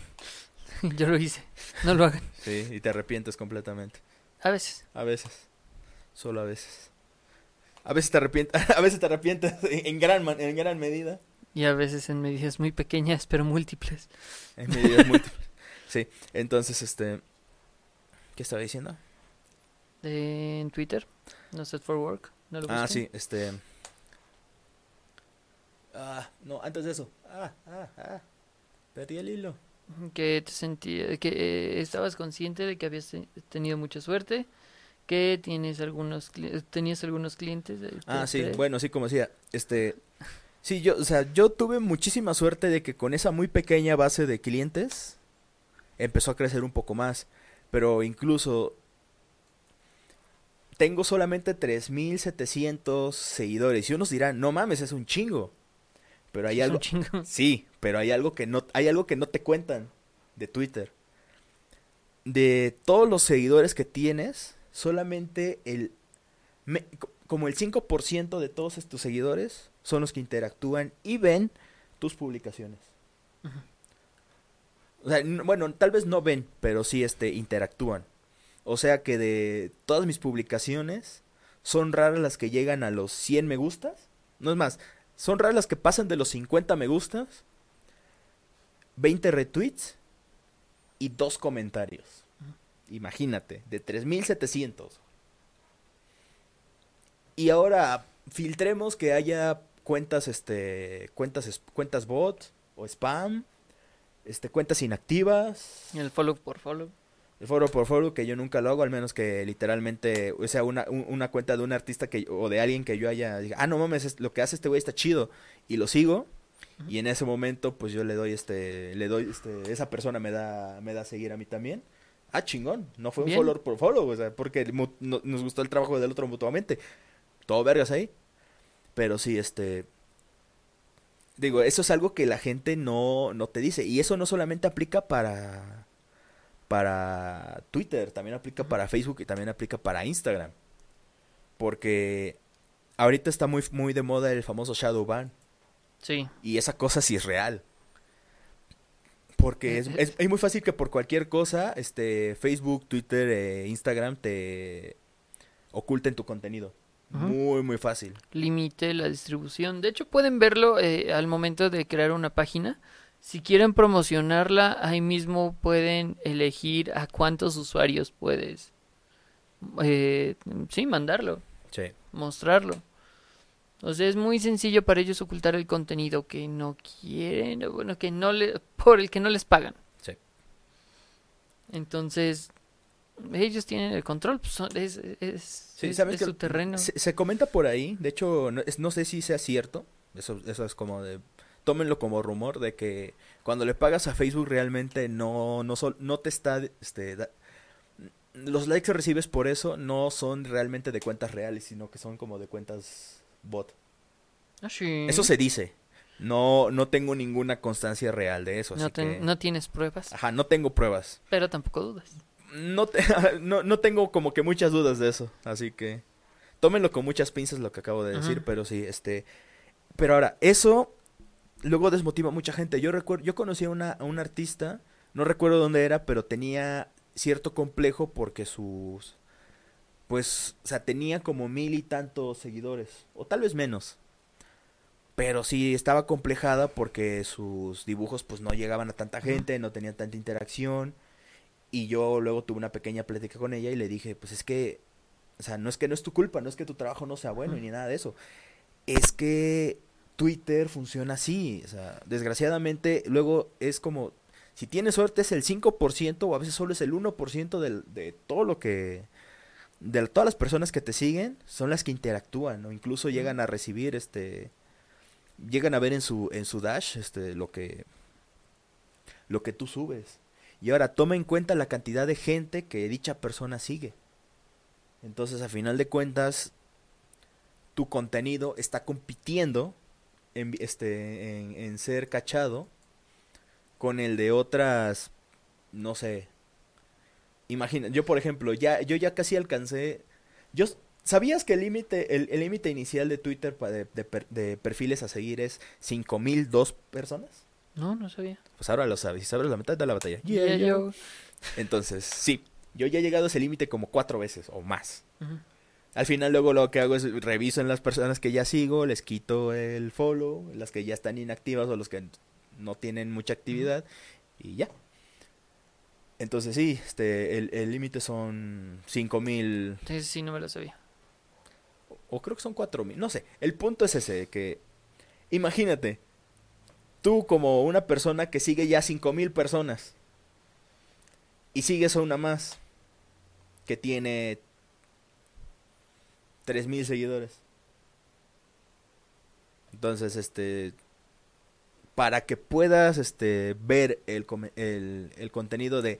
S1: Yo lo hice. No lo hagan.
S2: Sí, y te arrepientes completamente.
S1: A veces.
S2: A veces. Solo a veces. A veces te arrepientes, a veces te arrepientes en gran, en gran medida.
S1: Y a veces en medidas muy pequeñas, pero múltiples.
S2: En medidas múltiples. Sí, entonces, este... ¿Qué estaba diciendo?
S1: En Twitter. No set for work. No lo
S2: Ah, sí, este... Ah, no, antes de eso. Ah, ah, ah. Perdí el hilo.
S1: Que te sentí, que eh, estabas consciente de que habías te- tenido mucha suerte. Que tienes algunos, cli- tenías algunos clientes. eh,
S2: Ah, sí, bueno, sí, como decía, este, sí, yo, o sea, yo tuve muchísima suerte de que con esa muy pequeña base de clientes empezó a crecer un poco más, pero incluso tengo solamente 3700 seguidores y unos dirán, "No mames, es un chingo." Pero hay algo. Sí, pero hay algo que no hay algo que no te cuentan de Twitter. De todos los seguidores que tienes, solamente el me- como el 5% de todos tus seguidores son los que interactúan y ven tus publicaciones. O sea, bueno, tal vez no ven, pero sí este interactúan. O sea que de todas mis publicaciones son raras las que llegan a los 100 me gustas. No es más, son raras las que pasan de los 50 me gustas, 20 retweets y dos comentarios. Imagínate, de 3700. Y ahora filtremos que haya cuentas, este, cuentas, cuentas bot o spam, este, cuentas inactivas,
S1: El follow por follow.
S2: El foro por foro que yo nunca lo hago, al menos que literalmente, o sea, una, un- una cuenta de un artista que, o de alguien que yo haya, diga, ah, no mames, es- lo que hace este güey está chido, y lo sigo, y en ese momento, pues yo le doy, este, le doy, este, esa persona me da, me da a seguir a mí también. Ah, chingón, no fue un follow por follow, o sea, porque no- nos gustó el trabajo del otro mutuamente. Todo vergas ahí. Pero sí, este, digo, eso es algo que la gente no, no te dice. Y eso no solamente aplica para, para Twitter, también aplica para Facebook y también aplica para Instagram. Porque ahorita está muy, muy de moda el famoso shadow ban.
S1: Sí.
S2: Y esa cosa sí es real. Porque es, es, es muy fácil que por cualquier cosa, este, Facebook, Twitter, eh, Instagram te oculten tu contenido. Muy, muy fácil.
S1: Limite la distribución. De hecho, pueden verlo eh, al momento de crear una página. Si quieren promocionarla, ahí mismo pueden elegir a cuántos usuarios puedes. eh, sí, mandarlo.
S2: Sí.
S1: mostrarlo. O sea, es muy sencillo para ellos ocultar el contenido que no quieren, bueno, que no le, por el que no les pagan.
S2: Sí.
S1: Entonces, ellos tienen el control, pues, son- es, es,
S2: Sí,
S1: es-
S2: ¿sabes
S1: es su terreno.
S2: Se, se comenta por ahí, de hecho, no, es- no sé si sea cierto, eso, eso es como de, tómenlo como rumor, de que cuando le pagas a Facebook realmente no, no, sol- no te está, este, da- los likes que recibes por eso no son realmente de cuentas reales, sino que son como de cuentas bot.
S1: Ah, sí.
S2: Eso se dice, no, no tengo ninguna constancia real de eso,
S1: no,
S2: así
S1: ten-
S2: que-
S1: no tienes pruebas,
S2: ajá, no tengo pruebas.
S1: pero tampoco dudas.
S2: No, te- no, no tengo como que muchas dudas de eso, así que tómenlo con muchas pinzas lo que acabo de decir, pero sí, este, pero ahora, eso luego desmotiva a mucha gente. Yo recuerdo, yo conocí a una, a un artista, no recuerdo dónde era, pero tenía cierto complejo porque sus, pues, o sea, tenía como mil y tantos seguidores, o tal vez menos. Pero sí estaba complejada porque sus dibujos pues no llegaban a tanta gente, no tenían tanta interacción. Y yo luego tuve una pequeña plática con ella y le dije, pues es que, o sea, no es que no es tu culpa, no es que tu trabajo no sea bueno ni nada de eso. Es que Twitter funciona así. O sea, desgraciadamente luego es como, si tienes suerte es el 5% o a veces solo es el 1% del, de todo lo que... De todas las personas que te siguen son las que interactúan, ¿no? Incluso llegan a recibir, este... Llegan a ver en su, en su dash, este, lo que... Lo que tú subes. Y ahora toma en cuenta la cantidad de gente que dicha persona sigue. Entonces, a final de cuentas, tu contenido está compitiendo en, este, en, en ser cachado con el de otras, no sé. Imagina, yo por ejemplo, ya, yo ya casi alcancé. Yo, ¿Sabías que el límite, el el límite inicial de Twitter de, de per- de perfiles a seguir es 5002 personas?
S1: No, no sabía.
S2: Pues ahora lo sabes, y sabes la mitad de la batalla.
S1: Yeah, yo.
S2: Entonces, sí, yo ya he llegado a ese límite como cuatro veces o más. Al final luego lo que hago es reviso en las personas que ya sigo, les quito el follow, las que ya están inactivas o los que no tienen mucha actividad y ya. Entonces sí, este, el el límite son 5000
S1: Sí, sí, no me lo sabía.
S2: o creo que son 4000, no sé. El punto es ese, que imagínate, tú como una persona que sigue ya 5000 personas y sigues a una más que tiene 3000 seguidores. Entonces, este para que puedas este ver el, el, el contenido de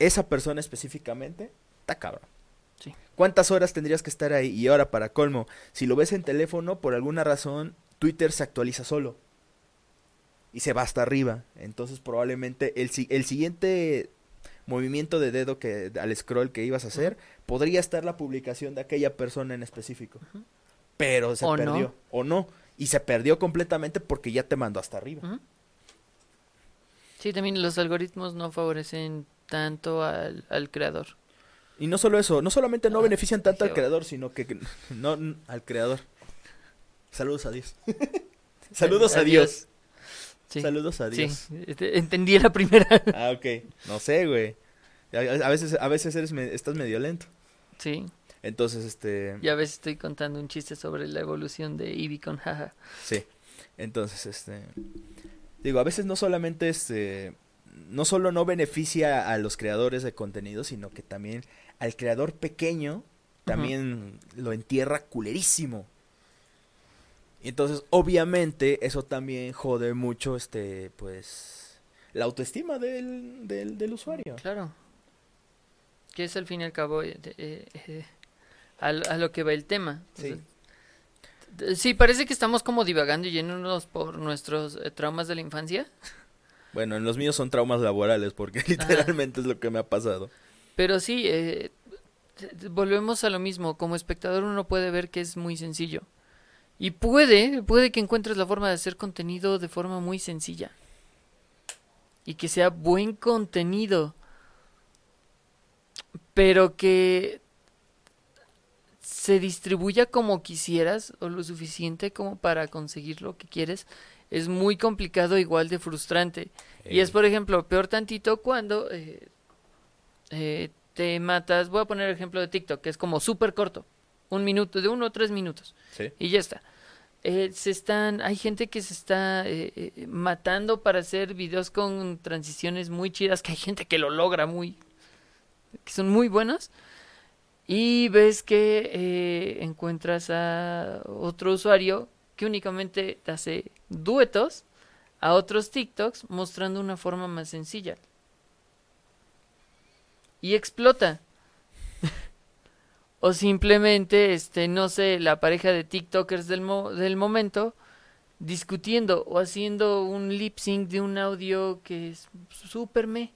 S2: esa persona específicamente, está cabrón.
S1: Sí.
S2: ¿Cuántas horas tendrías que estar ahí? Y ahora, para colmo, si lo ves en teléfono, por alguna razón, Twitter se actualiza solo. Y se va hasta arriba. Entonces, probablemente el, si- el siguiente movimiento de dedo que al scroll que ibas a hacer, podría estar la publicación de aquella persona en específico. Pero se
S1: O no.
S2: perdió. O no. Y se perdió completamente porque ya te mandó hasta arriba.
S1: Sí, también los algoritmos no favorecen tanto al, al creador.
S2: Y no solo eso, no solamente no
S1: Ah,
S2: benefician tanto al creador, sino que no al creador. Saludos a Dios. Saludos a Dios.
S1: Sí,
S2: Saludos a
S1: sí,
S2: Dios.
S1: este, entendí la primera.
S2: Ah, ok. No sé, güey. A, a veces, a veces eres me- estás medio lento.
S1: Sí,
S2: Entonces, este...
S1: Ya ves, estoy contando un chiste sobre la evolución de Eevee con jaja.
S2: Sí. Entonces, este... Digo, a veces no solamente este... No solo no beneficia a los creadores de contenido, sino que también al creador pequeño también lo entierra culerísimo. Entonces, obviamente, eso también jode mucho, este, pues, la autoestima del, del, del usuario.
S1: Claro. Que es al fin y al cabo eh, eh, eh, a, a, lo que va el tema.
S2: Sí.
S1: sí, parece que estamos como divagando y yéndonos por nuestros traumas de la infancia.
S2: Bueno, en los míos son traumas laborales porque literalmente es lo que me ha pasado.
S1: Pero sí, eh, volvemos a lo mismo. Como espectador uno puede ver que es muy sencillo. Y puede, puede que encuentres la forma de hacer contenido de forma muy sencilla. Y que sea buen contenido. Pero que se distribuya como quisieras o lo suficiente como para conseguir lo que quieres es muy complicado igual de frustrante eh. y es por ejemplo peor tantito cuando eh, eh, te matas voy a poner el ejemplo de TikTok que es como súper corto un minuto de uno o tres minutos
S2: ¿Sí?
S1: y ya está eh, se están hay gente que se está eh, matando para hacer videos con transiciones muy chidas que hay gente que lo logra muy que son muy buenos y ves que eh, encuentras a otro usuario que únicamente te hace duetos a otros TikToks mostrando una forma más sencilla. Y explota. O simplemente, este, no sé, la pareja de TikTokers del, mo del momento discutiendo o haciendo un lip sync de un audio que es súper me.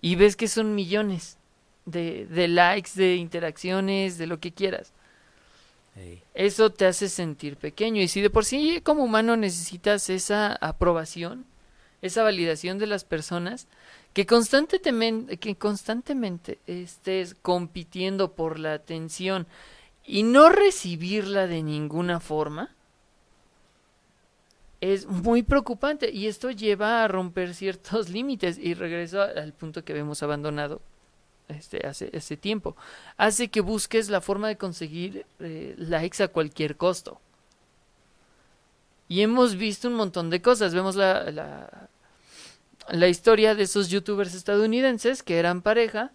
S1: Y ves que son millones de, de likes, de interacciones, de lo que quieras.
S2: Hey.
S1: Eso te hace sentir pequeño. Y si de por sí como humano necesitas esa aprobación, esa validación de las personas, que constantemente, que constantemente estés compitiendo por la atención y no recibirla de ninguna forma, es muy preocupante. Y esto lleva a romper ciertos límites. Y regreso al punto que habíamos abandonado este, hace, hace tiempo. Hace que busques la forma de conseguir eh, likes a cualquier costo. Y hemos visto un montón de cosas. Vemos la, la, historia de esos youtubers estadounidenses que eran pareja.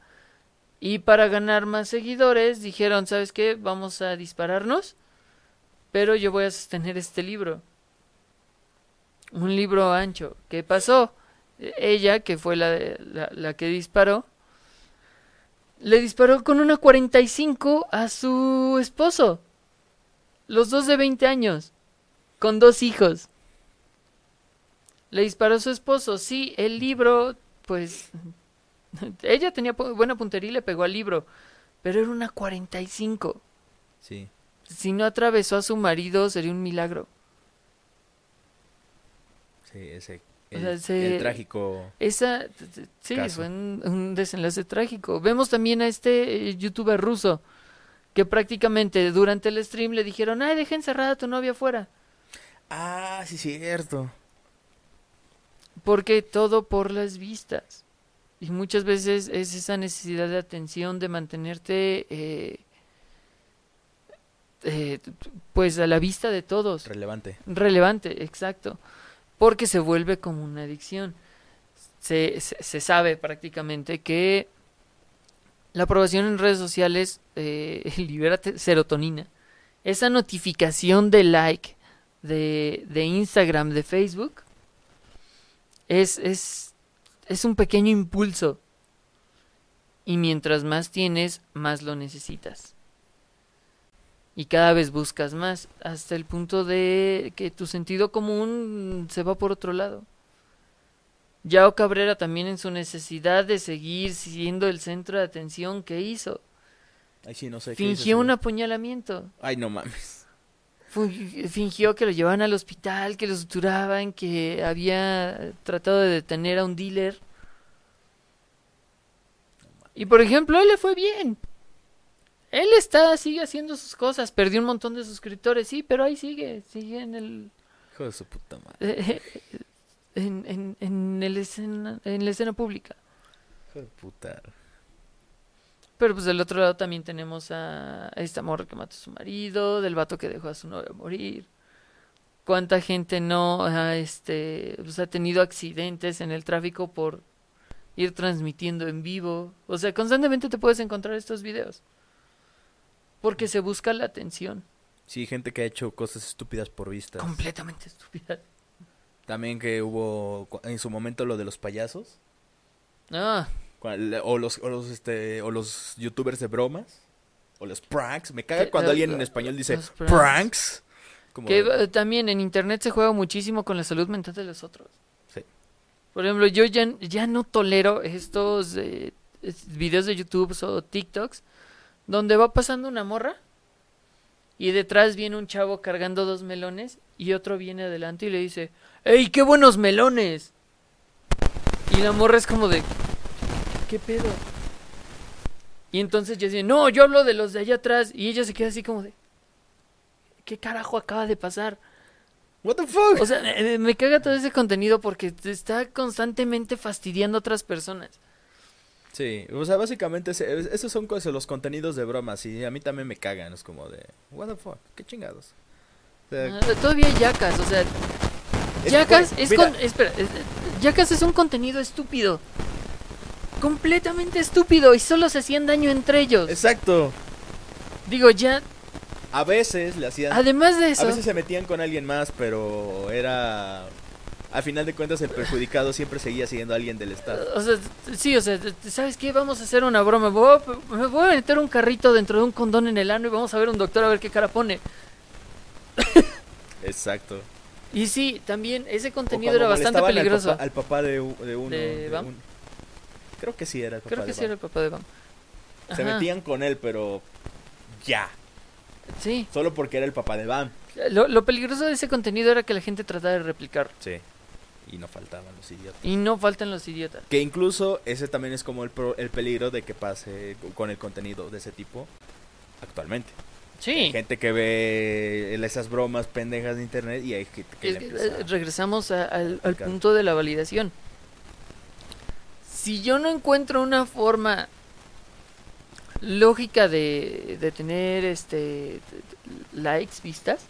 S1: Y para ganar más seguidores dijeron, ¿sabes qué? Vamos a dispararnos. Pero yo voy a sostener este libro. Un libro ancho. ¿Qué pasó? Ella, que fue la, la, la que disparó, le disparó con una 45 a su esposo. Los dos de 20 años. Con dos hijos. Le disparó a su esposo. Sí, el libro, pues... Ella tenía buena puntería y le pegó al libro. Pero era una 45.
S2: Sí.
S1: Si no atravesó a su marido, sería un milagro.
S2: Sí, ese
S1: O
S2: el,
S1: sea, se-
S2: el trágico.
S1: Esa, sí,
S2: Caso.
S1: fue un, un desenlace trágico. Vemos también a este eh, youtuber ruso que prácticamente durante el stream le dijeron, ay, deja encerrada a tu novia afuera.
S2: Ah, sí, cierto.
S1: Porque todo por las vistas. Y muchas veces es esa necesidad de atención, de mantenerte, eh, eh, pues a la vista de todos.
S2: Relevante.
S1: Relevante, exacto. Porque se vuelve como una adicción. Se, se, se sabe prácticamente que la aprobación en redes sociales eh, libera serotonina. Esa notificación de like de, de Instagram, de Facebook, es, es, es un pequeño impulso. Y mientras más tienes, más lo necesitas. Y cada vez buscas más, hasta el punto de que tu sentido común se va por otro lado. Yao Cabrera también en su necesidad de seguir siendo el centro de atención que hizo.
S2: Ay, sí, no sé. ¿qué dices,
S1: Fingió un apuñalamiento.
S2: Ay, no mames.
S1: Fingió que lo llevaban al hospital, que lo suturaban, que había tratado de detener a un dealer. Y por ejemplo, él le fue bien. Él está, sigue haciendo sus cosas. Perdió un montón de suscriptores, sí, pero ahí sigue, sigue en el,
S2: Hijo de su puta madre.
S1: en, en, en el escena, en la escena pública.
S2: Hijo de puta.
S1: Pero pues del otro lado también tenemos a, a esta morra que mató a su marido, del vato que dejó a su novia morir. ¿Cuánta gente no ha, este, pues, ha tenido accidentes en el tráfico por ir transmitiendo en vivo? O sea, constantemente te puedes encontrar estos videos. Porque se busca la atención.
S2: Sí, gente que ha hecho cosas estúpidas por vistas.
S1: Completamente estúpida.
S2: También que hubo en su momento lo de los payasos.
S1: Ah,
S2: O los, o los, este, o los youtubers de bromas. O los pranks. Me caga cuando alguien en español dice
S1: pranks.
S2: pranks. Como
S1: que
S2: de-
S1: eh, también en internet se juega muchísimo con la salud mental de los otros.
S2: Sí.
S1: Por ejemplo, yo ya, ya no tolero estos eh, videos de YouTube o TikToks donde va pasando una morra y detrás viene un chavo cargando dos melones y otro viene adelante y le dice, ¡Ey, qué buenos melones! Y la morra es como de, ¿qué pedo? Y entonces ya dice, no, yo hablo de los de allá atrás y ella se queda así como de, ¿qué carajo acaba de pasar?
S2: What the fuck?
S1: O sea, eh, me caga todo ese contenido porque te está constantemente fastidiando a otras personas.
S2: Sí, o sea, básicamente ese- es- esos son cosas, los contenidos de bromas y a mí también me cagan, es como de, what the fuck, qué chingados. O sea,
S1: Ah, todavía hay yacas, o sea,
S2: es-
S1: yacas es con- espera, eh, yacas es un contenido estúpido. Completamente estúpido y solo se hacían daño entre ellos.
S2: Exacto.
S1: Digo, ya,
S2: A veces le hacían,
S1: además de
S2: a
S1: eso,
S2: veces se metían con alguien más, pero era, al final de cuentas el perjudicado siempre seguía siendo alguien del staff.
S1: o sea, sí, o sea, ¿sabes qué? Vamos a hacer una broma. Me voy a- me voy a meter un carrito dentro de un condón en el ano y vamos a ver un doctor a ver qué cara pone.
S2: Exacto.
S1: Y sí, también ese contenido era bastante
S2: al
S1: peligroso.
S2: papá- Al papá, de, uno.
S1: ¿De
S2: un- Creo que sí era el papá
S1: Creo que
S2: de
S1: sí
S2: Bam.
S1: era el papá de Bam.
S2: Se metían con él, pero ya.
S1: Sí.
S2: Solo porque era el papá de Bam.
S1: Lo, lo peligroso de ese contenido era que la gente trataba de replicar.
S2: Sí. Y no faltaban los idiotas.
S1: Y no faltan los idiotas.
S2: Que incluso ese también es como el, pro- el peligro de que pase con el contenido de ese tipo actualmente.
S1: Sí.
S2: Hay gente que ve esas bromas pendejas de internet y hay gente que
S1: Es
S2: le
S1: que,
S2: empieza
S1: eh, regresamos a- al, al punto de la validación. Si yo no encuentro una forma lógica de, tener este likes, vistas,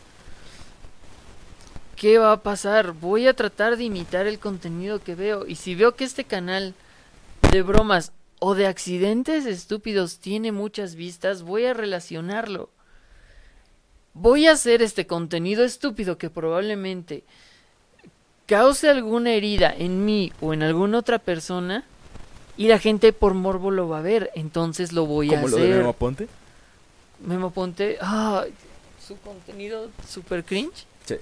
S1: ¿qué va a pasar? Voy a tratar de imitar el contenido que veo. Y si veo que este canal de bromas o de accidentes estúpidos tiene muchas vistas, voy a relacionarlo. Voy a hacer este contenido estúpido que probablemente cause alguna herida en mí o en alguna otra persona y la gente por morbo lo va a ver, entonces lo voy a
S2: como lo de
S1: hacer.
S2: Memo Ponte.
S1: Memo Ponte, ah, su contenido super cringe.
S2: Sí.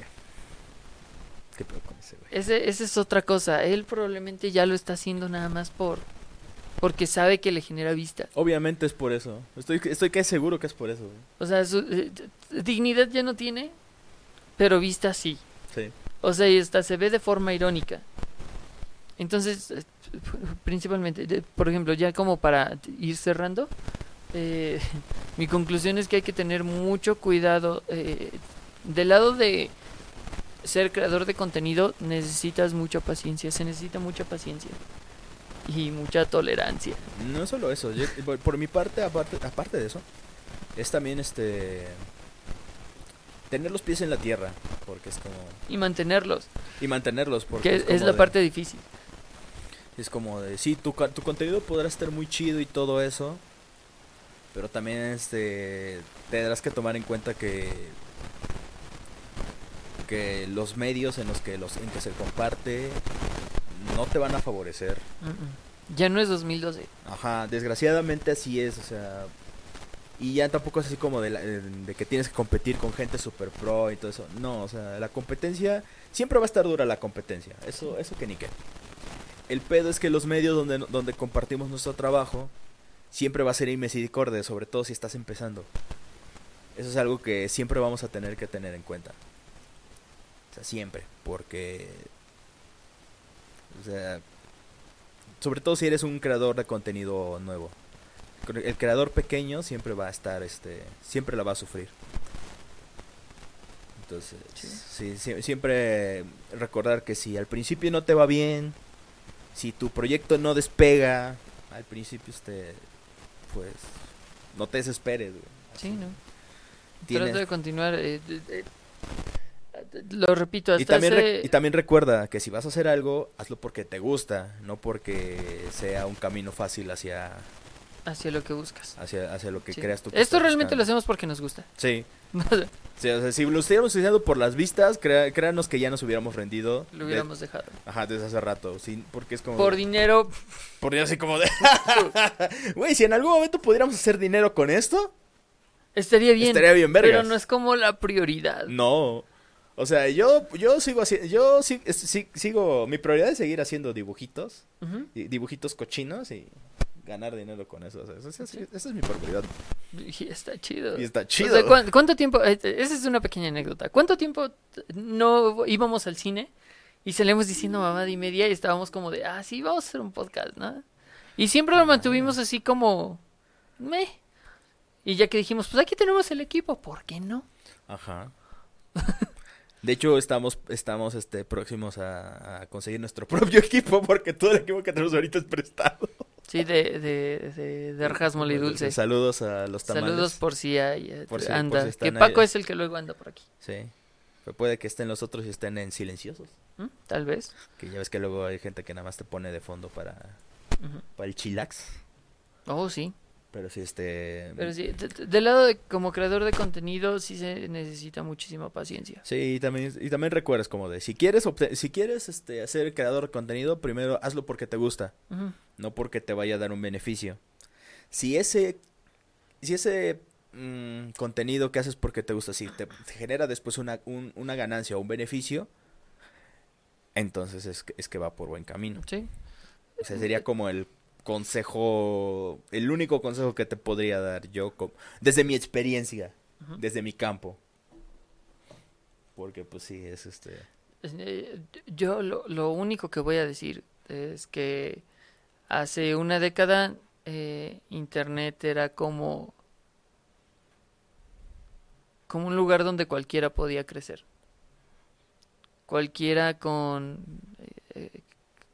S2: ¿Qué pedo con ese güey?
S1: Ese, esa es otra cosa. Él probablemente ya lo está haciendo nada más por porque sabe que le genera vista.
S2: Obviamente es por eso. Estoy, estoy casi seguro que es por eso. güey.
S1: O sea, su eh, dignidad ya no tiene, pero vista sí.
S2: Sí.
S1: O sea, y hasta se ve de forma irónica. Entonces, principalmente, de- por ejemplo, ya como para ir cerrando, eh, mi conclusión es que hay que tener mucho cuidado. eh, del lado de ser creador de contenido, necesitas mucha paciencia, se necesita mucha paciencia y mucha tolerancia.
S2: No solo eso. yo- por, por mi parte, aparte, aparte de eso, es también este. Tener los pies en la tierra. Porque es como.
S1: Y mantenerlos,
S2: Y mantenerlos. Porque
S1: que es, la
S2: de-
S1: parte difícil.
S2: Es como de. Sí, tu, tu contenido podrá estar muy chido y todo eso. Pero también este. Tendrás que tomar en cuenta que. Que los medios en los que, los, en que se comparte. No te van a favorecer.
S1: Ya no es 2012.
S2: Ajá, desgraciadamente así es, o sea, y ya tampoco es así como de, la- eh, de que tienes que competir con gente super pro y todo eso. No, o sea, la competencia siempre va a estar dura la competencia. Eso eso que ni qué. El pedo es que los medios donde donde compartimos nuestro trabajo siempre va a ser inmisericordia, sobre todo si estás empezando. Eso es algo que siempre vamos a tener que tener en cuenta. O sea, siempre, porque o sea, sobre todo si eres un creador de contenido nuevo. El creador pequeño siempre va a estar, este, siempre la va a sufrir. Entonces, sí, sí, siempre recordar que si al principio no te va bien, si tu proyecto no despega, al principio este, pues no te desesperes, güey.
S1: Sí, ¿no?
S2: Tienes-
S1: Trato de continuar. eh, de- de- lo repito, hasta
S2: Y también, y también recuerda que si vas a hacer algo, hazlo porque te gusta, no porque sea un camino fácil hacia,
S1: hacia lo que buscas.
S2: hacia, hacia lo que
S1: Sí.
S2: creas tú. que
S1: Esto realmente lo hacemos porque nos gusta.
S2: Sí. Sí, o sea, si lo estuviéramos haciendo por las vistas, crea- créanos que ya nos hubiéramos rendido.
S1: lo
S2: de-
S1: hubiéramos dejado.
S2: ajá, desde hace rato. Sí, porque es como.
S1: Por dinero,
S2: por dinero así como de. Güey, si en algún momento pudiéramos hacer dinero con esto,
S1: estaría bien.
S2: estaría bien vergas.
S1: pero no es como la prioridad.
S2: No. O sea, yo, yo sigo haciendo. Yo sí- sigo. Mi prioridad es seguir haciendo dibujitos. Dibujitos cochinos y ganar dinero con eso. O sea, esa, es mi prioridad.
S1: Y está chido.
S2: Y está
S1: O
S2: chido.
S1: sea, ¿cuán- ¿cuánto, tiempo? eh, Esa es una pequeña anécdota. ¿Cuánto tiempo no íbamos al cine y salíamos diciendo mamá y media y estábamos como de, ah, sí, vamos a hacer un podcast, ¿no? Y siempre lo mantuvimos así como, meh. Y ya que dijimos, pues aquí tenemos el equipo, ¿por qué no?
S2: Ajá. De hecho, estamos, estamos este, próximos a, a conseguir nuestro propio equipo porque todo el equipo que tenemos ahorita es prestado.
S1: Sí, de, de, de, de rajas mole dulce.
S2: Saludos a los tamales.
S1: Saludos por si hay, eh,
S2: Por si-
S1: anda.
S2: por si
S1: que Paco
S2: ahí.
S1: es el que luego anda por aquí.
S2: Sí. Pero puede que estén los otros y estén en silenciosos.
S1: ¿Mm? Tal vez.
S2: Que ya ves que luego hay gente que nada más te pone de fondo para,
S1: Ujú.
S2: para el chilax.
S1: Oh, sí.
S2: Pero sí, este...
S1: Pero sí, de- de- del lado de como creador de contenido sí se necesita muchísima paciencia.
S2: Sí, y también, y también recuerdas como de, si quieres, si quieres este, ser creador de contenido, primero hazlo porque te gusta, no porque te vaya a dar un beneficio. Si ese, si ese mm, contenido que haces porque te gusta, si te, te genera después una, un- una ganancia o un beneficio, entonces es es que va por buen camino.
S1: Sí.
S2: O sea, sería como el consejo, el único consejo que te podría dar yo, desde mi experiencia, desde mi campo. Porque pues sí, es este...
S1: Eh, Yo lo, lo único que voy a decir es que hace una década eh, Internet era como como un lugar donde cualquiera podía crecer. Cualquiera con eh,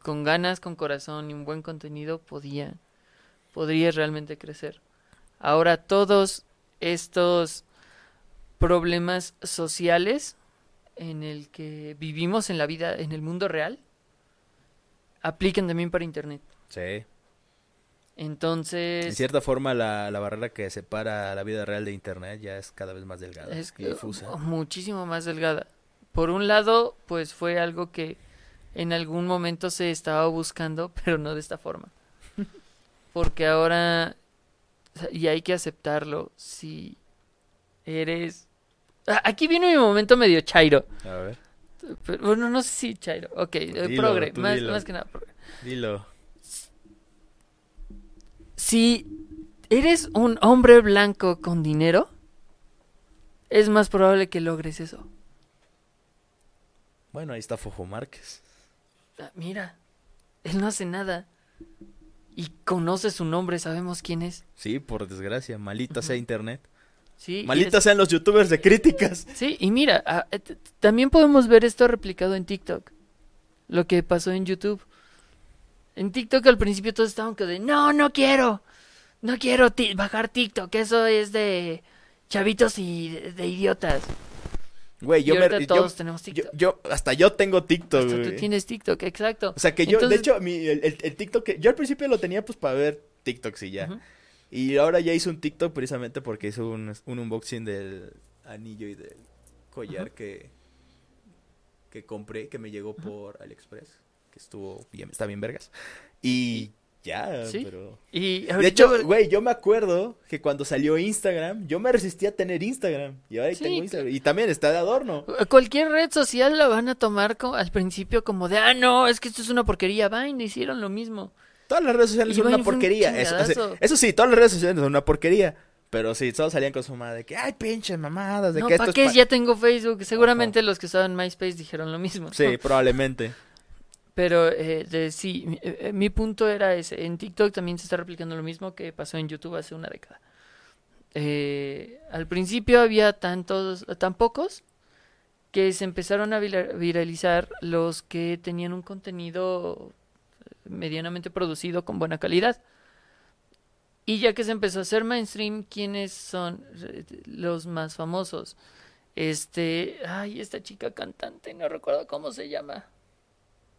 S1: con ganas, con corazón y un buen contenido podía podría realmente crecer. Ahora todos estos problemas sociales en el que vivimos en la vida, en el mundo real, aplican también para Internet.
S2: Sí. En
S1: Entonces,
S2: cierta forma, la, la barrera que separa la vida real de Internet ya es cada vez más delgada
S1: es
S2: y difusa.
S1: muchísimo más delgada. Por un lado, pues fue algo que en algún momento se estaba buscando, pero no de esta forma. Porque ahora, y hay que aceptarlo, si eres... Aquí viene mi momento medio chairo.
S2: A ver,
S1: Pero, bueno, no sé si chairo. Ok, eh,
S2: Dilo,
S1: progre, más,
S2: dilo.
S1: más que nada. progre.
S2: dilo.
S1: Si eres un hombre blanco con dinero, es más probable que logres eso.
S2: Bueno, ahí está Fofo Márquez.
S1: Ah, Mira, él no hace nada. Y conoce su nombre, sabemos quién es.
S2: Sí, por desgracia, malita sea Internet.
S1: Sí, y
S2: Malita
S1: es-
S2: sean los youtubers de críticas.
S1: Sí, y mira, ah, eh, también podemos ver esto replicado en TikTok. Lo que pasó en YouTube. En TikTok al principio todos estaban que de, no, no quiero. No quiero bajar TikTok, eso es de chavitos y de, de idiotas.
S2: Güey, yo
S1: y
S2: me... yo-
S1: todos tenemos TikTok.
S2: yo- hasta yo tengo TikTok,
S1: Hasta tú tienes TikTok, exacto.
S2: O sea que yo,
S1: Entonces-
S2: de hecho, mi, el, el- el TikTok que... Yo al principio lo tenía pues para ver TikToks y ya. Y ahora ya hice un TikTok precisamente porque hice un, un unboxing del anillo y del collar que, que compré, que me llegó por AliExpress, que estuvo bien, está bien vergas. Y ya,
S1: Sí.
S2: pero...
S1: Y
S2: De hecho, güey, yo me acuerdo que cuando salió Instagram, yo me resistía a tener Instagram. Y ahora
S1: Sí,
S2: tengo Instagram. Y también está de adorno.
S1: Cualquier red social la van a tomar al principio como de, ah, no, es que esto es una porquería. Vine, hicieron lo mismo.
S2: Todas las redes sociales
S1: Y
S2: son
S1: Vine
S2: una
S1: un
S2: porquería. Eso, eso- sí, todas las redes sociales son una porquería. Pero sí, todos salían con su madre de que, ay, pinches mamadas, de
S1: No,
S2: que
S1: ¿para
S2: esto
S1: qué?
S2: es pa-".
S1: Ya tengo Facebook. Seguramente los que estaban en MySpace dijeron lo mismo.
S2: Sí, probablemente.
S1: Pero eh, de- sí, mi, eh, eh, mi punto era ese. En TikTok también se está replicando lo mismo que pasó en YouTube hace una década. Eh, al principio había tantos, tan pocos que se empezaron a vira- viralizar los que tenían un contenido medianamente producido con buena calidad. Y ya que se empezó a hacer mainstream, ¿quiénes son eh, los más famosos? Este, ay, esta chica cantante, no recuerdo cómo se llama.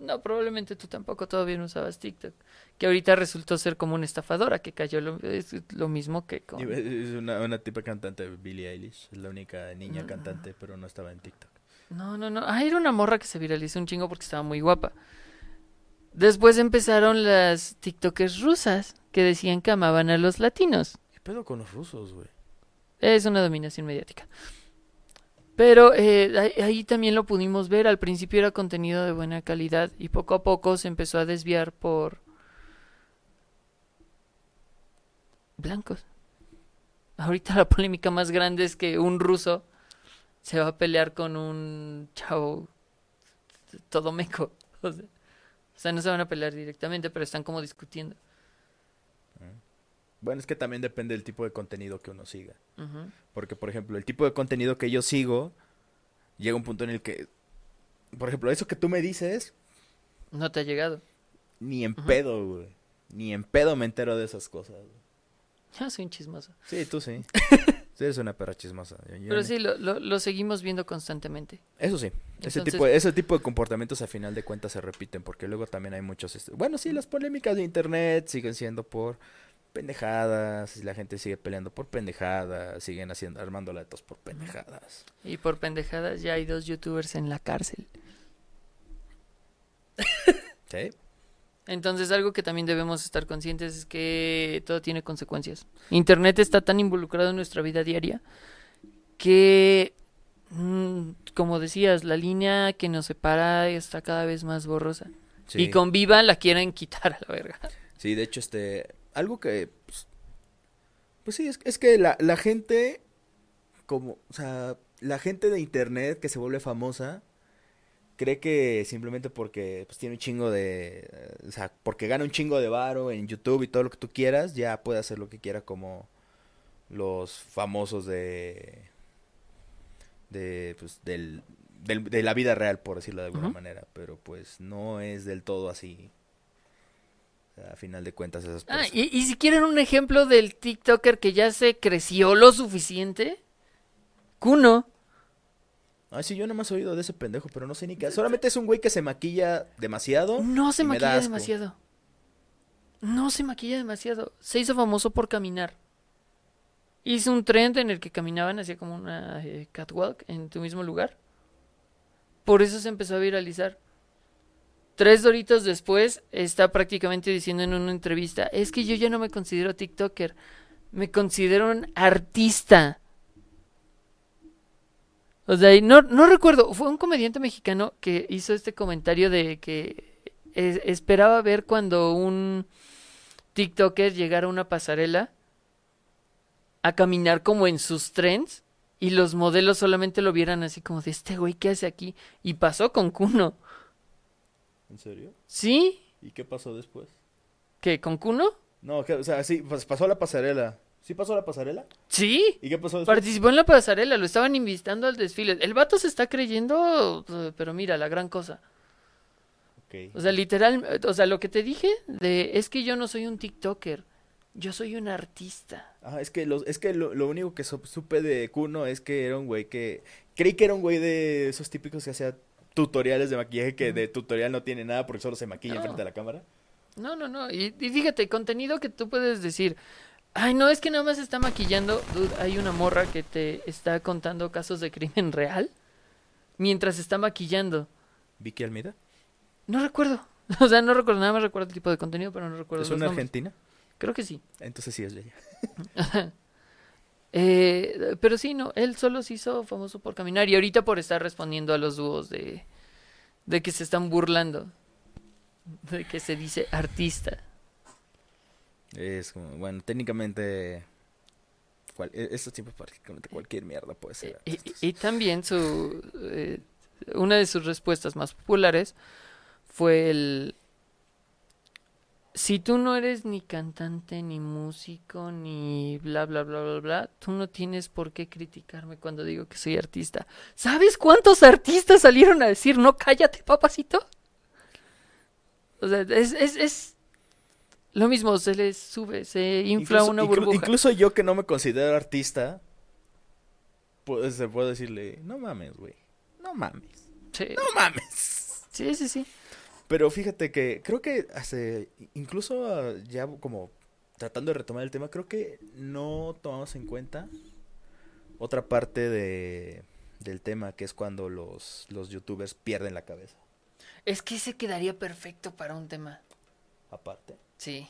S1: No, probablemente tú tampoco todavía no usabas TikTok. Que ahorita resultó ser como una estafadora, que cayó lo, es lo mismo que con...
S2: Es una, una tipa cantante, Billie Eilish. Es la única niña
S1: Mm.
S2: cantante, pero no estaba en TikTok.
S1: No, no, no. Ah, era una morra que se viralizó un chingo porque estaba muy guapa. Después empezaron las TikTokers rusas que decían que amaban a los latinos.
S2: ¿Qué pedo con los rusos, güey?
S1: Es una dominación mediática. Pero eh, ahí, también lo pudimos ver. Al principio era contenido de buena calidad y poco a poco se empezó a desviar por blancos. Ahorita la polémica más grande es que un ruso se va a pelear con un chavo todo meco. O sea, no se van a pelear directamente, pero están como discutiendo.
S2: Bueno, es que también depende del tipo de contenido que uno siga. Porque, por ejemplo, el tipo de contenido que yo sigo, llega un punto en el que, por ejemplo, eso que tú me dices,
S1: No te ha llegado.
S2: ni en pedo, güey. Ni en pedo me entero de esas cosas. güey.
S1: Yo soy un chismoso.
S2: Sí, tú sí. Sí, eres una perra chismosa. Yo- yo
S1: Pero
S2: no.
S1: sí, lo, lo, lo seguimos viendo constantemente.
S2: Eso sí. Ese, tipo de, ese tipo de comportamientos a final de cuentas se repiten, porque luego también hay muchos... este, Bueno, sí, las polémicas de internet siguen siendo por pendejadas, y la gente sigue peleando por pendejadas, siguen haciendo, armando latos por pendejadas.
S1: Y por pendejadas ya hay dos youtubers en la cárcel.
S2: ¿Sí?
S1: Entonces algo que también debemos estar conscientes es que todo tiene consecuencias. Internet está tan involucrado en nuestra vida diaria que, mm, como decías, la línea que nos separa está cada vez más borrosa.
S2: Sí.
S1: Y con Viva la quieren quitar a la verga.
S2: Sí, de hecho, este, algo que, pues, pues sí, es, es que la, la gente, como, o sea, la gente de internet que se vuelve famosa, cree que simplemente porque, pues, tiene un chingo de, o sea, porque gana un chingo de varo en YouTube y todo lo que tú quieras, ya puede hacer lo que quiera como los famosos de, de, pues, del, del- de la vida real, por decirlo de alguna manera, pero pues no es del todo así. A final de cuentas esas
S1: Ah,
S2: personas.
S1: y, y si quieren un ejemplo del TikToker que ya se creció lo suficiente, Kuno.
S2: Ay, sí, yo no me he oído de ese pendejo, pero no sé ni qué. Solamente es un güey que se maquilla demasiado.
S1: No se maquilla demasiado. No se maquilla demasiado. Se hizo famoso por caminar. Hizo un trend en el que caminaban hacia como una eh, catwalk en tu mismo lugar. Por eso se empezó a viralizar. Tres doritos después está prácticamente diciendo en una entrevista, es que yo ya no me considero TikToker, me considero un artista. O sea, no, no recuerdo, fue un comediante mexicano que hizo este comentario de que es- esperaba ver cuando un TikToker llegara a una pasarela a caminar como en sus trends y los modelos solamente lo vieran así como de este güey, ¿qué hace aquí? Y pasó con Kuno.
S2: ¿En serio?
S1: ¿Sí?
S2: ¿Y qué pasó después?
S1: ¿Qué? ¿Con Kuno?
S2: No, que- o sea, sí, pues pasó la pasarela. ¿Sí pasó la pasarela?
S1: Sí.
S2: ¿Y qué pasó después?
S1: Participó en la pasarela, lo estaban invitando al desfile. El vato se está creyendo, pero mira, la gran cosa.
S2: Ok.
S1: O sea, literal, o sea, lo que te dije de es que yo no soy un TikToker, yo soy un artista.
S2: Ah, es que, los, es que lo, lo único que so- supe de Kuno es que era un güey que... Creí que era un güey de esos típicos que hacía tutoriales de maquillaje que de tutorial no tiene nada porque solo se maquilla
S1: No.
S2: enfrente de la cámara.
S1: No, no, no. Y, y fíjate, contenido que tú puedes decir, ay, no, es que nada más está maquillando. Dude, hay una morra que te está contando casos de crimen real mientras está maquillando.
S2: Vicky Almeida.
S1: No recuerdo. O sea, no recuerdo, nada más recuerdo el tipo de contenido, pero no recuerdo
S2: ¿Es una
S1: nombres.
S2: argentina?
S1: Creo que sí.
S2: Entonces sí es de ella.
S1: Eh, pero sí, no, él solo se hizo famoso por caminar y ahorita por estar respondiendo a los dúos de, de que se están burlando, de que se dice artista.
S2: Es como, bueno, técnicamente... Cual, e- estos tiempos prácticamente cualquier mierda puede ser.
S1: Y, y- y también su eh, una de sus respuestas más populares fue el si tú no eres ni cantante ni músico ni bla bla bla bla bla tú no tienes por qué criticarme cuando digo que soy artista sabes cuántos artistas salieron a decir no cállate papacito o sea es es, es lo mismo, se les sube, se infla
S2: Incluso-
S1: una burbuja.
S2: incluso yo que no me considero artista, pues se puedo decirle, no mames, güey. No mames.
S1: Sí.
S2: No mames.
S1: sí, sí, sí.
S2: Pero fíjate que creo que hace, incluso ah, ya como tratando de retomar el tema, creo que no tomamos en cuenta otra parte de, del tema, que es cuando los, los youtubers pierden la cabeza.
S1: Es que se quedaría perfecto para un tema.
S2: Aparte,
S1: Sí,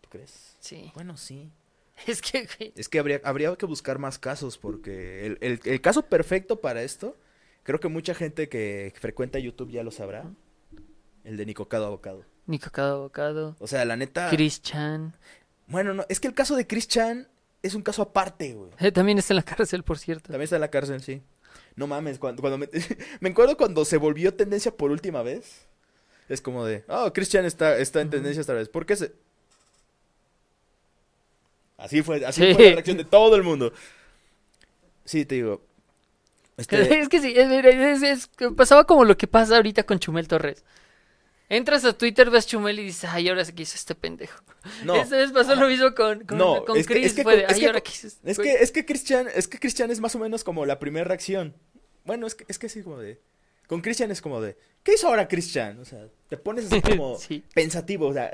S2: ¿tú crees?
S1: sí.
S2: Bueno, sí.
S1: Es que, güey,
S2: Es que habría, habría que buscar más casos, porque el, el- el caso perfecto para esto, creo que mucha gente que frecuenta YouTube ya lo sabrá, el de Nicocado Abocado.
S1: Nico Cada Bocado,
S2: O sea, la neta...
S1: Chris Chan.
S2: Bueno, no, es que el caso de Chris Chan es un caso aparte, güey.
S1: Eh, también está en la cárcel, por cierto.
S2: También está en la cárcel, sí. No mames, cuando, cuando me... me acuerdo cuando se volvió tendencia por última vez. Es como de, oh, Chris Chan está, está en tendencia esta vez. ¿Por qué se...? Así fue, así
S1: Sí.
S2: fue la reacción de todo el mundo. Sí, te digo. Este,
S1: Es que sí, es, es- es- es- pasaba como lo que pasa ahorita con Chumel Torres. Entras a Twitter, ves Chumel y dices, ay, ahora sí que hizo este pendejo.
S2: no,
S1: Esta vez pasó lo mismo con, con,
S2: No,
S1: con
S2: es que-
S1: Chris.
S2: es que
S1: fue de,
S2: con- es
S1: ay,
S2: que
S1: ahora este
S2: es
S1: güey".
S2: que, es que Christian, es que Christian es más o menos como la primera reacción. Bueno, es que, es que sí, como de... Con Christian es como de, ¿qué hizo ahora Christian? O sea, te pones así como
S1: Sí.
S2: pensativo, o sea,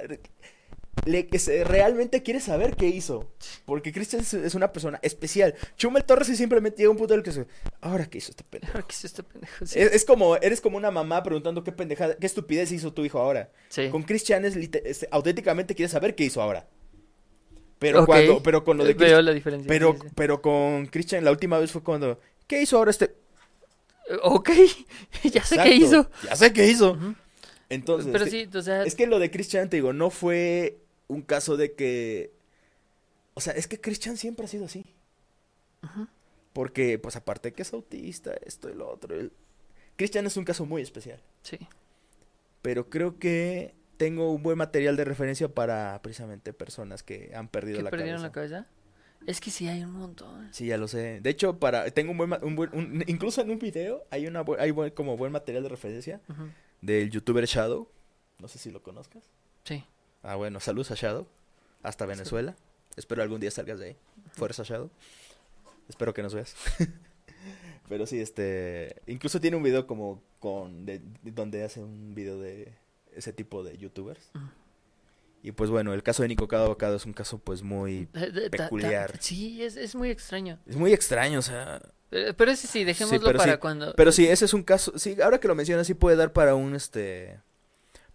S2: le, que se- realmente quieres saber qué hizo. Porque Christian es, es una persona especial. Chumel Torres sí simplemente llega un punto en el que se, ¿ahora qué hizo este pendejo?
S1: Ahora qué hizo este pendejo. Sí.
S2: Es, es como, eres como una mamá preguntando qué pendejada, qué estupidez hizo tu hijo ahora.
S1: Sí.
S2: Con Christian es, auténticamente quieres saber qué hizo ahora. Pero cuando, pero con lo de
S1: Veo
S2: Christian,
S1: la diferencia.
S2: pero,
S1: sí,
S2: pero con Christian la última vez fue cuando, ¿qué hizo ahora este?
S1: Eh, Ok, ya sé
S2: Exacto,
S1: qué hizo.
S2: Ya sé qué hizo. Entonces,
S1: Pero
S2: es que-
S1: sí, o sea,
S2: Es que lo de Christian, te digo, no fue un caso de que... O sea, es que Christian siempre ha sido así.
S1: Ujú.
S2: Porque, pues aparte que es autista, esto y lo otro. Christian es un caso muy especial.
S1: sí.
S2: Pero creo que tengo un buen material de referencia para precisamente personas que han perdido
S1: ¿Que
S2: la
S1: perdieron
S2: cabeza.
S1: la cabeza? Es que sí hay un montón.
S2: Sí, ya lo sé. De hecho, para tengo un buen, ma- un buen- un- incluso en un video hay una hay buen- como buen material de referencia del youtuber Shadow. No sé si lo conozcas.
S1: Sí.
S2: Ah, bueno, saludos a Shadow. Hasta Venezuela. Espero algún día salgas de ahí. Fuerza Shadow. Espero que nos veas. Pero sí, este. Incluso tiene un video como con. De, de- donde hace un video de ese tipo de youtubers.
S1: Ujú.
S2: Y pues bueno, el caso de Nico Cada Bocado es un caso pues muy.
S1: Eh,
S2: Peculiar.
S1: sí, es, es muy extraño.
S2: Es muy extraño, o sea.
S1: Eh, Pero ese sí, dejémoslo para
S2: sí,
S1: cuando.
S2: Pero sí, ese es un caso. Sí, ahora que lo mencionas, sí puede dar para un este.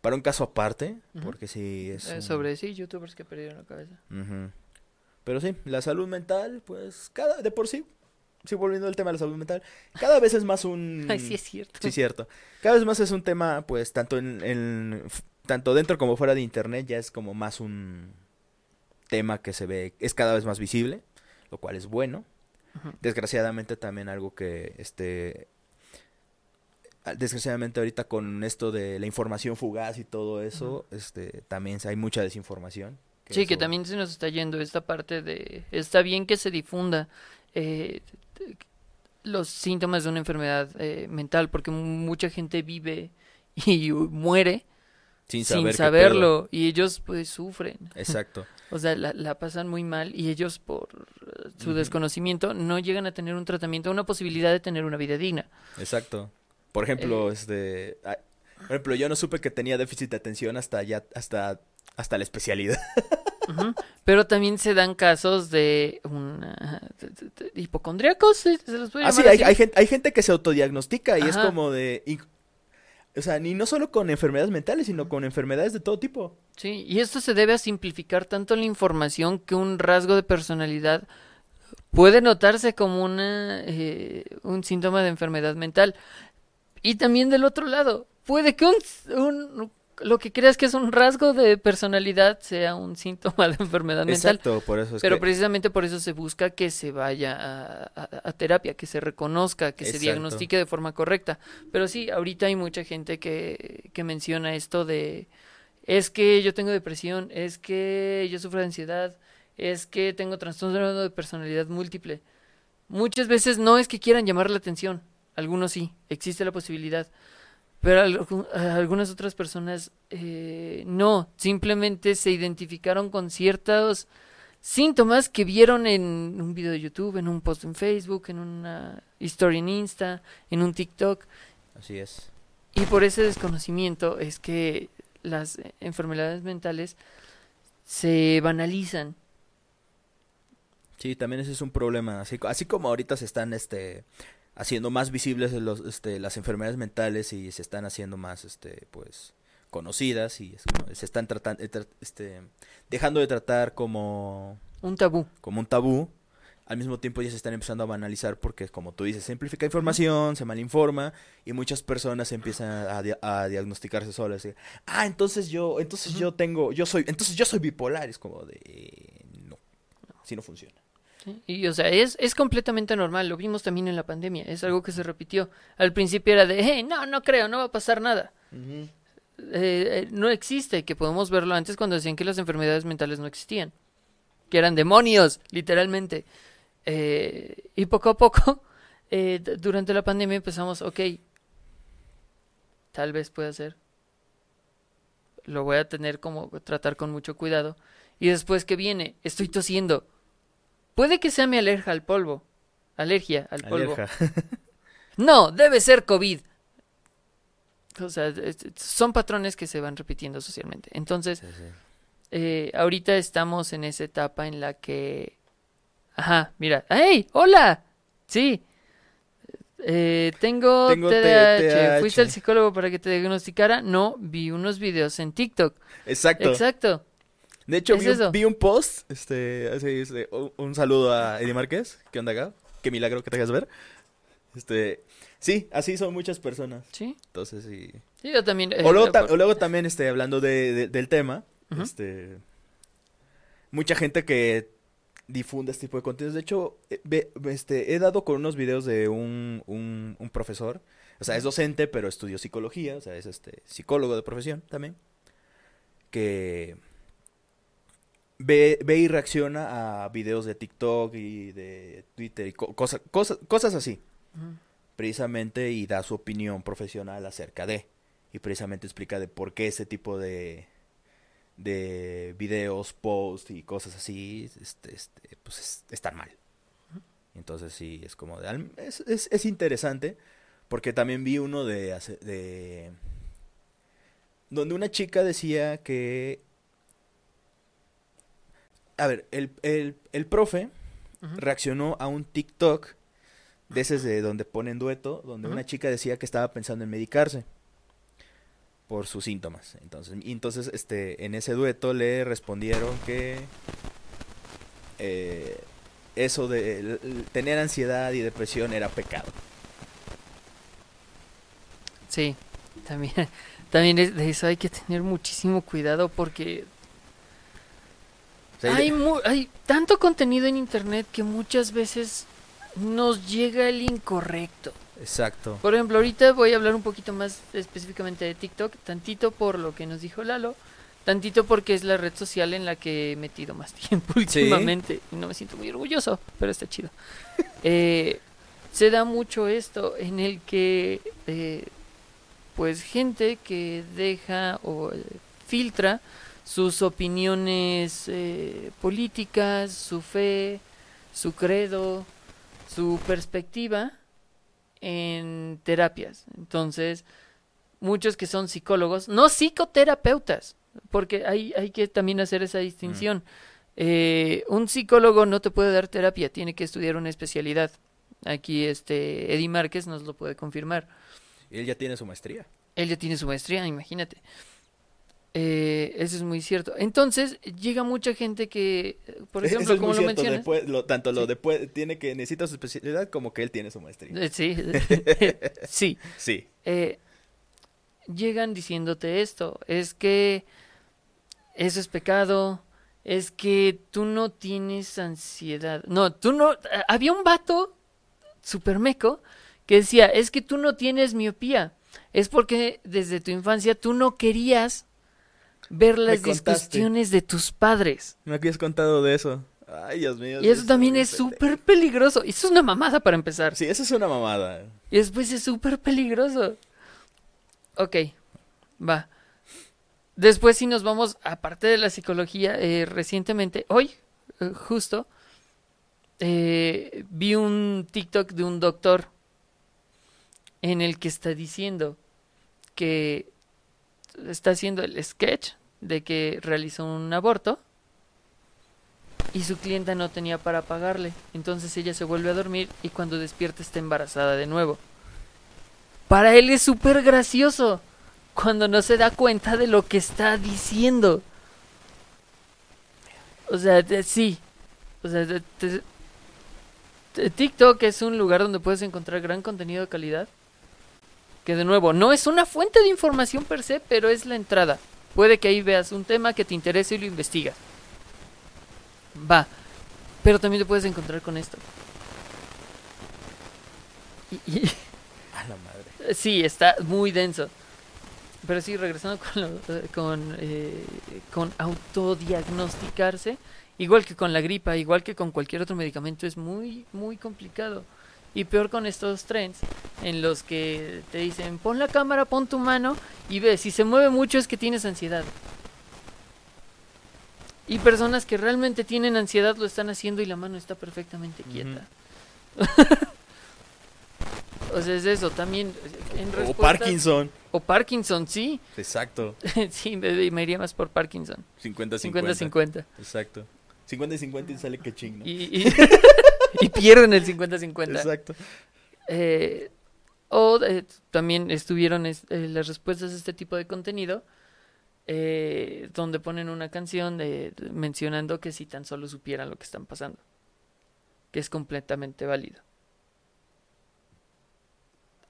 S2: Para un caso aparte. Porque sí es.
S1: Eh,
S2: un-
S1: sobre sí, youtubers que perdieron la cabeza.
S2: Pero sí, la salud mental, pues, cada, de por sí, sí, volviendo al tema de la salud mental, cada vez es más un...
S1: Ay, sí es cierto.
S2: Sí, cierto. Cada vez más es un tema, pues, tanto en, en- tanto dentro como fuera de internet, ya es como más un tema que se ve, es cada vez más visible, lo cual es bueno. Desgraciadamente también algo que, este... ah, Desgraciadamente ahorita con esto de la información fugaz y todo eso, este, también hay mucha desinformación.
S1: Sí, que también se nos está yendo esta parte de... Está bien que se difunda eh, los síntomas de una enfermedad eh, mental, porque mucha gente vive y muere
S2: sin, saber
S1: saberlo y ellos pues sufren.
S2: Exacto.
S1: O sea, la, la pasan muy mal y ellos por su desconocimiento no llegan a tener un tratamiento, una posibilidad de tener una vida digna.
S2: Exacto. Por ejemplo,
S1: Eh.
S2: este, por ejemplo, yo no supe que tenía déficit de atención hasta ya hasta hasta la especialidad.
S1: Pero también se dan casos de una, de- de- de hipocondríacos, ¿se se los puede
S2: Ah, sí, hay, gente hay gente que se autodiagnostica y es como de y- o sea, ni no solo con enfermedades mentales, sino con enfermedades de todo tipo.
S1: Sí, y esto se debe a simplificar tanto la información que un rasgo de personalidad puede notarse como una, eh, un síntoma de enfermedad mental. Y también del otro lado, puede que un, un- lo que creas que es un rasgo de personalidad sea un síntoma de enfermedad mental.
S2: Exacto, por eso es
S1: Pero
S2: que
S1: precisamente por eso se busca que se vaya a, a- a terapia, que se reconozca, que se diagnostique de forma correcta. Pero sí, ahorita hay mucha gente que, que menciona esto de, es que yo tengo depresión, es que yo sufro de ansiedad, es que tengo trastorno de personalidad múltiple. Muchas veces no es que quieran llamar la atención, algunos sí, existe la posibilidad. Pero algunas otras personas eh, no, simplemente se identificaron con ciertos síntomas que vieron en un video de YouTube, en un post en Facebook, en una historia en Insta, en un TikTok.
S2: Así es.
S1: Y por ese desconocimiento es que las enfermedades mentales se banalizan.
S2: Sí, también ese es un problema. Así, así como ahorita se están este, haciendo más visibles los, este, las enfermedades mentales y se están haciendo más este, pues, conocidas y se están tratando, este, dejando de tratar como,
S1: Un tabú.
S2: como un tabú. Al mismo tiempo ya se están empezando a banalizar porque, como tú dices, se simplifica información, se malinforma y muchas personas empiezan a, a diagnosticarse solas. así, ah, entonces yo, entonces yo tengo, yo soy, entonces yo soy bipolar. Es como de, eh, no, así no funciona.
S1: ¿Sí? Y o sea, es, es completamente normal, lo vimos también en la pandemia, es algo que se repitió. Al principio era de, hey, no, no creo, no va a pasar nada. Eh, eh, no existe, que podemos verlo antes cuando decían que las enfermedades mentales no existían, que eran demonios, literalmente. Eh, y poco a poco, durante la pandemia empezamos, ok, tal vez pueda ser. Lo voy a tener como tratar con mucho cuidado. Y después que viene, estoy tosiendo. Puede que sea mi alergia al polvo. Alergia al polvo.
S2: Alerja.
S1: No, debe ser COVID. O sea, son patrones que se van repitiendo socialmente. Entonces,
S2: Sí, sí.
S1: eh, ahorita estamos en esa etapa en la que... Ajá, mira. ¡Hey! ¡Hola! Sí. Eh, tengo,
S2: Tengo.
S1: TDAH. ¿Fuiste al psicólogo para que te diagnosticara? No, vi unos videos en TikTok.
S2: Exacto.
S1: Exacto.
S2: De hecho,
S1: Es
S2: vi un,
S1: eso.
S2: vi un post, este, así, este, un, saludo a Eddie Márquez. ¿Qué onda, Gab? Qué milagro que te hagas ver. Este, sí, así son muchas personas.
S1: Sí.
S2: Entonces, sí.
S1: Sí, yo también. eh,
S2: O luego, ta-
S1: por-
S2: o luego también, este, hablando de, de- del tema, este, mucha gente que difunde este tipo de contenidos. De hecho, eh, este, he dado con unos videos de un, un, un profesor. O sea, es docente, pero estudió psicología. O sea, es este psicólogo de profesión también. Que ve, ve y reacciona a videos de TikTok y de Twitter y co- cosa- cosas, cosas así. Precisamente y da su opinión profesional acerca de y precisamente explica de por qué ese tipo de de videos, posts y cosas así este, este, pues es- están mal. Entonces sí, es como de, es, es, es interesante porque también vi uno de, de donde una chica decía que a ver, el, el, el profe reaccionó a un TikTok de esos de donde ponen dueto, donde una chica decía que estaba pensando en medicarse por sus síntomas. Entonces, y entonces este, en ese dueto le respondieron que eh, eso de tener ansiedad y depresión era pecado.
S1: Sí, también, también de eso hay que tener muchísimo cuidado porque
S2: O sea,
S1: hay, mu- hay tanto contenido en internet que muchas veces nos llega el incorrecto.
S2: Exacto.
S1: Por ejemplo, ahorita voy a hablar un poquito más específicamente de TikTok, tantito por lo que nos dijo Lalo, tantito porque es la red social en la que he metido más tiempo últimamente y no me siento muy orgulloso, pero está chido. Eh, se da mucho esto en el que eh, pues gente que deja o eh, filtra sus opiniones eh, políticas, su fe, su credo, su perspectiva en terapias. Entonces, muchos que son psicólogos, no psicoterapeutas, porque hay, hay que también hacer esa distinción. Eh, un psicólogo no te puede dar terapia, tiene que estudiar una especialidad. Aquí este Eddie Márquez nos lo puede confirmar.
S2: Él ya tiene su maestría.
S1: Él ya tiene su maestría, imagínate. Eh, eso es muy cierto. Entonces, llega mucha gente que, eh, por
S2: Eso
S1: ejemplo,
S2: es
S1: como lo
S2: cierto,
S1: mencionas,
S2: después- lo- tanto lo
S1: Sí.
S2: después tiene que necesita su especialidad como que él tiene su maestría.
S1: eh, sí, sí,
S2: Sí.
S1: eh, llegan diciéndote esto, es que eso es pecado, es que tú no tienes ansiedad. No, tú no... eh, Había un vato super meco que decía, es que tú no tienes miopía, es porque desde tu infancia tú no querías ver las discusiones de tus padres.
S2: Me habías contado de eso. Ay, Dios mío.
S1: Y eso también es súper peligroso. Eso es una mamada para empezar.
S2: Sí, eso es una mamada.
S1: Y después es súper peligroso. Ok, va. Después si nos vamos, aparte de la psicología, eh, recientemente, hoy, eh, justo, eh, vi un TikTok de un doctor en el que está diciendo que está haciendo el sketch de que realizó un aborto y su clienta no tenía para pagarle. Entonces ella se vuelve a dormir y cuando despierta está embarazada de nuevo. Para él es súper gracioso cuando no se da cuenta de lo que está diciendo. O sea, sí. O sea, TikTok es un lugar donde puedes encontrar gran contenido de calidad. Que de nuevo, no es una fuente de información per se, pero es la entrada. Puede que ahí veas un tema que te interese y lo investigas. Va. Pero también te puedes encontrar con esto. Y- y-
S2: A la madre.
S1: Sí, está muy denso. Pero sí, regresando con, lo- eh, con, eh, con autodiagnosticarse, igual que con la gripa, igual que con cualquier otro medicamento, es muy, muy complicado. Y peor con estos trends en los que te dicen, pon la cámara, pon tu mano y ve, si se mueve mucho es que tienes ansiedad. Y personas que realmente tienen ansiedad lo están haciendo y la mano está perfectamente quieta. o sea, es eso, también en
S2: O Parkinson.
S1: o Parkinson, sí.
S2: Exacto.
S1: sí, me, me iría más por Parkinson.
S2: 50-50.
S1: 50-50.
S2: Exacto. 50 y 50 y sale que ching, ¿no?
S1: Y, y, y pierden el 50-50.
S2: Exacto.
S1: Eh, o eh, también estuvieron es- eh, las respuestas a este tipo de contenido eh, donde ponen una canción de, de- mencionando que si tan solo supieran lo que están pasando. Que es completamente válido.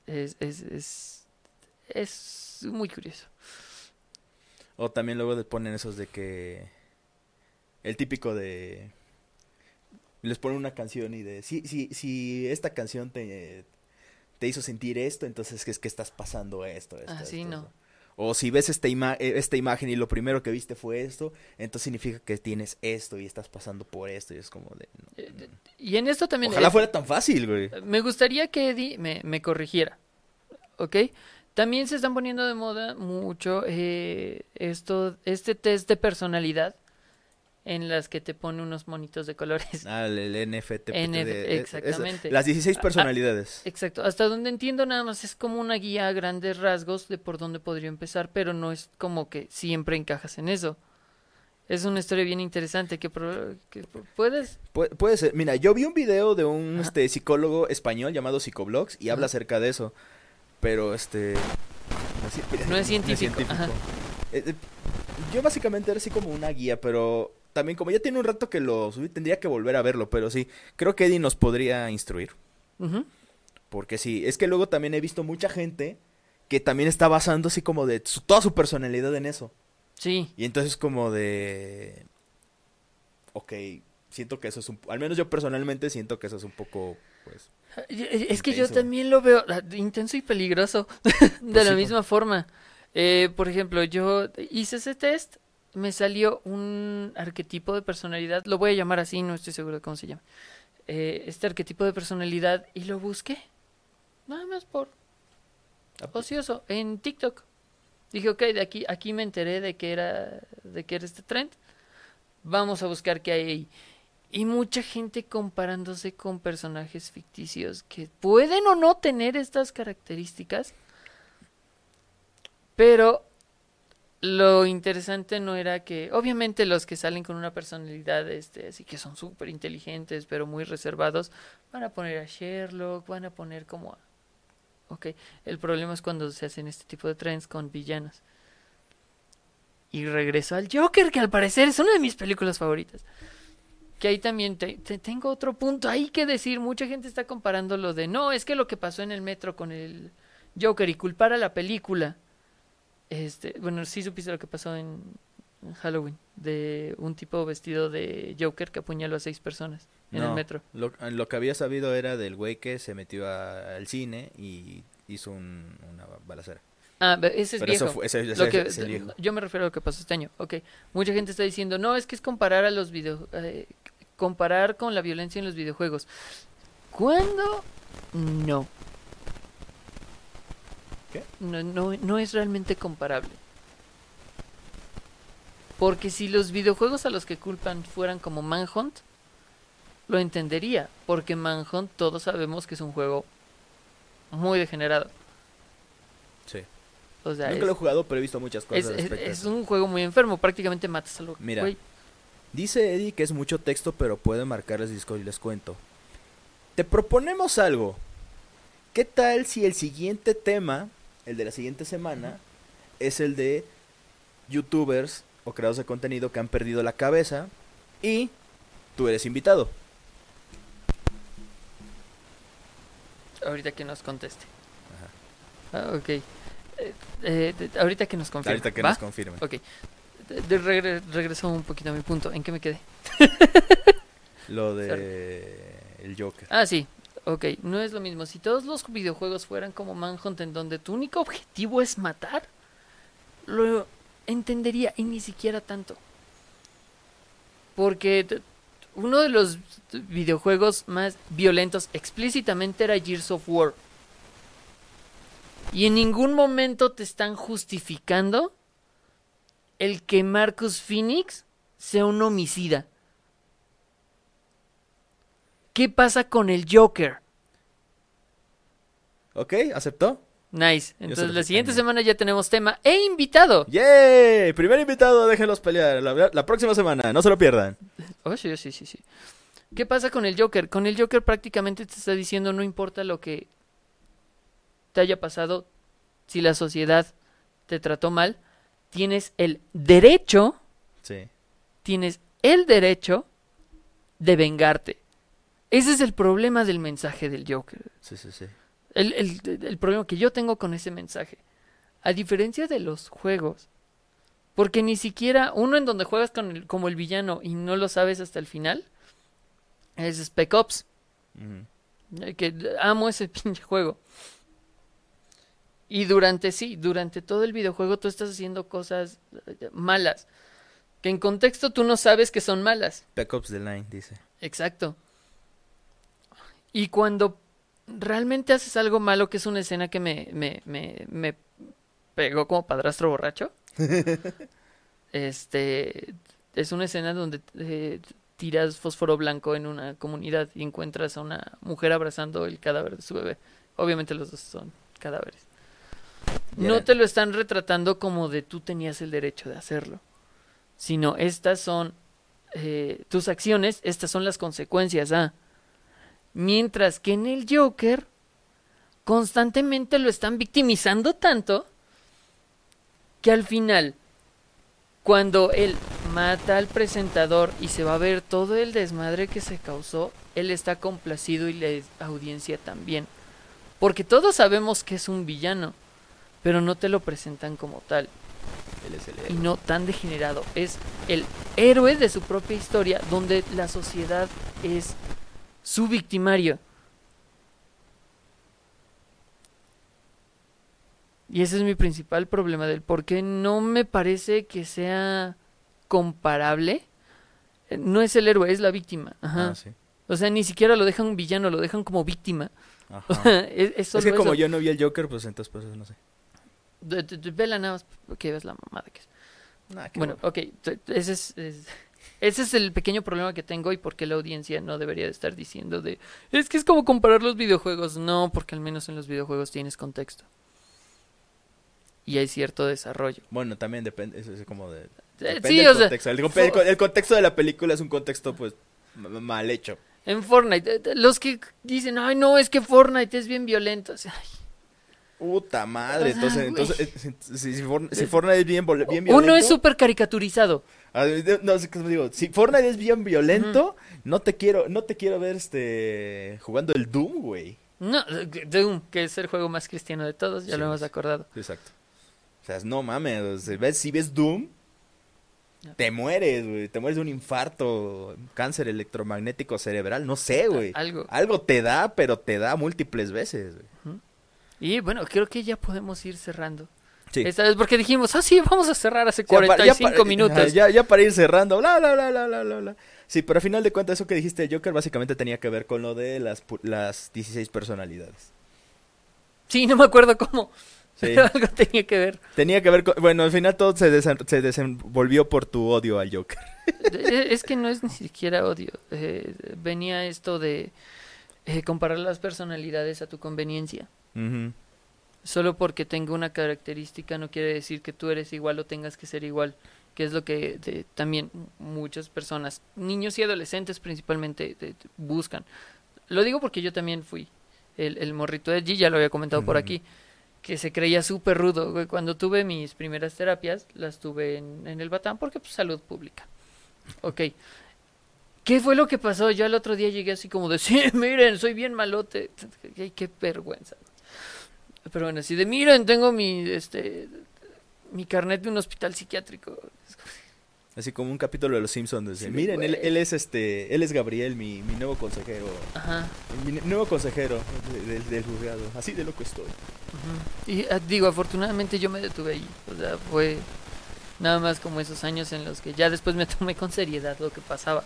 S1: Es, es, es, es muy curioso.
S2: O también luego le ponen esos de que. El típico de. Les ponen una canción y de. Si, si, si esta canción te, te hizo sentir esto, entonces es que estás pasando esto. esto
S1: Ah, sí,
S2: esto,
S1: no.
S2: esto. O si ves esta, ima- eh, esta imagen y lo primero que viste fue esto, entonces significa que tienes esto y estás pasando por esto. Y es como de. no,
S1: Eh,
S2: no.
S1: Y en esto también...
S2: Ojalá
S1: eh,
S2: fuera tan fácil, güey.
S1: Me gustaría que Eddie me, me corrigiera. ¿Ok? También se están poniendo de moda mucho eh, esto, este test de personalidad en las que te pone unos monitos de colores.
S2: Ah, el, NFT. Es-
S1: exactamente.
S2: las 16
S1: Ah, ah,
S2: personalidades.
S1: Exacto. Hasta donde entiendo nada más es como una guía a grandes rasgos de por dónde podría empezar, pero no es como que siempre encajas en eso. Es una historia bien interesante que, puedes...
S2: Pu- puede ser. Mira, yo vi un video de un
S1: Ajá.
S2: este, psicólogo español llamado Psicoblogs y habla acerca de eso. Pero este. No es, ci-
S1: No es científico, ajá.
S2: Eh, eh, yo básicamente era así como una guía, pero también como ya tiene un rato que lo subí, tendría que volver a verlo. Pero sí, creo que Eddie nos podría instruir. Porque sí, es que luego también he visto mucha gente que también está basando así como de su- toda su personalidad en eso.
S1: Sí.
S2: Y entonces como de... Ok, siento que eso es un... Al menos yo personalmente siento que eso es un poco, pues...
S1: Es que yo también lo veo ah, intenso y peligroso de
S2: Pues
S1: la
S2: sí,
S1: misma forma. Eh, por ejemplo, yo hice ese test, me salió un arquetipo de personalidad, lo voy a llamar así, no estoy seguro de cómo se llama. Eh, este arquetipo de personalidad y lo busqué. Nada más por ocioso en TikTok. Dije, ok, de aquí, aquí me enteré de que era, de que era este trend. Vamos a buscar qué hay ahí. Y mucha gente comparándose con personajes ficticios que pueden o no tener estas características. Pero lo interesante no era que, obviamente los que salen con una personalidad, este, así que son súper inteligentes, pero muy reservados, van a poner a Sherlock, van a poner como a... Ok, el problema es cuando se hacen este tipo de trends con villanos. Y regreso al Joker, que al parecer es una de mis películas favoritas. Que ahí también te- te- tengo otro punto ahí que decir. Mucha gente está comparando lo de no, es que lo que pasó en el metro con el Joker y culpar a la película. Este, bueno, sí supiste lo que pasó en, en Halloween de un tipo vestido de Joker que apuñaló a seis personas en el metro.
S2: Lo, lo que había sabido era del güey que se metió a- al cine y hizo un- una balacera.
S1: Ah, ese es
S2: Pero
S1: viejo.
S2: eso fue, ese, ese-
S1: Lo que,
S2: ese viejo.
S1: yo me refiero a lo que pasó este año. Ok, mucha gente está diciendo, no, es que es comparar a los videos, comparar con la violencia en los videojuegos. ¿Cuándo? No.
S2: ¿Qué?
S1: No, no, no es realmente comparable. Porque si los videojuegos a los que culpan fueran como Manhunt, lo entendería. Porque Manhunt todos sabemos que es un juego muy degenerado.
S2: Sí.
S1: O sea,
S2: Nunca
S1: es,
S2: lo he jugado, pero he visto muchas cosas
S1: es- un juego muy enfermo. Prácticamente matas a lo
S2: Mira.
S1: güey.
S2: Dice Eddie que es mucho texto, pero puede marcarles disco y les cuento. Te proponemos algo. ¿Qué tal si el siguiente tema, el de la siguiente semana, es el de youtubers o creadores de contenido que han perdido la cabeza y tú eres invitado?
S1: Ahorita que nos conteste. Ah, ok. Eh, eh, ahorita que nos confirme.
S2: Ahorita que
S1: ¿va?
S2: nos confirmen.
S1: Ok. De- de regre- regreso un poquito a mi punto. ¿En qué me quedé?
S2: Lo de el Joker.
S1: Ah, sí. Ok, no es lo mismo. Si todos los videojuegos fueran como Manhunt en donde tu único objetivo es matar, lo entendería y ni siquiera tanto. Porque uno de los videojuegos más violentos explícitamente era Gears of War. Y en ningún momento te están justificando el que Marcus Phoenix sea un homicida. ¿Qué pasa con el Joker?
S2: ¿Ok? ¿Aceptó?
S1: Nice. Entonces la siguiente semana ya tenemos tema e invitado.
S2: ¡Yay! Primer invitado, déjenlos pelear. La, la próxima semana, no se lo pierdan.
S1: Oh, sí, sí, sí, sí. ¿Qué pasa con el Joker? Con el Joker prácticamente te está diciendo no importa lo que te haya pasado, si la sociedad te trató mal, tienes el derecho,
S2: Sí.
S1: tienes el derecho de vengarte. Ese es el problema del mensaje del Joker.
S2: Sí, sí, sí.
S1: El, el- el problema que yo tengo con ese mensaje. A diferencia de los juegos. Porque ni siquiera uno en donde juegas con el- como el villano y no lo sabes hasta el final. Es Spec Ops. Eh, Que amo ese pinche juego. Y durante, sí, durante todo el videojuego tú estás haciendo cosas eh, malas. Que en contexto tú no sabes que son malas.
S2: Back Ops The Line, dice.
S1: Exacto. Y cuando realmente haces algo malo, que es una escena que me, me, me, me pegó como padrastro borracho. este es una escena donde eh, tiras fósforo blanco en una comunidad y encuentras a una mujer abrazando el cadáver de su bebé. Obviamente los dos son cadáveres. No te lo están retratando como de tú tenías el derecho de hacerlo, sino estas son eh, tus acciones, estas son las consecuencias. Ah. Mientras que en el Joker constantemente lo están victimizando tanto que al final, cuando él mata al presentador y se va a ver todo el desmadre que se causó, él está complacido y la audiencia también. Porque todos sabemos que es un villano, pero no te lo presentan como tal
S2: Él es el
S1: y
S2: héroe.
S1: no tan degenerado. Es el héroe de su propia historia, donde la sociedad es su victimario. Y ese es mi principal problema del por qué no me parece que sea comparable. Eh, No es el héroe, es la víctima. Ajá.
S2: Ah, sí.
S1: O sea, ni siquiera lo dejan villano, lo dejan como víctima.
S2: Ajá.
S1: es, es
S2: Es que como
S1: eso.
S2: yo no vi el Joker, pues entonces pues no sé.
S1: Vela nada más que veas la mamada que es.
S2: Nah,
S1: Bueno, ok, ese es, es- ese es el pequeño problema que tengo y por qué la audiencia no debería de estar diciendo de es que es como comparar los videojuegos. No, porque al menos en los videojuegos tienes contexto. Y hay cierto desarrollo.
S2: Bueno, también depende, es, es como de...
S1: Eh,
S2: Depende
S1: sí,
S2: del
S1: o sea,
S2: contexto. El, el co- el contexto de la película es un contexto, pues, mal hecho.
S1: en Fortnite, eh, eh, los que dicen, ay no, es que Fortnite es bien violento. O sea, ay,
S2: Puta madre,
S1: sea,
S2: entonces, entonces si, Fortnite, si Fortnite es bien, bien
S1: uno
S2: violento...
S1: es súper caricaturizado.
S2: Ah, No, sé qué digo, si Fortnite es bien violento, no te quiero, no te quiero ver este jugando el Doom, güey.
S1: No, Doom, que es el juego más cristiano de todos, ya
S2: Sí,
S1: lo hemos acordado.
S2: Exacto. O sea, no mames, sea, ves, si ves Doom, te mueres, güey, te mueres de un infarto, cáncer electromagnético cerebral, no sé, güey.
S1: Algo.
S2: Algo te da, pero te da múltiples veces, güey.
S1: Y bueno, creo que ya podemos ir cerrando.
S2: Sí.
S1: Esta vez porque dijimos, ah, sí, vamos a cerrar hace
S2: Ya pa- ya
S1: 45
S2: para-
S1: minutos.
S2: Ya, ya para ir cerrando, bla, bla, bla, bla, bla, bla. Sí, pero al final de cuentas eso que dijiste de Joker básicamente tenía que ver con lo de las, las 16 personalidades.
S1: Sí, no me acuerdo cómo.
S2: Sí.
S1: Pero algo tenía que ver.
S2: Tenía que ver con... Bueno, al final todo se, desen- se desenvolvió por tu odio al Joker.
S1: Es que no es ni siquiera odio. Eh, venía esto de eh, comparar las personalidades a tu conveniencia.
S2: Ujú.
S1: Solo porque tenga una característica no quiere decir que tú eres igual o tengas que ser igual, que es lo que también muchas personas, niños y adolescentes principalmente, buscan. Lo digo porque yo también fui el, el morrito de G, ya lo había comentado por aquí, que se creía súper rudo. Cuando tuve mis primeras terapias, las tuve en, en el Batán porque pues salud pública. Ok. ¿Qué fue lo que pasó? Yo al otro día llegué así como de, sí, miren, soy bien malote. Ay, qué vergüenza. Pero bueno, así de, miren, tengo mi, este, mi carnet de un hospital psiquiátrico.
S2: Así como un capítulo de Los Simpsons.
S1: Sí,
S2: Miren, él, él es este... Él es Gabriel, mi, mi nuevo consejero.
S1: Ajá.
S2: Mi nuevo consejero de- del- del juzgado. Así de loco estoy.
S1: Y ah, digo, afortunadamente yo me detuve ahí. O sea, fue nada más como esos años en los que ya después me tomé con seriedad lo que pasaba.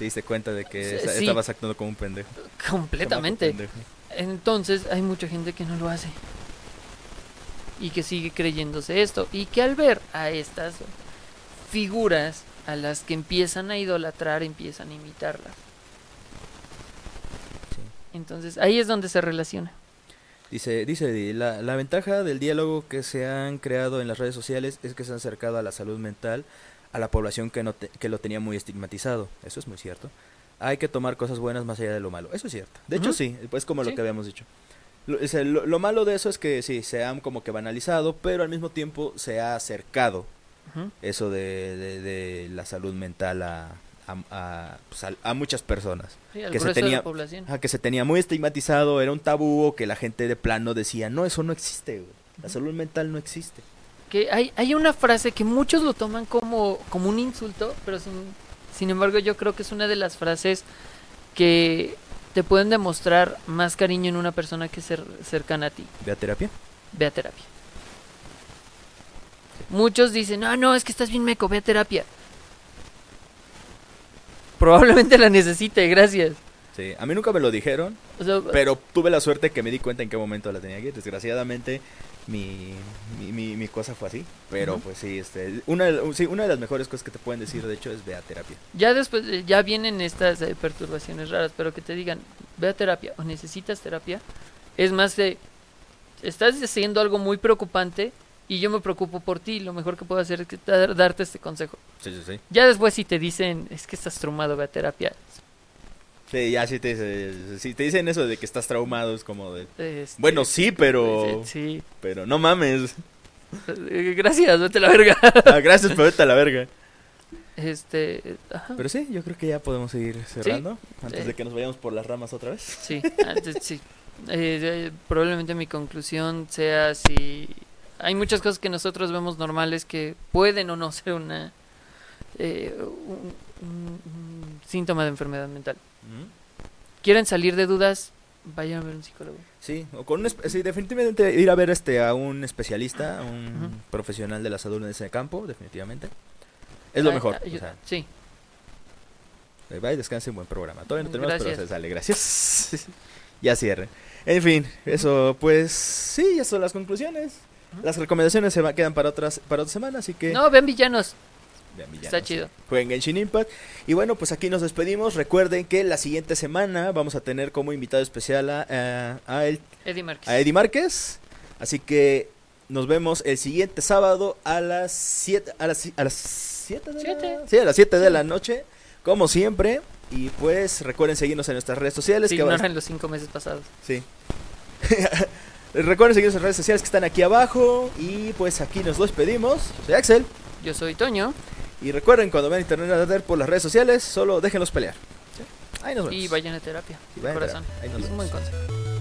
S2: Te diste cuenta de que
S1: Sí,
S2: esta-
S1: sí.
S2: estabas actuando como un pendejo.
S1: Completamente.
S2: Chamaco pendejo.
S1: Entonces hay mucha gente que no lo hace. Y que sigue creyéndose esto. Y que al ver a estas figuras a las que empiezan a idolatrar, empiezan a imitarlas. Entonces ahí es donde se relaciona.
S2: Dice, dice, la ventaja del diálogo que se han creado en las redes sociales es que se han acercado a la salud mental a la población que, no te- que lo tenía muy estigmatizado. Eso es muy cierto. Hay que tomar cosas buenas más allá de lo malo. Eso es cierto. De hecho, sí, pues como lo que habíamos dicho. Lo, malo de eso es que sí, se han como que banalizado, pero al mismo tiempo se ha acercado eso de, de- de la salud mental a, a, a, pues, a- a muchas personas.
S1: Sí,
S2: Que se tenía-
S1: la población.
S2: Ajá, que se tenía muy estigmatizado, era un tabú o que la gente de plano decía, no, eso no existe, güey. La salud mental no existe.
S1: Que hay, hay una frase que muchos lo toman como, como un insulto, pero sin, sin embargo yo creo que es una de las frases que te pueden demostrar más cariño en una persona que ser cercana a ti.
S2: ¿Ve a terapia?
S1: Ve a terapia. Muchos dicen, no, no, es que estás bien meco, ve a terapia. Probablemente la necesite, gracias.
S2: Sí, a mí nunca me lo dijeron,
S1: O sea,
S2: pero tuve la suerte que me di cuenta en qué momento la tenía que ir. Desgraciadamente, mi, mi, mi, mi cosa fue así. Pero pues sí, este, una, de- sí, una de las mejores cosas que te pueden decir, de hecho, es ve a terapia.
S1: ya después, eh, ya vienen estas eh, perturbaciones raras, pero que te digan, ve a terapia o necesitas terapia, es más de, estás haciendo algo muy preocupante y yo me preocupo por ti, lo mejor que puedo hacer es que dar- darte este consejo.
S2: Sí, sí, sí.
S1: Ya después si te dicen, es que estás traumado, ve a terapia.
S2: Sí, ya sí te, dice- si te dicen eso de que estás traumado, es como de...
S1: este,
S2: Bueno, sí, pero...
S1: Sí,
S2: Pero no mames.
S1: Gracias, vete a la verga.
S2: Ah, gracias, pero vete a la verga.
S1: Este, ajá.
S2: Pero sí, yo creo que ya podemos seguir cerrando. Antes de que nos vayamos por las ramas otra vez.
S1: Sí, antes, sí. Eh, eh, probablemente mi conclusión sea si hay muchas cosas que nosotros vemos normales que pueden o no ser una eh, un, un- un síntoma de enfermedad mental. ¿Quieren salir de dudas? Vayan a ver un psicólogo.
S2: Sí, o con un espe- sí, definitivamente ir a ver este a un especialista, a un profesional de la salud en ese campo, definitivamente. Es lo mejor. o sea,
S1: sí,
S2: eh, vaya, descanse, buen programa. Todavía no tenemos, pero
S1: Gracias.
S2: se sale, gracias. ya cierre. En fin, eso, pues sí, ya son las conclusiones. Las recomendaciones se va- quedan para otras para otra semana, así que
S1: no, vean villanos.
S2: Vean villanos,
S1: está chido.
S2: Jueguen Genshin Impact. Y bueno, pues aquí nos despedimos. Recuerden que la siguiente semana vamos a tener como invitado especial a, a- a el
S1: Eddie Márquez.
S2: a Eddie Márquez. Así que nos vemos el siguiente sábado a las 7 a las a las 7 de
S1: Siete.
S2: la Sí, a las 7 de la noche, como siempre. Y pues recuerden seguirnos en nuestras redes sociales
S1: Sí,
S2: que
S1: ignoran los cinco meses pasados.
S2: sí. recuerden seguirnos en redes sociales que están aquí abajo y pues aquí nos despedimos. Yo soy Axel
S1: Yo soy Toño
S2: y recuerden cuando vean internet a por las redes sociales, solo déjenlos pelear. ¿sí? Ahí nos vemos.
S1: y vayan a terapia.
S2: Y vayan a
S1: corazón.
S2: terapia. Ahí nos
S1: es un buen consejo.